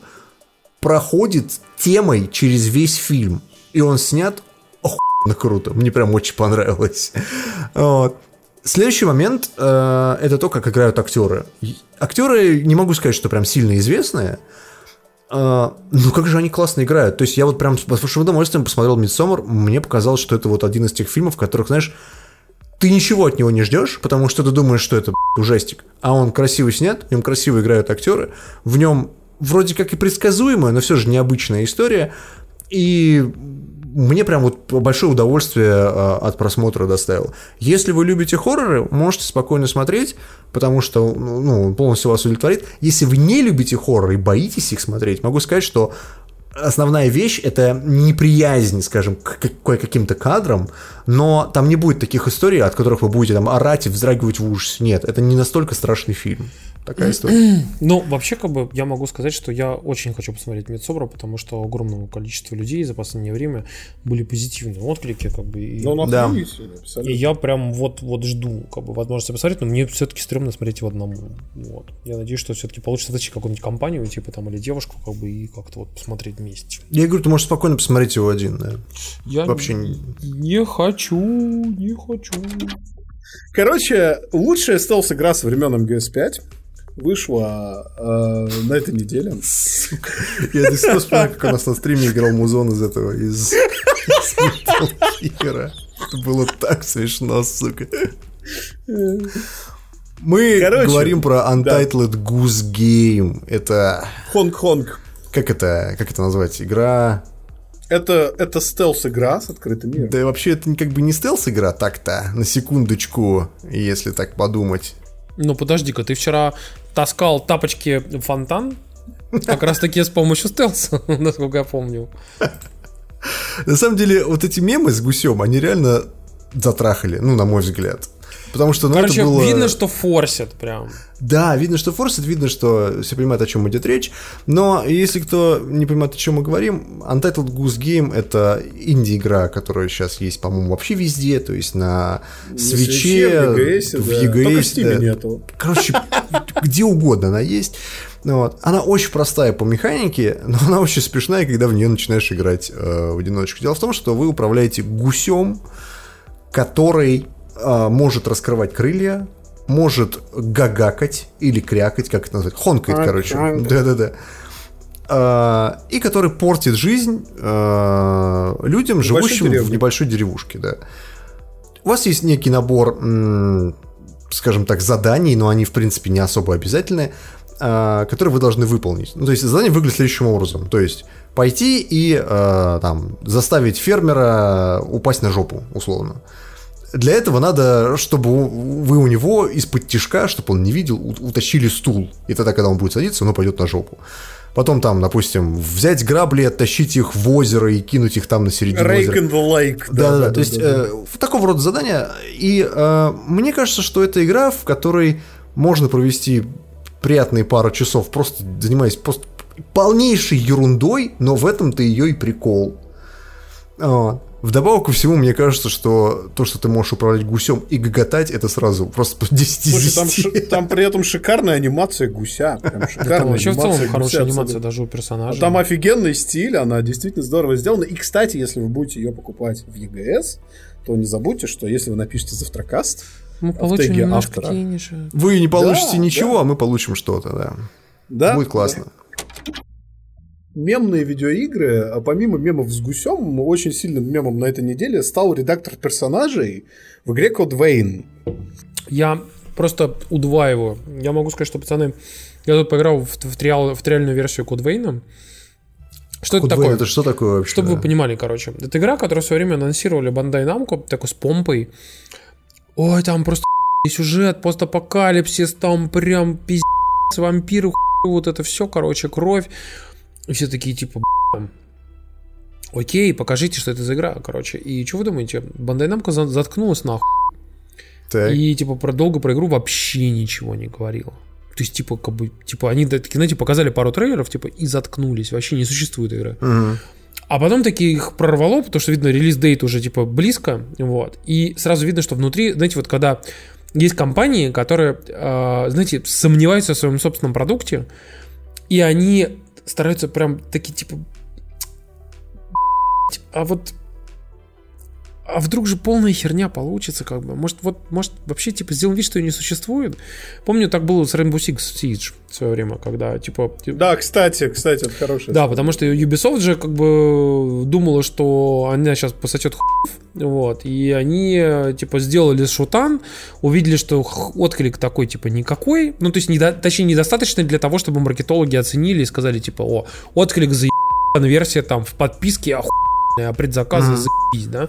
[SPEAKER 3] проходит темой через весь фильм. И он снят охуенно круто. Мне прям очень понравилось. Вот. Следующий момент э, это то, как играют актеры. Актеры, не могу сказать, что прям сильно известные, а, ну как же они классно играют. То есть я вот прям с большим удовольствием посмотрел «Мидсомер». Мне показалось, что это вот один из тех фильмов, в которых, знаешь, ты ничего от него не ждешь, потому что ты думаешь, что это ужастик. А он красиво снят, в нем красиво играют актеры, в нем вроде как и предсказуемая, но все же необычная история. И мне прям вот большое удовольствие а, от просмотра доставил. Если вы любите хорроры, можете спокойно смотреть, потому что ну, полностью вас удовлетворит. Если вы не любите хорроры и боитесь их смотреть, могу сказать, что основная вещь это неприязнь, скажем, к к- каким-то кадрам, но там не будет таких историй, от которых вы будете там орать и вздрагивать в ужасе. Нет, это не настолько страшный фильм. Такая история.
[SPEAKER 2] Ну, вообще, как бы, я могу сказать, что я очень хочу посмотреть Мидсобра, потому что огромному количеству людей за последнее время были позитивные отклики, как бы, и,
[SPEAKER 4] Ну,
[SPEAKER 3] Да.
[SPEAKER 2] и я прям вот, вот жду, как бы, возможности посмотреть, но мне все-таки стрёмно смотреть его одному. Вот. Я надеюсь, что все-таки получится зайти какую-нибудь компанию, типа там, или девушку, как бы, и как-то вот посмотреть вместе.
[SPEAKER 3] Я говорю, ты можешь спокойно посмотреть его один, да.
[SPEAKER 2] Я
[SPEAKER 3] Вообще не-
[SPEAKER 2] не хочу, не хочу.
[SPEAKER 4] Короче, лучшая стелс-игра со времен MGS-5 вышла э, на этой неделе.
[SPEAKER 3] Я до сих пор вспоминаю, как у нас на стриме играл музон из этого, из. Это было так смешно, сука. Мы
[SPEAKER 4] Короче,
[SPEAKER 3] говорим про Untitled Goose Game. Это...
[SPEAKER 4] Honk-Honk.
[SPEAKER 3] Как это, как это назвать? Игра...
[SPEAKER 4] Это, это стелс-игра с открытым миром.
[SPEAKER 3] Да вообще это как бы не стелс-игра так-то, на секундочку, если так подумать.
[SPEAKER 2] Ну подожди-ка, ты вчера таскал тапочки в фонтан? Как раз таки с помощью стелса, насколько я помню.
[SPEAKER 3] На самом деле, вот эти мемы с гусем, они реально затрахали, ну, на мой взгляд. Потому что, ну,
[SPEAKER 2] Короче,
[SPEAKER 3] это было...
[SPEAKER 2] видно, что форсят прям.
[SPEAKER 3] Да, видно, что форсит, видно, что все понимают, о чем идет речь. Но если кто не понимает, о чем мы говорим, Untitled Goose Game это инди-игра, которая сейчас есть, по-моему, вообще везде, то есть на свече,
[SPEAKER 4] в EGS,
[SPEAKER 3] в
[SPEAKER 4] да.
[SPEAKER 3] EGS,
[SPEAKER 4] Только в Steam
[SPEAKER 3] да.
[SPEAKER 4] нету.
[SPEAKER 3] Короче, где угодно она есть. Ну Вот. Она очень простая по механике, но она очень смешная, когда в нее начинаешь играть э, в одиночку. Дело в том, что вы управляете гусем, который может раскрывать крылья, может гагакать или крякать, как это назвать, хонкать,
[SPEAKER 4] А,
[SPEAKER 3] короче.
[SPEAKER 4] а,
[SPEAKER 3] Да-да-да. А, и который портит жизнь э, людям, живущим в небольшой деревушке, да. У вас есть некий набор, скажем так, заданий, но они, в принципе, не особо обязательные, а, которые вы должны выполнить. Ну, то есть задание выглядит следующим образом. То есть пойти и там, заставить фермера упасть на жопу, условно. Для этого надо, чтобы вы у него из-под тишка, чтобы он не видел, утащили стул. И тогда, когда он будет садиться, он пойдет на жопу. Потом там, допустим, взять грабли, оттащить их в озеро и кинуть их там на середину
[SPEAKER 4] Rake
[SPEAKER 3] озера.
[SPEAKER 4] in the lake.
[SPEAKER 3] Да, да, то есть э, в такого рода задания. И э, мне кажется, что это игра, в которой можно провести приятные пару часов, просто занимаясь просто полнейшей ерундой, но в этом-то ее и прикол. Вдобавок ко всему, мне кажется, что то, что ты можешь управлять гусем и гоготать, это сразу просто 10 из
[SPEAKER 4] Слушай, там,
[SPEAKER 3] 10.
[SPEAKER 4] там при этом шикарная анимация гуся. Прям шикарная
[SPEAKER 2] Там вообще в целом
[SPEAKER 4] анимация
[SPEAKER 2] хорошая анимация даже у персонажей.
[SPEAKER 4] Там офигенный стиль, она действительно здорово сделана. И, кстати, если вы будете ее покупать в EGS, то не забудьте, что если вы напишете завтракаст,
[SPEAKER 2] Мы получим
[SPEAKER 4] автора.
[SPEAKER 2] денежек.
[SPEAKER 3] Вы не получите
[SPEAKER 4] Да,
[SPEAKER 3] ничего,
[SPEAKER 4] да.
[SPEAKER 3] а мы получим что-то, да.
[SPEAKER 4] да,
[SPEAKER 3] Будет классно.
[SPEAKER 4] Мемные видеоигры, а помимо мемов с гусем, очень сильным мемом на этой неделе стал редактор персонажей в игре Code Vein.
[SPEAKER 2] Я просто удваиваю. Я могу сказать, что, пацаны, я тут поиграл в, в, триал- в триальную версию Code Vein. Что это
[SPEAKER 3] Code Vein
[SPEAKER 2] такое?
[SPEAKER 3] это что такое вообще?
[SPEAKER 2] Чтобы
[SPEAKER 3] да?
[SPEAKER 2] вы понимали, короче. Это игра, которую в свое время анонсировали Bandai Namco, такой с помпой. Ой, там просто сюжет, постапокалипсис, там прям пиздец, вампиры, хуй, вот это все, короче, кровь. И все такие, типа, «Бля, окей, покажите, что это за игра, короче. И что вы думаете? Bandai Namco за- заткнулась нахуй.
[SPEAKER 3] Так.
[SPEAKER 2] И, типа, про долго про игру вообще ничего не говорила. То есть, типа, как бы, типа, они, такие, знаете, показали пару трейлеров, типа, и заткнулись. Вообще не существует игры.
[SPEAKER 3] Мгм.
[SPEAKER 2] А потом таки их прорвало, потому что, видно, релиз-дейт уже, типа, близко, вот. И сразу видно, что внутри, знаете, вот когда есть компании, которые, э, знаете, сомневаются в своем собственном продукте, и они стараются прям такие, типа, «Б***ь, а вот а вдруг же полная херня получится, как бы. Может, вот, может, вообще, типа, сделаем вид, что ее не существует. Помню, так было с Rainbow Six Siege в свое время, когда, типа,
[SPEAKER 4] Да, кстати, кстати, это хорошая
[SPEAKER 2] да, потому что Ubisoft же как бы думала, что она сейчас посочет хуев, вот, и они, типа, сделали шутан, увидели, что отклик такой, типа, никакой, ну, то есть, недо- точнее, недостаточно для того, чтобы маркетологи оценили и сказали, типа, о, отклик за версия там в подписке охуенная, а предзаказы заебись, да,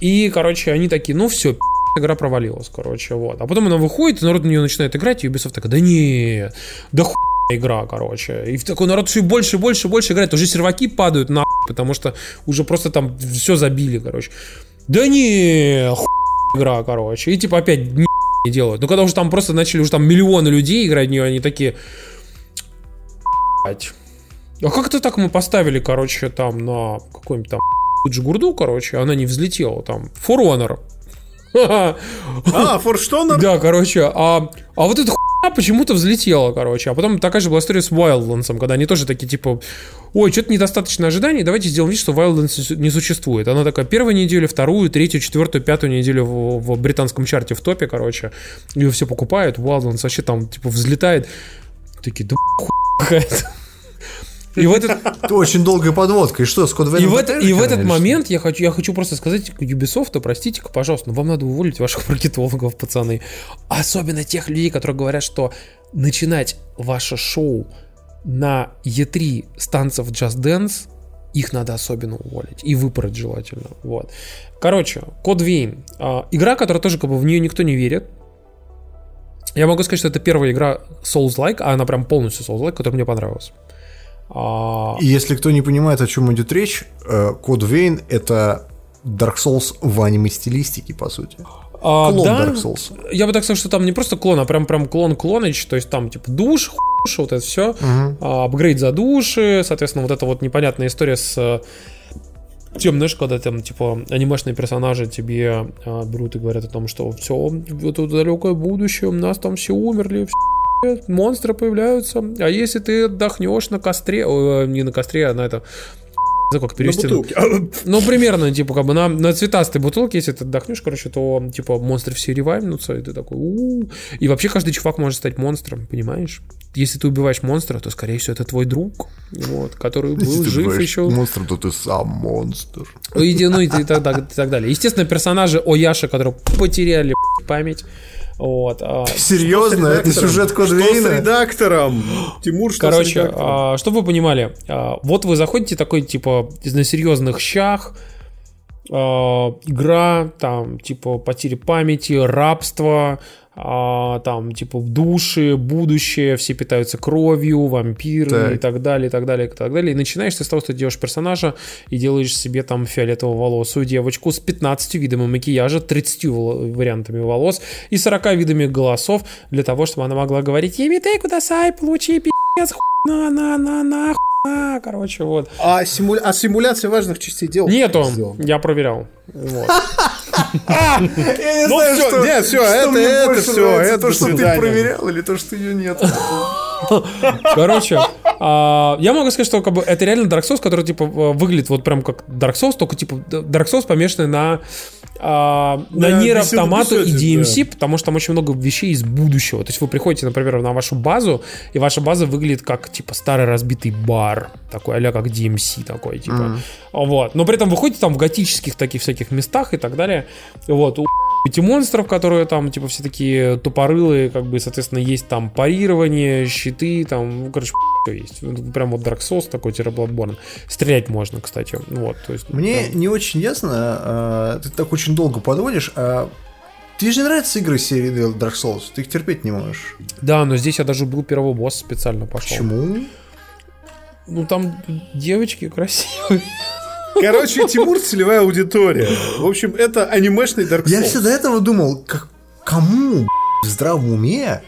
[SPEAKER 2] и, короче, они такие, ну, все, игра провалилась, короче, вот. А потом она выходит, народ на нее начинает играть, и Ubisoft такая, да не, да хуй игра, короче. И в такой народ все больше, больше, больше играет. Уже серваки падают на потому что уже просто там все забили, короче. Да не, хуй игра, короче. И типа опять не делают. Но когда уже там просто начали уже там миллионы людей играть в нее, они такие... «Блядь, А как это так мы поставили, короче, там на какой-нибудь там Джигурду, короче, она не взлетела там. For Honor.
[SPEAKER 4] А, Форштонер?
[SPEAKER 2] Да, короче, а, а вот эта хуйня почему-то взлетела, короче. А потом такая же была история с Wildlands, когда они тоже такие, типа, ой, что-то недостаточно ожиданий, давайте сделаем вид, что Wildlands не существует. Она такая первую неделю, вторую, третью, четвертую, пятую неделю в, в британском чарте в топе, короче. Ее все покупают, Wildlands вообще там, типа, взлетает. Такие, да хуй какая-то. И в этот,
[SPEAKER 3] Это очень долгая подводка. И что, с Код
[SPEAKER 2] и в, это- и в этот момент я хочу, я хочу просто сказать Ubisoft, простите-ка, пожалуйста, но вам надо уволить ваших маркетологов, пацаны. Особенно тех людей, которые говорят, что начинать ваше шоу на E3 с танцев Just Dance, их надо особенно уволить. И выпороть желательно. Вот. Короче, Код Vein. А, игра, которая тоже как бы в нее никто не верит. Я могу сказать, что это первая игра Souls-like, а она прям полностью Souls-like, которая мне понравилась. А,
[SPEAKER 3] И если кто не понимает, о чем идет речь, э, Код Вейн это Dark Souls в аниме-стилистике, по сути.
[SPEAKER 2] а,
[SPEAKER 3] Клон
[SPEAKER 2] да,
[SPEAKER 3] Dark Souls.
[SPEAKER 2] Я бы так сказал, что там не просто клон, а прям прям клон клоныч, то есть там типа душ, хуш, вот это все, апгрейд за души, соответственно, вот эта вот непонятная история с э, тем, знаешь, когда там, типа, анимешные персонажи тебе а, берут и говорят о том, что все, это далекое будущее, у нас там все умерли, все, монстры появляются, а если ты отдохнешь на костре, о, не на костре, а на это, не знаю, как
[SPEAKER 4] На
[SPEAKER 2] перевести.
[SPEAKER 4] бутылке.
[SPEAKER 2] Ну, примерно, типа, как бы на, на цветастой бутылке, если ты отдохнешь, короче, то, типа, монстры все ревайвнутся, и ты такой, у И вообще каждый чувак может стать монстром, понимаешь? Если ты убиваешь монстра, то, скорее всего, это твой друг, вот, который был жив еще.
[SPEAKER 3] Монстр, то ты сам монстр.
[SPEAKER 2] И, ну, и, и так, так- и так далее. Естественно, персонажи Ояши, которые потеряли память, вот. а,
[SPEAKER 3] Серьезно? Это сюжет Код
[SPEAKER 4] Что с редактором? Тимур, что с
[SPEAKER 2] Короче,
[SPEAKER 4] редактором?
[SPEAKER 2] а, чтобы вы понимали, а, вот вы заходите такой, типа, на серьезных щах, а, игра, там, типа, потери памяти, рабство, а, там, типа, души, будущее, все питаются кровью, вампиры
[SPEAKER 3] Так.
[SPEAKER 2] и так далее, и так далее, и так далее. И начинаешь ты с того, что делаешь персонажа и делаешь себе там фиолетово-волосую девочку с 15 видами макияжа, 30 вол- вариантами волос и 40 видами голосов для того, чтобы она могла говорить «Емитей кудасай, получи пи***ц, хуйна, на, на, хуйна». Короче, вот.
[SPEAKER 4] А, симуля... а симуляция важных частей дела?
[SPEAKER 2] Нету, я проверял. Вот.
[SPEAKER 4] Ну всё, нет, всё, это- это всё, это
[SPEAKER 3] то, что ты проверял, или то, что ее нет.
[SPEAKER 2] Короче, а, я могу сказать, что как бы, это реально Dark Souls, который типа выглядит вот прям как Dark Souls, только типа Dark Souls помешанный на, а, на
[SPEAKER 4] На
[SPEAKER 2] нейроавтомату и DMC, потому что там очень много вещей из будущего. То есть вы приходите, например, на вашу базу, и ваша база выглядит как типа старый разбитый бар, такой а как DMC такой, типа. Вот. Но при этом вы ходите там в готических таких всяких местах и так далее. Вот. У эти монстров, которые там, типа, все такие тупорылые, как бы, соответственно, есть там парирование, щиты, там, ну, короче, все есть. Прям вот Dark Souls такой, тире Bloodborne. Стрелять можно, кстати. Вот, то есть...
[SPEAKER 3] Мне
[SPEAKER 2] прям-
[SPEAKER 3] не очень ясно, а, ты так очень долго подводишь, а тебе же не нравятся игры серии Dark Souls, ты их терпеть не можешь.
[SPEAKER 2] Да, но здесь я даже был первого босса специально пошел.
[SPEAKER 3] Почему?
[SPEAKER 2] Ну, там девочки красивые.
[SPEAKER 4] Короче, Тимур целевая аудитория. В общем, это анимешный Dark Souls.
[SPEAKER 3] Я все до этого думал, как, кому в здравом уме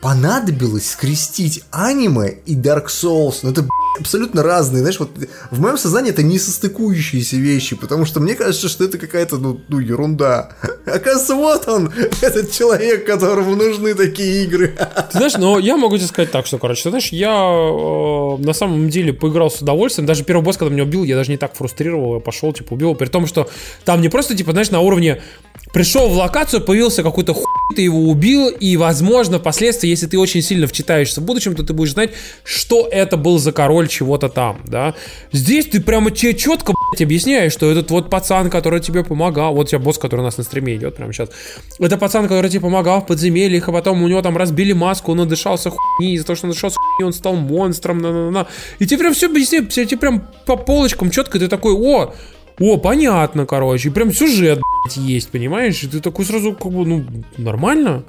[SPEAKER 3] понадобилось скрестить аниме и Dark Souls. Ну, это абсолютно разные, знаешь, вот в моем сознании это не состыкующиеся вещи, потому что мне кажется, что это какая-то, ну, ну, ерунда. Оказывается, вот он, этот человек, которому нужны такие игры.
[SPEAKER 2] Ты знаешь, но я могу тебе сказать так, что, короче, ты знаешь, я э, на самом деле поиграл с удовольствием. Даже первый босс, когда меня убил, я даже не так фрустрировал, я пошел, типа, убил. При том, что там не просто, типа, знаешь, на уровне пришел в локацию, появился какой-то хуй, ты его убил, и, возможно, впоследствии, если ты очень сильно вчитаешься в будущем, то ты будешь знать, что это был за король чего-то там, да. Здесь ты прямо тебе четко, блядь, объясняешь, что этот вот пацан, который тебе помогал, вот у тебя босс, который у нас на стриме идет прямо сейчас, это пацан, который тебе помогал в подземельях, а потом у него там разбили маску, он надышался хуйни, из-за того, что он надышался хуйни, он стал монстром, на-на-на. И тебе прям все объясняют, тебе прям по полочкам четко, ты такой, о, о, понятно, короче, и прям сюжет, блядь, есть, понимаешь? И ты такой сразу, как бы, ну, нормально.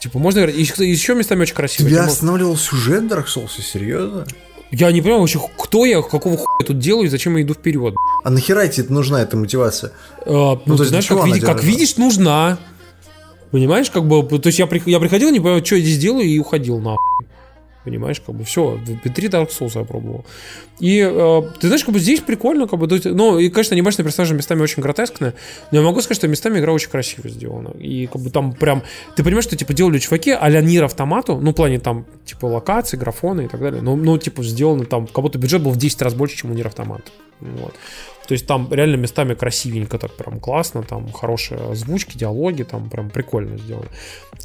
[SPEAKER 2] Типа, можно играть. Еще, местами очень красиво.
[SPEAKER 3] Тебя останавливал сюжет Dark Souls, серьезно?
[SPEAKER 2] Я не понимаю вообще, кто я, какого хуя я тут делаю и зачем я иду вперед.
[SPEAKER 3] А нахера тебе нужна эта мотивация?
[SPEAKER 2] А, ну,
[SPEAKER 3] то
[SPEAKER 2] ты знаешь, как, види- как видишь, нужна. Понимаешь, как бы, то есть я, я приходил, не понимаю, что я здесь делаю, и уходил нахуй. Понимаешь, как бы все, три Dark Souls я пробовал. И э, ты знаешь, как бы здесь прикольно, как бы, ну, и, конечно, анимешные персонажи местами очень гротескные, но я могу сказать, что местами игра очень красиво сделана. И как бы там прям, ты понимаешь, что типа делали чуваки а-ля Нир автомату, ну, в плане там, типа, локации, графоны и так далее, но, ну, типа, сделано там, как будто бюджет был в 10 раз больше, чем у Нир автомата. Вот. То есть там реально местами красивенько, так прям классно, там хорошие озвучки, диалоги, там прям прикольно сделано.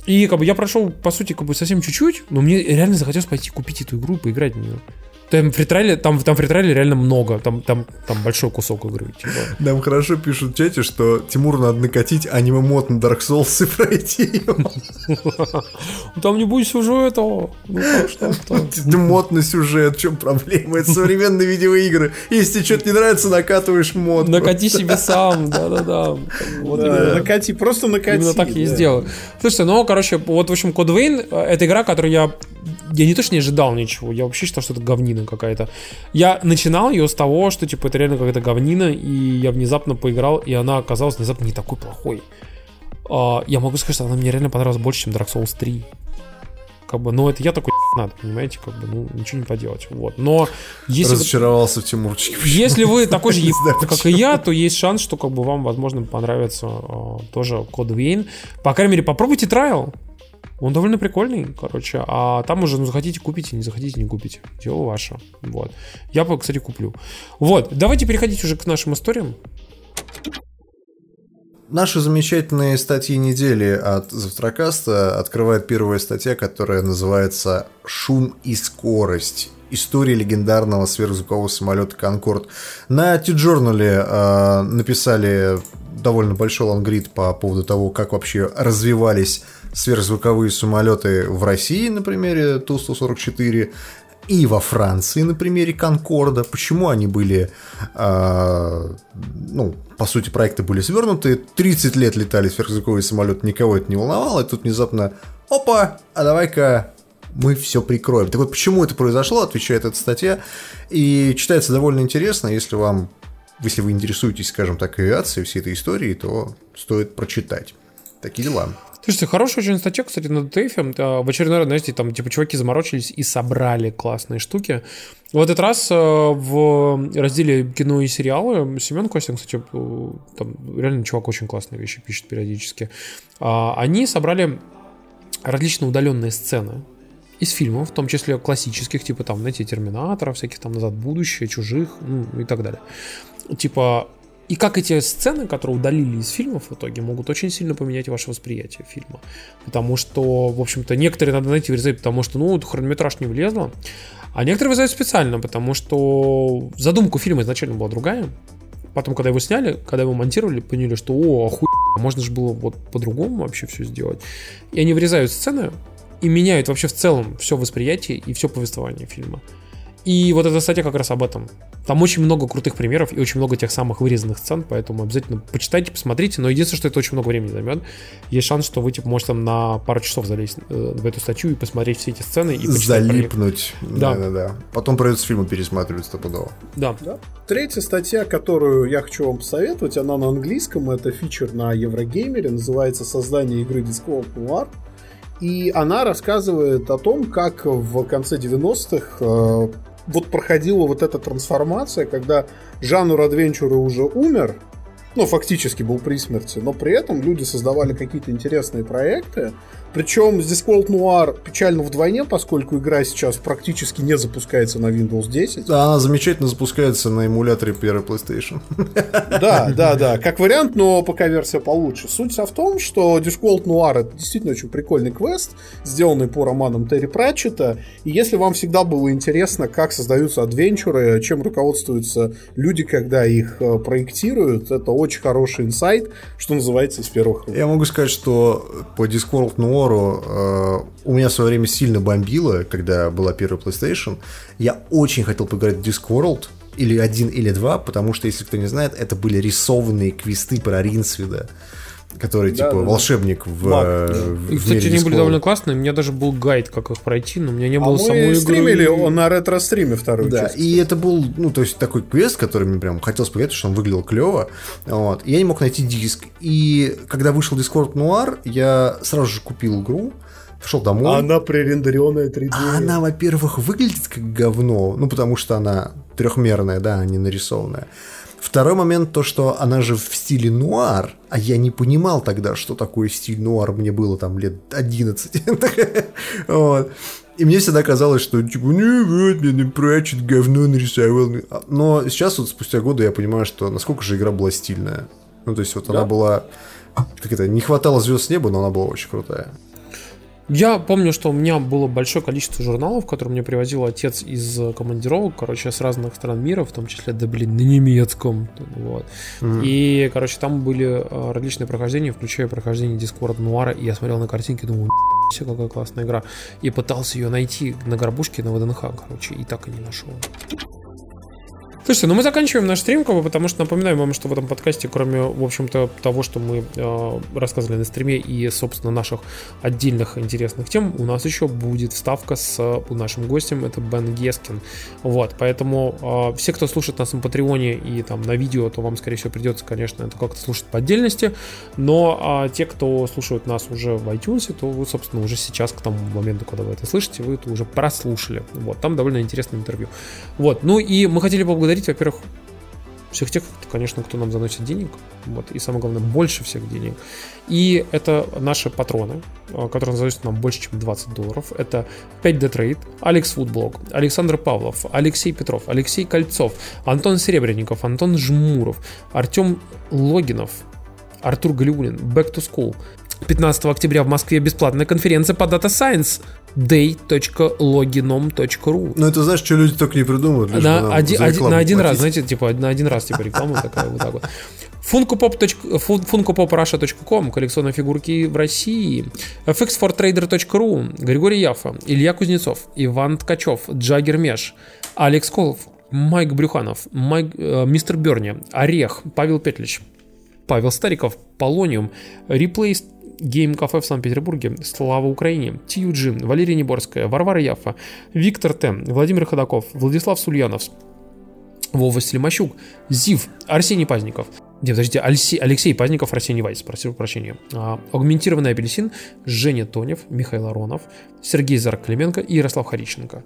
[SPEAKER 2] И как бы я прошел, по сути, как бы совсем чуть-чуть, но мне реально захотелось пойти купить эту игру и поиграть в нее. Там фритрайли, там, там фритрайли реально много, там, там, там большой кусок игры. Типа.
[SPEAKER 3] Нам хорошо пишут в чате, что Тимуру надо накатить аниме-мод на Dark Souls и пройти его.
[SPEAKER 2] Там не будет сюжета. Ну?
[SPEAKER 3] Мод на сюжет, в чем проблема? Это современные видеоигры. Если тебе что-то не нравится, накатываешь мод.
[SPEAKER 2] Накати себе сам, да-да-да.
[SPEAKER 4] Накати, просто накати.
[SPEAKER 2] Именно так я и сделал. Слушайте, ну, короче, вот, в общем, Code Vein — это игра, которую я я не то, что не ожидал ничего, я вообще считал, что это говнина какая-то. Я начинал ее с того, что, типа, это реально какая-то говнина, и я внезапно поиграл, и она оказалась внезапно не такой плохой. А, я могу сказать, что она мне реально понравилась больше, чем Dark Souls 3. Как бы, но это я такой надо, понимаете, как бы, ну, ничего не поделать. Вот. Но если...
[SPEAKER 3] Разочаровался в Тимурчике.
[SPEAKER 2] Если вы такой же еб... как и я, то есть шанс, что как бы вам, возможно, понравится э, тоже код Вейн. По крайней мере, попробуйте трайл. Он довольно прикольный, короче. А там уже, ну, захотите, купите, не захотите, не купите. Дело ваше. Вот. Я, кстати, куплю. Вот. Давайте переходить уже к нашим историям.
[SPEAKER 3] Наши замечательные статьи недели от Завтракаста открывает первая статья, которая называется «Шум и скорость. История легендарного сверхзвукового самолета «Конкорд». На T-Journal э, написали довольно большой лонгрид по поводу того, как вообще развивались сверхзвуковые самолеты в России на примере Ту-144 и во Франции на примере Конкорда. Почему они были, э, ну, по сути, проекты были свернуты. 30 лет летали сверхзвуковые самолеты, никого это не волновало. И тут внезапно, опа, а давай-ка мы все прикроем. Так вот, почему это произошло, отвечает эта статья. И читается довольно интересно, если вам, если вы интересуетесь, скажем так, авиацией, всей этой историей, то стоит прочитать. Такие дела.
[SPEAKER 2] Слушайте, хорошая очень статья, кстати, на DTF. В очередной раз, знаете, там, типа, чуваки заморочились и собрали классные штуки. В этот раз э, в разделе кино и сериалы Семен Костин, кстати, э, там реально чувак очень классные вещи пишет периодически. А, они собрали различные удаленные сцены из фильмов, в том числе классических, типа там, знаете, Терминаторов, всяких там «Назад в будущее», «Чужих», ну и так далее. Типа и как эти сцены, которые удалили из фильмов в итоге, могут очень сильно поменять ваше восприятие фильма. Потому что, в общем-то, некоторые надо найти вырезать, потому что, ну, хронометраж не влезло. А некоторые вырезают специально, потому что задумка фильма изначально была другая. Потом, когда его сняли, когда его монтировали, поняли, что, о, охуенно, можно же было вот по-другому вообще все сделать. И они вырезают сцены и меняют вообще в целом все восприятие и все повествование фильма. И вот эта статья как раз об этом. Там очень много крутых примеров и очень много тех самых вырезанных сцен, поэтому обязательно почитайте, посмотрите. Но единственное, что это очень много времени займет. Есть шанс, что вы типа можете там на пару часов залезть э, в эту статью и посмотреть все эти сцены. И
[SPEAKER 3] Залипнуть. Да. да, да, да. Потом придется фильмы пересматривать стопудово.
[SPEAKER 2] Да. да.
[SPEAKER 4] Третья статья, которую я хочу вам посоветовать, она на английском, это фичер на Еврогеймере, называется «Создание игры Discord Noir». И она рассказывает о том, как в конце 90-х вот проходила вот эта трансформация, когда жанр адвенчура уже умер, ну, фактически был при смерти, но при этом люди создавали какие-то интересные проекты, причем здесь Cold Noir печально вдвойне, поскольку игра сейчас практически не запускается на Windows 10.
[SPEAKER 3] Да, она замечательно запускается на эмуляторе первой PlayStation.
[SPEAKER 4] Да, да, да. Как вариант, но пока версия получше. Суть вся в том, что Discworld Noir это действительно очень прикольный квест, сделанный по романам Терри Пратчета. И если вам всегда было интересно, как создаются адвенчуры, чем руководствуются люди, когда их э, проектируют, это очень хороший инсайт, что называется, из первых рук.
[SPEAKER 3] Я могу сказать, что по Discworld Noir Мору э, у меня в свое время сильно бомбило, когда была первая PlayStation. Я очень хотел поиграть в Discworld, или один, или два, потому что, если кто не знает, это были рисованные квесты про Ринсвида который да, типа да, волшебник в, Маг.
[SPEAKER 2] в И, кстати, они были довольно классные. У меня даже был гайд, как их пройти, но у меня не было а самой
[SPEAKER 4] мы стримили игры. на ретро-стриме вторую
[SPEAKER 3] да,
[SPEAKER 4] часть.
[SPEAKER 3] И это был, ну, то есть такой квест, который мне прям хотелось поиграть, потому что он выглядел клево. Вот. И я не мог найти диск. И когда вышел Discord Noir, я сразу же купил игру. Пошел домой.
[SPEAKER 4] Она пререндеренная 3D.
[SPEAKER 3] А она, во-первых, выглядит как говно, ну, потому что она трехмерная, да, а не нарисованная. Второй момент, то, что она же в стиле нуар, а я не понимал тогда, что такое стиль нуар, мне было там лет 11. вот. И мне всегда казалось, что типа, ну вот, мне прячет говно нарисовал. Но сейчас вот спустя годы я понимаю, что насколько же игра была стильная. Ну, то есть вот да? она была... Как это, не хватало звезд с неба, но она была очень крутая.
[SPEAKER 2] Я помню, что у меня было большое количество журналов, которые мне привозил отец из э, командировок, короче, с разных стран мира, в том числе, да блин, на немецком. Вот. Mm. И, короче, там были э, различные прохождения, включая прохождение Discord Нуара, и я смотрел на картинки и думаю, все какая классная игра. И пытался ее найти на горбушке на ВДНХ, короче, и так и не нашел. Слушайте, ну мы заканчиваем наш стрим, потому что напоминаем вам, что в этом подкасте, кроме, в общем-то, того, что мы э, рассказывали на стриме и, собственно, наших отдельных интересных тем, у нас еще будет вставка с нашим гостем, это Бен Гескин. Вот, поэтому э, все, кто слушает нас на Патреоне и там на видео, то вам, скорее всего, придется, конечно, это как-то слушать по отдельности, но э, те, кто слушают нас уже в iTunes, то вы, собственно, уже сейчас, к тому моменту, когда вы это слышите, вы это уже прослушали. Вот, там довольно интересное интервью. Вот, ну и мы хотели поблагодарить поблагодарить, во-первых, всех тех, конечно, кто нам заносит денег, вот, и самое главное, больше всех денег. И это наши патроны, э, которые заносят нам больше, чем 20 долларов. Это 5D Trade, Алекс Фудблог, Александр Павлов, Алексей Петров, Алексей Кольцов, Антон Серебренников, Антон Жмуров, Артем Логинов, Артур Галиулин, Back to School. 15 октября в Москве бесплатная конференция по Data Science day.loginom.ru
[SPEAKER 3] Ну, это знаешь, что люди только не придумывают.
[SPEAKER 2] На, один, один, на один раз, знаете, типа на один раз типа реклама такая вот так вот. funkopop.russia.com коллекционные фигурки в России, fx4trader.ru, Григорий Яфа, Илья Кузнецов, Иван Ткачев, Джагер Меш, Алекс Колов, Майк Брюханов, Майк, э, Мистер Берни, Орех, Павел Петлич, Павел Стариков, Полониум, Replay Game Cafe в Санкт-Петербурге, Слава Украине, TUG, Валерия Неборская, Варвара Яфа, Виктор Т, Владимир Ходаков, Владислав Сульянов, Вова Слимощук, Зив, Арсений Пазников, не, подождите, Алексей, Алексей Пазников, Арсений Вайс, прошу прощения. А, Агментированный апельсин, Женя Тонев, Михаил Аронов, Сергей Зарк-Клименко и Ярослав Хариченко.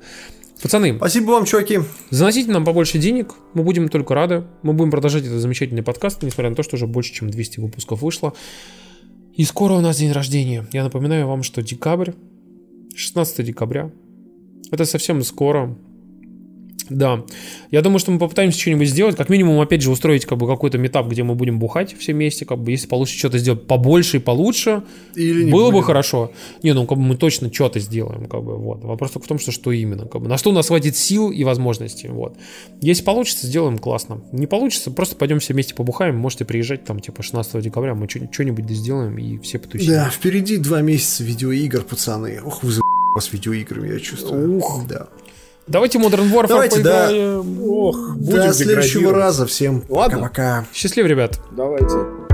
[SPEAKER 2] Пацаны.
[SPEAKER 3] Спасибо вам, чуваки.
[SPEAKER 2] Заносите нам побольше денег. Мы будем только рады. Мы будем продолжать этот замечательный подкаст, несмотря на то, что уже больше, чем 200 выпусков вышло. И скоро у нас день рождения. Я напоминаю вам, что декабрь, 16 декабря. Это совсем скоро. Да. Я думаю, что мы попытаемся что-нибудь сделать. Как минимум, опять же, устроить как бы какой-то метап, где мы будем бухать все вместе. Как бы, если получится что-то сделать побольше и получше, Или было будем. бы хорошо. Не, ну как бы мы точно что-то сделаем. Как бы, вот. Вопрос только в том, что что именно. Как бы, на что у нас хватит сил и возможностей. Вот. Если получится, сделаем классно. Не получится, просто пойдем все вместе побухаем. Можете приезжать там типа 16 декабря, мы что-нибудь сделаем и все потусим.
[SPEAKER 3] Да, впереди два месяца видеоигр, пацаны. Ох, вы за с видеоиграми, я чувствую.
[SPEAKER 2] Ух. Да. Давайте Modern Warfare
[SPEAKER 3] Давайте, поиграем. Да. Ох, будем До следующего раза. Всем
[SPEAKER 2] пока-пока. Счастливо, ребят.
[SPEAKER 4] Давайте.